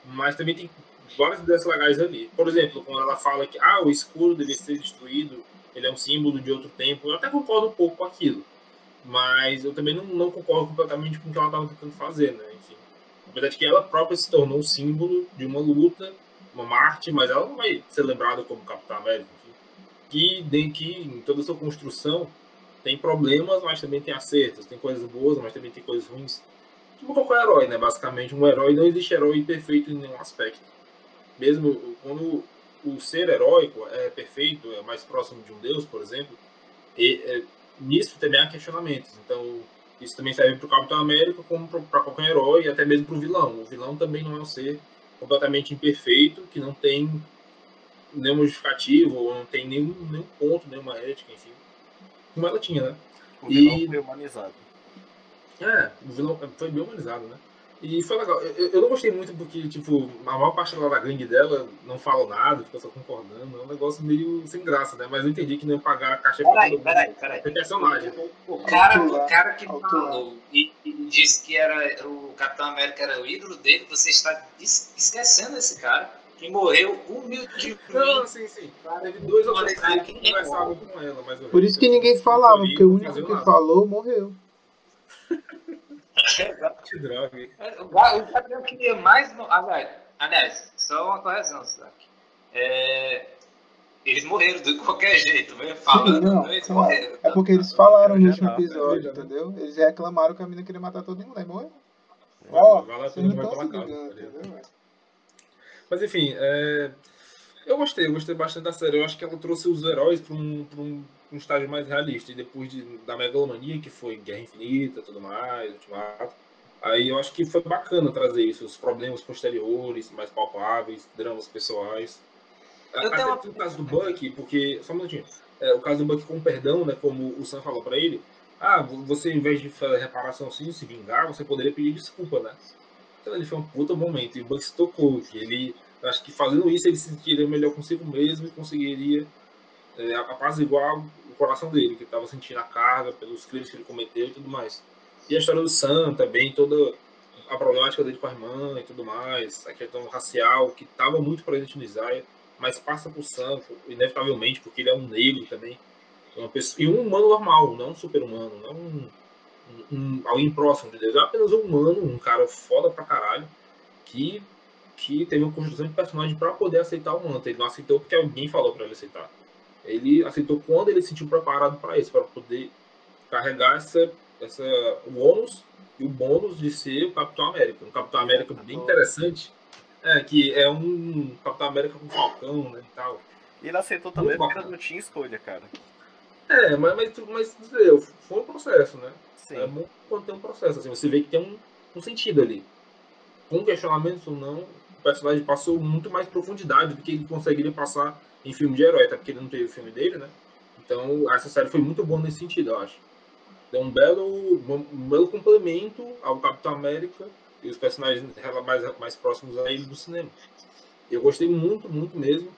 Mas também tem várias ideias legais ali. Por exemplo, quando ela fala que ah, o escuro deve ser destruído, ele é um símbolo de outro tempo, eu até concordo um pouco com aquilo mas eu também não, não concordo completamente com o que ela estava tentando fazer, né? Enfim, apesar de que ela própria se tornou um símbolo de uma luta, uma Marte, mas ela não vai ser lembrada como Capitão América. Que, em toda a sua construção tem problemas, mas também tem acertos, tem coisas boas, mas também tem coisas ruins. Como qualquer herói, né? Basicamente, um herói não existe herói perfeito em nenhum aspecto. Mesmo quando o ser heróico é perfeito, é mais próximo de um deus, por exemplo, e, é, nisso também há questionamentos. Então, isso também serve para o Capitão América como para qualquer herói e até mesmo para o vilão. O vilão também não é um ser completamente imperfeito, que não tem nenhum justificativo, ou não tem nenhum, nenhum ponto, nenhuma ética, enfim. Como ela tinha, né? O vilão E- foi humanizado. É, o vilão foi bem humanizado, né? E foi legal. Eu, eu não gostei muito porque, tipo, a maior parte lá da gangue dela não fala nada, fica só concordando. É um negócio meio sem graça, né? Mas eu entendi que não ia pagar a caixa pra Peraí, todo mundo. peraí, peraí. Tem personagem. O cara, o cara que falou e, e disse que era o Capitão América era o ídolo dele, você está es- esquecendo esse cara que morreu humildemente. Não, sim, sim. Teve dois ou três que conversavam com ela, mas o Por isso que ninguém falava, porque o único que nada. falou morreu. Que droga. hein? O Ga- o Gabriel queria mais. no- Aliás, aliás, só uma correção, Sak. É, eles morreram de qualquer jeito, mesmo falando, não, eles claro. morreram. É porque eles falaram no último tá, episódio, já tá. entendeu? Eles reclamaram que a menina queria matar todo mundo. Aí morreu. Ó, Vai lá, vocês todo não mundo vai Mas enfim, é, eu gostei, eu gostei bastante da série. Eu acho que ela trouxe os heróis para um, pra um, um estágio mais realista. E depois de, da megalomania, que foi Guerra Infinita tudo mais, Ultimato. Aí eu acho que foi bacana trazer isso, os problemas posteriores, mais palpáveis, dramas pessoais. Eu Até uma- o caso do Buck, porque, só um minutinho, é, o caso do Buck com perdão, né, como o Sam falou pra ele, ah, você em vez de fazer reparação assim, se vingar, você poderia pedir desculpa, né? Então ele foi um puta momento, e o Buck se tocou, que ele, acho que fazendo isso ele se sentiria melhor consigo mesmo e conseguiria é, apaziguar o coração dele, que estava sentindo a carga pelos crimes que ele cometeu e tudo mais. E a história do Sam também, toda a problemática dele com a irmã e tudo mais, a questão racial que estava muito presente no Isaiah, mas passa por Sam, inevitavelmente, porque ele é um negro também. Uma pessoa, e um humano normal, não um super-humano, não um, um, um- alguém próximo de Deus. É apenas um humano, um cara foda pra caralho, que, que teve uma construção de personagem pra poder aceitar o manto. Ele não aceitou porque alguém falou pra ele aceitar. Ele aceitou quando ele se sentiu preparado para isso, para poder carregar essa, essa, o ônus e o bônus de ser o Capitão América. Um Capitão América bem interessante, é, que é um Capitão América com falcão né, e tal. E ele aceitou também porque ele não tinha escolha, cara. É, mas, mas, mas foi um processo, né? Sim. É muito quando tem um processo. Assim, você vê que tem um, um sentido ali. Com questionamentos ou não, personagem passou muito mais profundidade do que ele conseguiria passar em filme de herói, até porque ele não teve o filme dele, né? Então, essa série foi muito boa nesse sentido, eu acho. Deu um belo, um belo complemento ao Capitão América e os personagens mais, mais próximos a ele do cinema. Eu gostei muito, muito mesmo.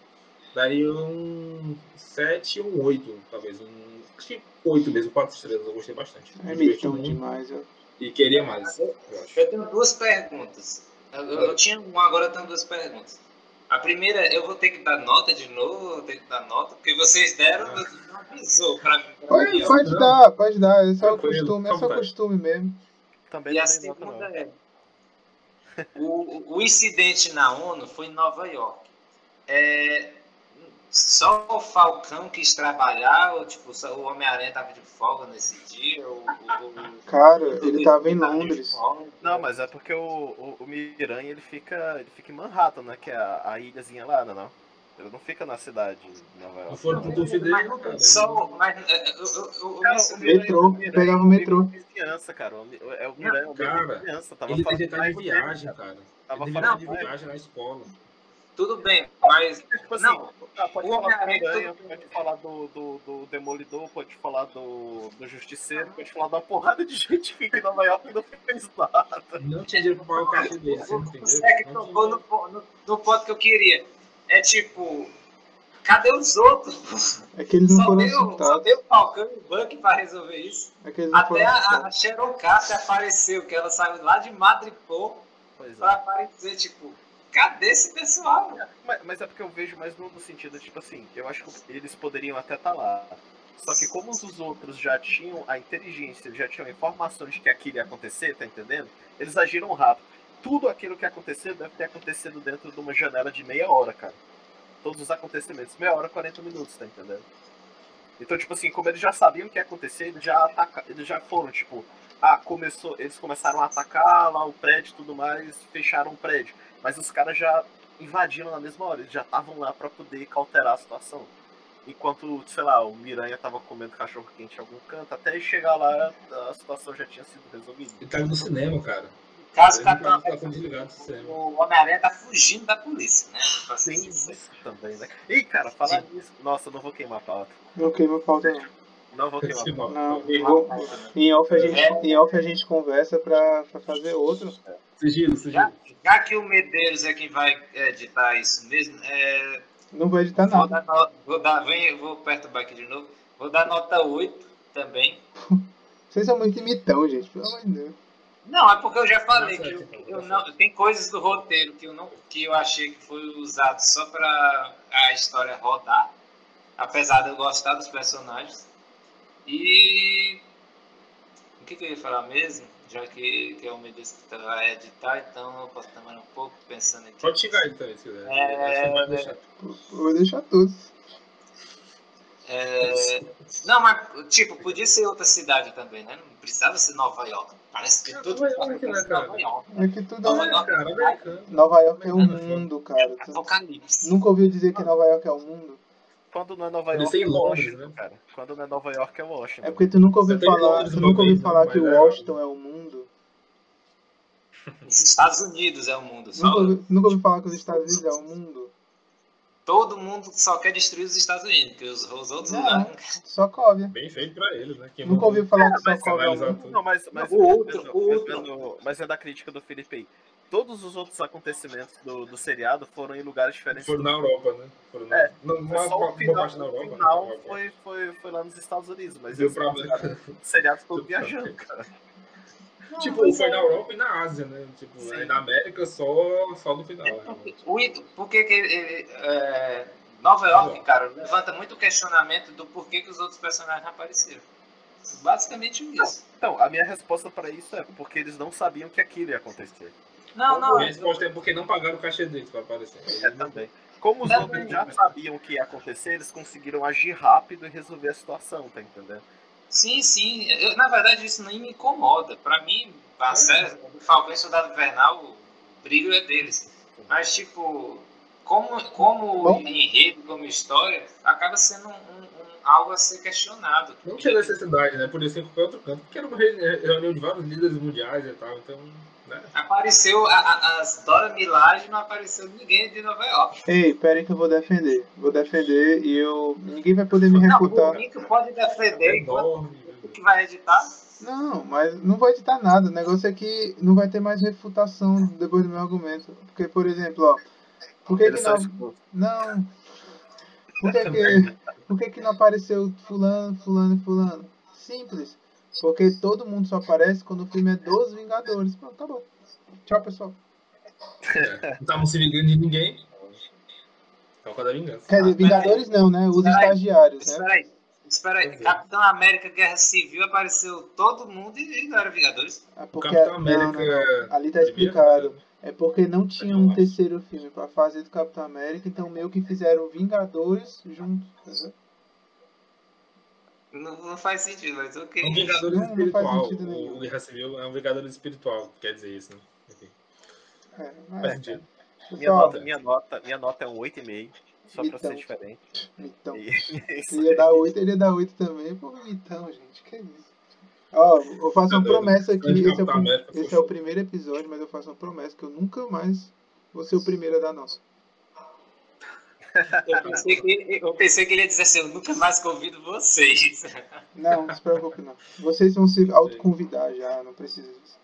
Daria um 7 ou um 8, talvez. Um, acho que 8 mesmo, 4 estrelas. Eu gostei bastante. É Me muito demais, ó. E queria mais, eu acho. Eu tenho duas perguntas. Eu, eu- tinha uma, agora eu tenho duas perguntas. A primeira, eu vou ter que dar nota de novo, eu vou ter que dar nota, porque vocês deram, mas não avisou pra mim. pra Pode, pode dar, pode dar. Esse é o costume, esse é o vontade. costume mesmo. Também E a segunda é: o, o incidente na ONU foi em Nova York. É, só o Falcão quis trabalhar, ou tipo, só o Homem-Aranha tava de folga nesse dia? Ou, ou- Cara, ou- ele tava em tava de Londres. Não, mas é porque o, o, o Miranha ele fica, ele fica em Manhattan, né? Que é a, a ilhazinha lá, não, é não? Ele não fica na cidade de Nova Não York. foram pro Tufi dele, Mas não, não cara. só, mas é, eu, eu, eu, eu Cara, o Metrô, Miranha pegava o metrô. em vizinhança, cara. É o Miranha, o cara, Miranha vizinhança. Tava Ele devia estar de viagem, cara. cara. Tava Ele devia estar de viagem na escola. Tudo bem, mas Tipo assim, Não, ah, pode o falar do Homem-Aranha, Miranha, tudo- pode falar do, do, do Demolidor, pode falar do, do Justiceiro, pode falar da porrada de gente que fica em Nova York e não fez nada. Não tinha dinheiro pra pagar o cachê dele, é que Não tocou no, no, no ponto que eu queria. É tipo, cadê os outros? É que eles não Só foram deu, só deu o Falcão e o Buck pra resolver isso. É que eles não Até foram a, a. Sharon Carter apareceu, que ela saiu lá de Madripoor Pois pra é. aparecer, tipo, cadê esse pessoal? Mas, mas é porque eu vejo mais no, sentido, tipo assim, eu acho que eles poderiam até estar lá. Só que como os outros já tinham a inteligência, já tinham informações de que aquilo ia acontecer, tá entendendo? Eles agiram rápido. Tudo aquilo que aconteceu deve ter acontecido dentro de uma janela de meia hora, cara. Todos os acontecimentos, meia hora, 40 minutos, tá entendendo? Então, tipo assim, como eles já sabiam o que ia acontecer, eles já, ataca... eles já foram, tipo, ah, começou, eles começaram a atacar lá o prédio e tudo mais, fecharam o prédio. Mas os caras já invadiram na mesma hora, eles já estavam lá pra poder cauterar a situação. Enquanto, sei lá, o Miranha tava comendo cachorro quente em algum canto, até chegar lá a situação já tinha sido resolvida. Ele tava no cinema, cara. Caso Capitão com o cinema. o Homem-Aranha tá fugindo da polícia, né? Pra ser Tem isso também, né? Ih, cara, falar nisso. Nossa, eu não vou queimar a pauta. Não queima falta não. Não vou. Não, vou- uma né? em, off a gente, em off a gente conversa pra, pra fazer outro. Sigilo, Já, sigilo. já que o Medeiros é quem vai editar isso mesmo, é, Não vou editar vou, nada. dar vou, dar, vem, vou perturbar aqui de novo. Vou dar nota 8 também. Vocês são muito imitão, gente. Pelo amor de Deus. Não, é porque eu já falei que eu, eu não, tem coisas do roteiro que eu, não, que eu achei que foi usado só pra a história rodar, apesar de eu gostar dos personagens. E que, que eu ia falar mesmo? Já que, que é o Medeiros que vai editar, então eu posso tomar um pouco pensando aqui. Pode ele também, se quiser. É, deixar. Eu vou deixar todos. É, não, mas, tipo, podia ser outra cidade também, né? Não precisava ser Nova York. Parece que tudo Nova York, né, cara? Nova York. É que tudo Nova é... York. Cara. Nova York é o mundo, cara. Apocalipse. nunca ouviu dizer que Nova York é o mundo? Quando não é Nova York, é Londres, Washington, né? cara. Quando não é Nova York, é Washington. É porque tu nunca ouviu Você falar, Londres tu nunca ouviu né? falar que é- Washington é o mundo. Os Estados Unidos é o mundo. Só, Nunca ouviu, nunca ouviu falar que os Estados Unidos é o mundo. todo mundo só quer destruir os Estados Unidos, porque os, os outros Não. não. Sokovia. Bem feito pra eles, né? Quem Nunca ouviu falar que mas Sokovia é o mundo. Não, mas, mas, O outro, mas, o outro. Mas, mas vendo a crítica do Felipe aí. Todos os outros acontecimentos do, do seriado foram em lugares diferentes. Foram na Europa, né? Foram na... É, Não, Foi uma, só uma o final, parte na o Europa. final na Europa. foi, foi, foi lá nos Estados Unidos, mas Deu pra- seriado, seriado todo viajando, cara. Tipo, foi na Europa e na Ásia, né? Tipo, Sim. na América só, só no final. né? O Ito, por que é, Nova York, cara, levanta muito questionamento do porquê que os outros personagens não apareceram. Basicamente isso. Então, a minha resposta pra isso é porque eles não sabiam que aquilo ia acontecer. Não, não. A resposta é porque não pagaram o cachê deles pra aparecer. É também. Como os Também. outros já sabiam o que ia acontecer, eles conseguiram agir rápido e resolver a situação, tá entendendo? Sim, sim. Eu, na verdade, isso nem me incomoda. Pra mim, a série do Falcão e Soldado Invernal, o brilho é deles. Mas, tipo, como, como Bom. enredo, como história, acaba sendo um, um- algo a ser questionado. Não tinha necessidade, né? Podia ser em qualquer outro canto. Porque era uma re- reunião de vários líderes mundiais e tal. Então? Apareceu a, a, as Dora Milaje, não apareceu ninguém de Nova York. Ei, pera aí que eu vou defender. Vou defender e eu. Ninguém vai poder me Não, refutar. o Nico pode defender É enorme. o que vai editar. Não, mas não vai editar nada. O negócio é que não vai ter mais refutação depois do meu argumento. Porque, por exemplo, ó. Por que, que não. Não. Por que, que, por que, que não apareceu fulano, fulano e fulano? Simples. Porque todo mundo só aparece quando o filme é dos Vingadores. Pronto, tá bom. Tchau, pessoal. É, Não estavam se vingando de ninguém. Então, cada vingança. Quer dizer, Vingadores não, né? Os Espera aí. estagiários, né? Espera aí. Espera aí. Capitão América Guerra Civil apareceu todo mundo e não era Vingadores. É O porque Capitão não, América. não, não. Ali tá explicado. É porque não tinha um terceiro filme pra fazer do Capitão América, então meio que fizeram Vingadores juntos. entendeu? Não, não faz sentido, mas ok. É um Vingadores Não, não espiritual. nenhum. o Guerra Civil é um Vingadores espiritual, quer dizer isso, né? Enfim, É, mas, faz sentido. Minha nota, minha, nota, minha nota é um 8,5, só pra ser Então. diferente. então, E- se ele ia dar 8, ele ia dar 8 também. Pô, então, gente, que isso. Ó, eu faço uma promessa aqui, esse é, o, esse é o primeiro episódio, mas eu faço uma promessa que eu nunca mais vou ser o primeiro a dar nota. Eu pensei, que, eu pensei que ele ia dizer assim, eu nunca mais convido vocês. Não, não se preocupe não. Vocês vão se autoconvidar já, não precisa disso.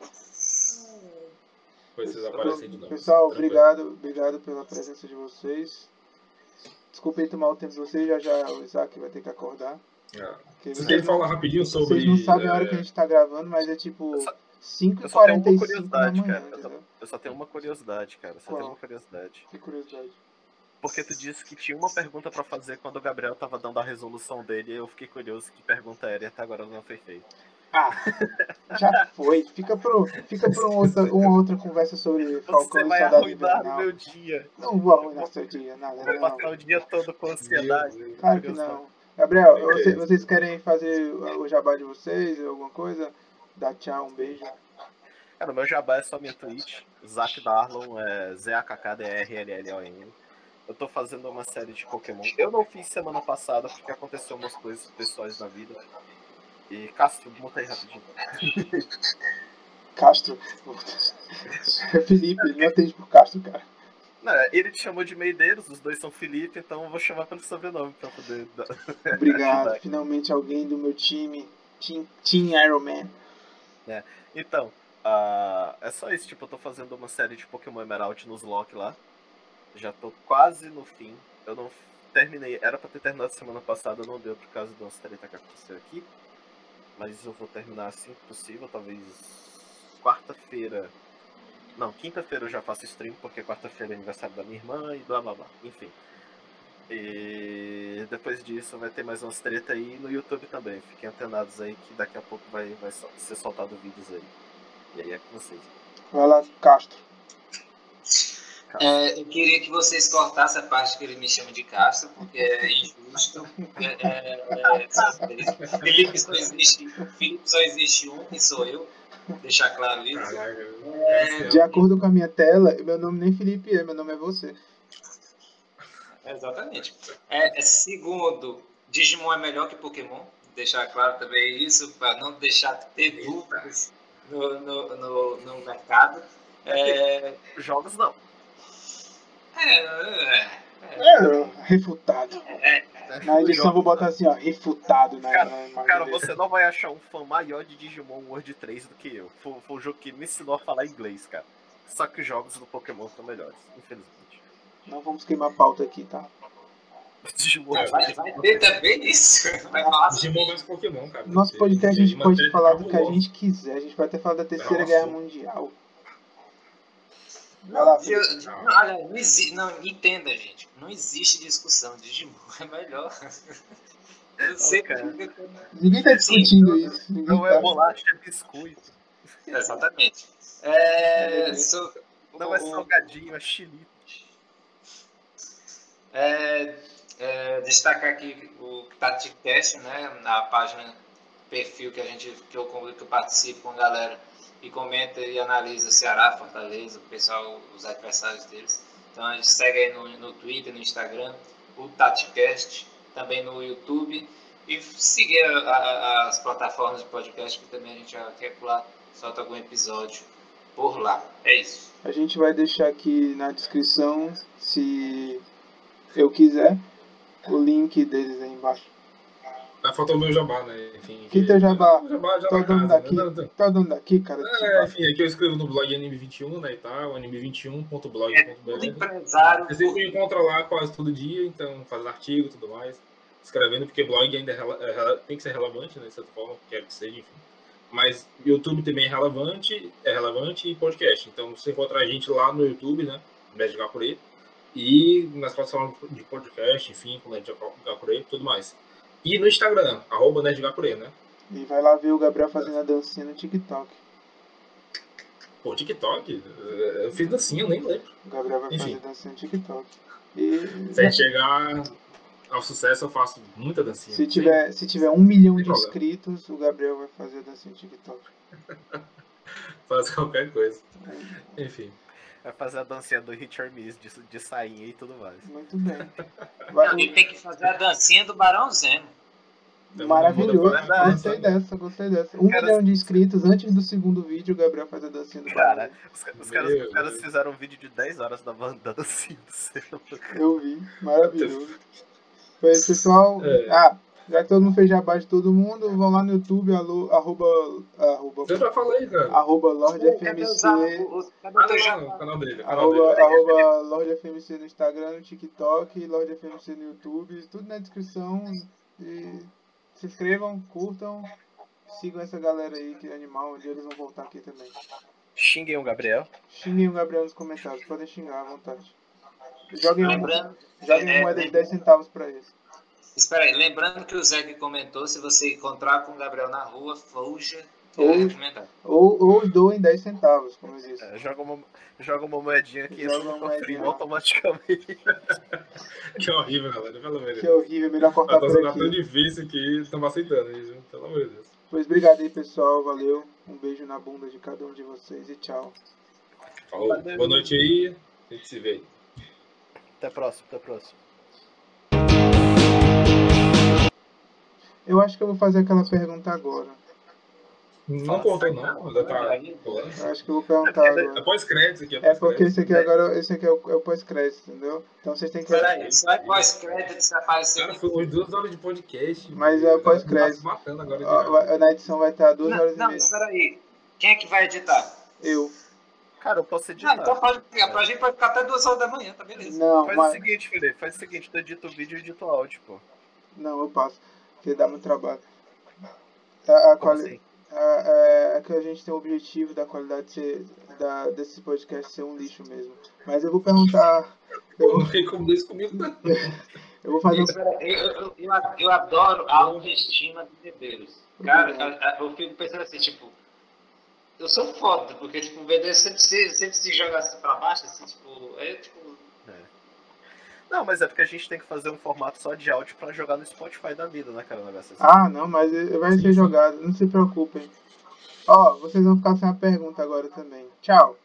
Vocês aparecem de novo. Pessoal, obrigado, obrigado pela presença de vocês. Desculpem tomar o tempo de vocês, já já o Isaac vai ter que acordar. Ah. Vocês, quer falar rapidinho sobre. vocês não sabem a hora é, que a gente tá gravando, mas é tipo Eu só- eu só tenho uma 5h45 da curiosidade, manhã, cara. Eu só, entendeu? eu só tenho uma curiosidade, cara. Só Qual? tenho uma curiosidade. Que curiosidade. Porque tu disse que tinha uma pergunta pra fazer quando o Gabriel tava dando a resolução dele e eu fiquei curioso que pergunta era e até agora não foi feita. Ah, já foi. Fica pro, fica pro um outra, uma outra conversa sobre Falcão Você vai arruinar o meu dia. Não vou arruinar seu dia, nada, vou passar o dia todo com ansiedade. Deus. Claro que não. Gabriel, Que que você- isso? vocês querem fazer o jabá de vocês, alguma coisa? Dar tchau, um beijo. Cara, meu jabá é só minha Twitch. Zac Darlon, é Z-A-K-K-D-R-L-L-O-N. Eu tô fazendo uma série de Pokémon. Eu não fiz semana passada porque aconteceu umas coisas pessoais na vida. E Castro, monta aí rapidinho. Castro. É Felipe, ele não atende por Castro, cara. Não, ele te chamou de Meideiros, os dois são Felipe, então eu vou chamar pelo sobrenome pra poder dar. Obrigado. Finalmente alguém do meu time. Team, team Iron Man. Então, ah, é só isso, tipo, eu tô fazendo uma série de Pokémon Emerald nos Lock lá. Já tô quase no fim. Eu não terminei, era pra ter terminado semana passada, não deu por causa de umas treta que aconteceu aqui. Mas eu vou terminar assim que possível, talvez quarta-feira. Não, quinta-feira eu já faço stream, porque quarta-feira é aniversário da minha irmã e blá blá blá. Enfim. E depois disso vai ter mais umas treta aí no YouTube também. Fiquem antenados aí que daqui a pouco vai, vai ser soltado vídeos aí. E aí é com vocês. Vai lá, Castro. É, eu queria que vocês cortassem a parte que ele me chama de Castro, porque é injusto. É, é, é, Felipe, só existe, Felipe só existe um, que sou eu. Deixar claro isso. É, De acordo com a minha tela, meu nome nem Felipe é, meu nome é você. Exatamente. É, é, segundo, Digimon é melhor que Pokémon. Deixar claro também isso, para não deixar ter dúvidas no, no, no, no mercado. É, Jogos não. É, é, É, refutado. é, Na edição eu vou botar assim, ó, refutado na, Cara, na Cara, dele. você não vai achar um fã maior de Digimon World 3 do que eu. Foi, foi um jogo que me ensinou a falar inglês, cara. Só que os jogos do Pokémon são melhores, infelizmente. Não vamos queimar a pauta aqui, tá? Digimon É, vai, vai ter também isso. Vai falar Digimon vs Pokémon, cara. Nosso podcast a gente pode falar do que a gente quiser. A gente pode até falar da Terceira Nossa. Guerra Mundial. Eu- Felipe. não, olha, não, exi- não, entenda, gente. Não existe discussão. Digimon é melhor. Eu sei cara. Ninguém tá discutindo isso. Ninguém não é tá. bolacha, é biscoito. Exatamente. É, so- Não é o- salgadinho, é chilito. É, é, destacar aqui o TatiCast, né? Na página, perfil que a gente que eu, que eu participo com a galera e comenta e analisa Ceará, Fortaleza, o pessoal, os adversários deles. Então a gente segue aí no, no Twitter, no Instagram, o TatiCast, também no YouTube e seguir a- a- as plataformas de podcast que também a gente já quer lá, solta algum episódio por lá. É isso. A gente vai deixar aqui na descrição, se eu quiser, o link deles aí embaixo. Ah, faltou o meu jabá, né? Enfim. Que teu jabá? O jabá Tá tá dando casa, daqui, né? Tá dando daqui, cara. É, enfim, aqui eu escrevo no blog Anime21, né, e tal, É anime21.blog.br. tudo empresário. Você sempre me encontra lá quase todo dia, então fazendo artigo e tudo mais, escrevendo, porque blog ainda é é tem que ser relevante, né, de certa forma, quero que seja, enfim. Mas YouTube também é relevante, é relevante e podcast. Então você encontra a gente lá no YouTube, né, Nerd Gakure, e nas plataformas de podcast, enfim, com Nerd Gakure e tudo mais. E no Instagram, arroba Nerd Gakure, né? E vai lá ver o Gabriel fazendo a dancinha no TikTok. Pô, TikTok, eu fiz dancinha, eu nem lembro. O Gabriel vai Enfim. fazer dancinha no TikTok. E Se a gente chegar ao sucesso, eu faço muita dancinha. se tiver, se tiver um milhão Sem de problema. inscritos, o Gabriel vai fazer a dancinha no TikTok. Faz qualquer coisa. Enfim. Vai fazer a dancinha do Hit or Miss de, de sainha e tudo mais. Muito bem. Vai- Alguém tem que fazer a dancinha do Barão Zeno. Então, Maravilhoso. Gostei dessa, gostei dessa. Um Cara, milhão de inscritos antes do segundo vídeo, o Gabriel faz a dancinha do Cara, os, os caras, Meu os caras fizeram um vídeo de 10 horas da banda dancinha do céu. Eu vi, maravilhoso. Pois, pessoal, É. ah, já que todo mundo fez jabá de todo mundo, vão lá no YouTube, alô, arroba, arroba, Eu já falei, cara. arroba Lorde Cadê os FMC, avos? Cadê Ah, não, o canal dele. O canal arroba, dele. arroba Lorde FMC no Instagram, no TikTok, Lorde FMC no YouTube, tudo na descrição. E se inscrevam, curtam, sigam essa galera aí que é animal, um dia eles vão voltar aqui também. Xinguem o Gabriel. Xinguem o Gabriel nos comentários, podem xingar à vontade. Joguem, um, Lembrando, joguem é, moeda de é, 10 centavos pra eles. Espera aí, lembrando que o Zé que comentou, se você encontrar com o Gabriel na rua, fuja. Ou- É, comentar. Ou, ou doem 10 centavos, como eu disse. É, joga, uma, joga uma moedinha aqui Joga uma moedinha. automaticamente. Que horrível, galera. Pelo amor de Que Deus. horrível, é melhor cortar por tá tão aqui. difícil que estamos aceitando isso. Pelo amor de Deus. Pois obrigado aí, pessoal. Valeu. Um beijo na bunda de cada um de vocês e tchau. Falou. Boa noite aí. A gente se vê aí. Até a próxima, até a próxima. Eu acho que eu vou fazer aquela pergunta agora. Não contou, não. Ainda tá. Eu acho que eu vou perguntar É agora. pós-crédito aqui. É porque esse aqui é. agora, esse aqui é o, é o pós-crédito, entendeu? Então vocês têm que. Espera aí, só é pós-crédito que você apareceu. Cara, foi umas duas horas de podcast. Mas é pós-crédito. Tá se matando agora. Ó, de vai- Na edição vai estar duas Não, horas e não, meia. espera aí. Quem é que vai editar? Eu. Cara, eu posso Não, editar. então pode, pra gente pode ficar até duas horas da manhã, tá beleza. Não, Faz mas. o seguinte, Felipe, faz o seguinte, tu edita o vídeo e edita o áudio, pô. Não, eu passo. Porque dá muito trabalho. A, a Como quali- assim? a- é, que a gente tem o objetivo da qualidade ser, da, desse podcast ser um lixo mesmo. Mas eu vou perguntar. Eu não recomendo isso comigo, não. Eu vou fazer. Eu, eu, eu, eu adoro a autoestima de Medeiros. Cara, eu fico pensando assim, tipo, eu sou foda, porque tipo, o Medeiros sempre se, sempre se joga assim pra baixo, assim, tipo, é tipo. Não, mas é porque a gente tem que fazer um formato só de áudio pra jogar no Spotify da vida, né, cara? Um assim. Ah, não, mas vai ser jogado, não se preocupem. Ó, vocês vão ficar sem a pergunta agora também. Tchau.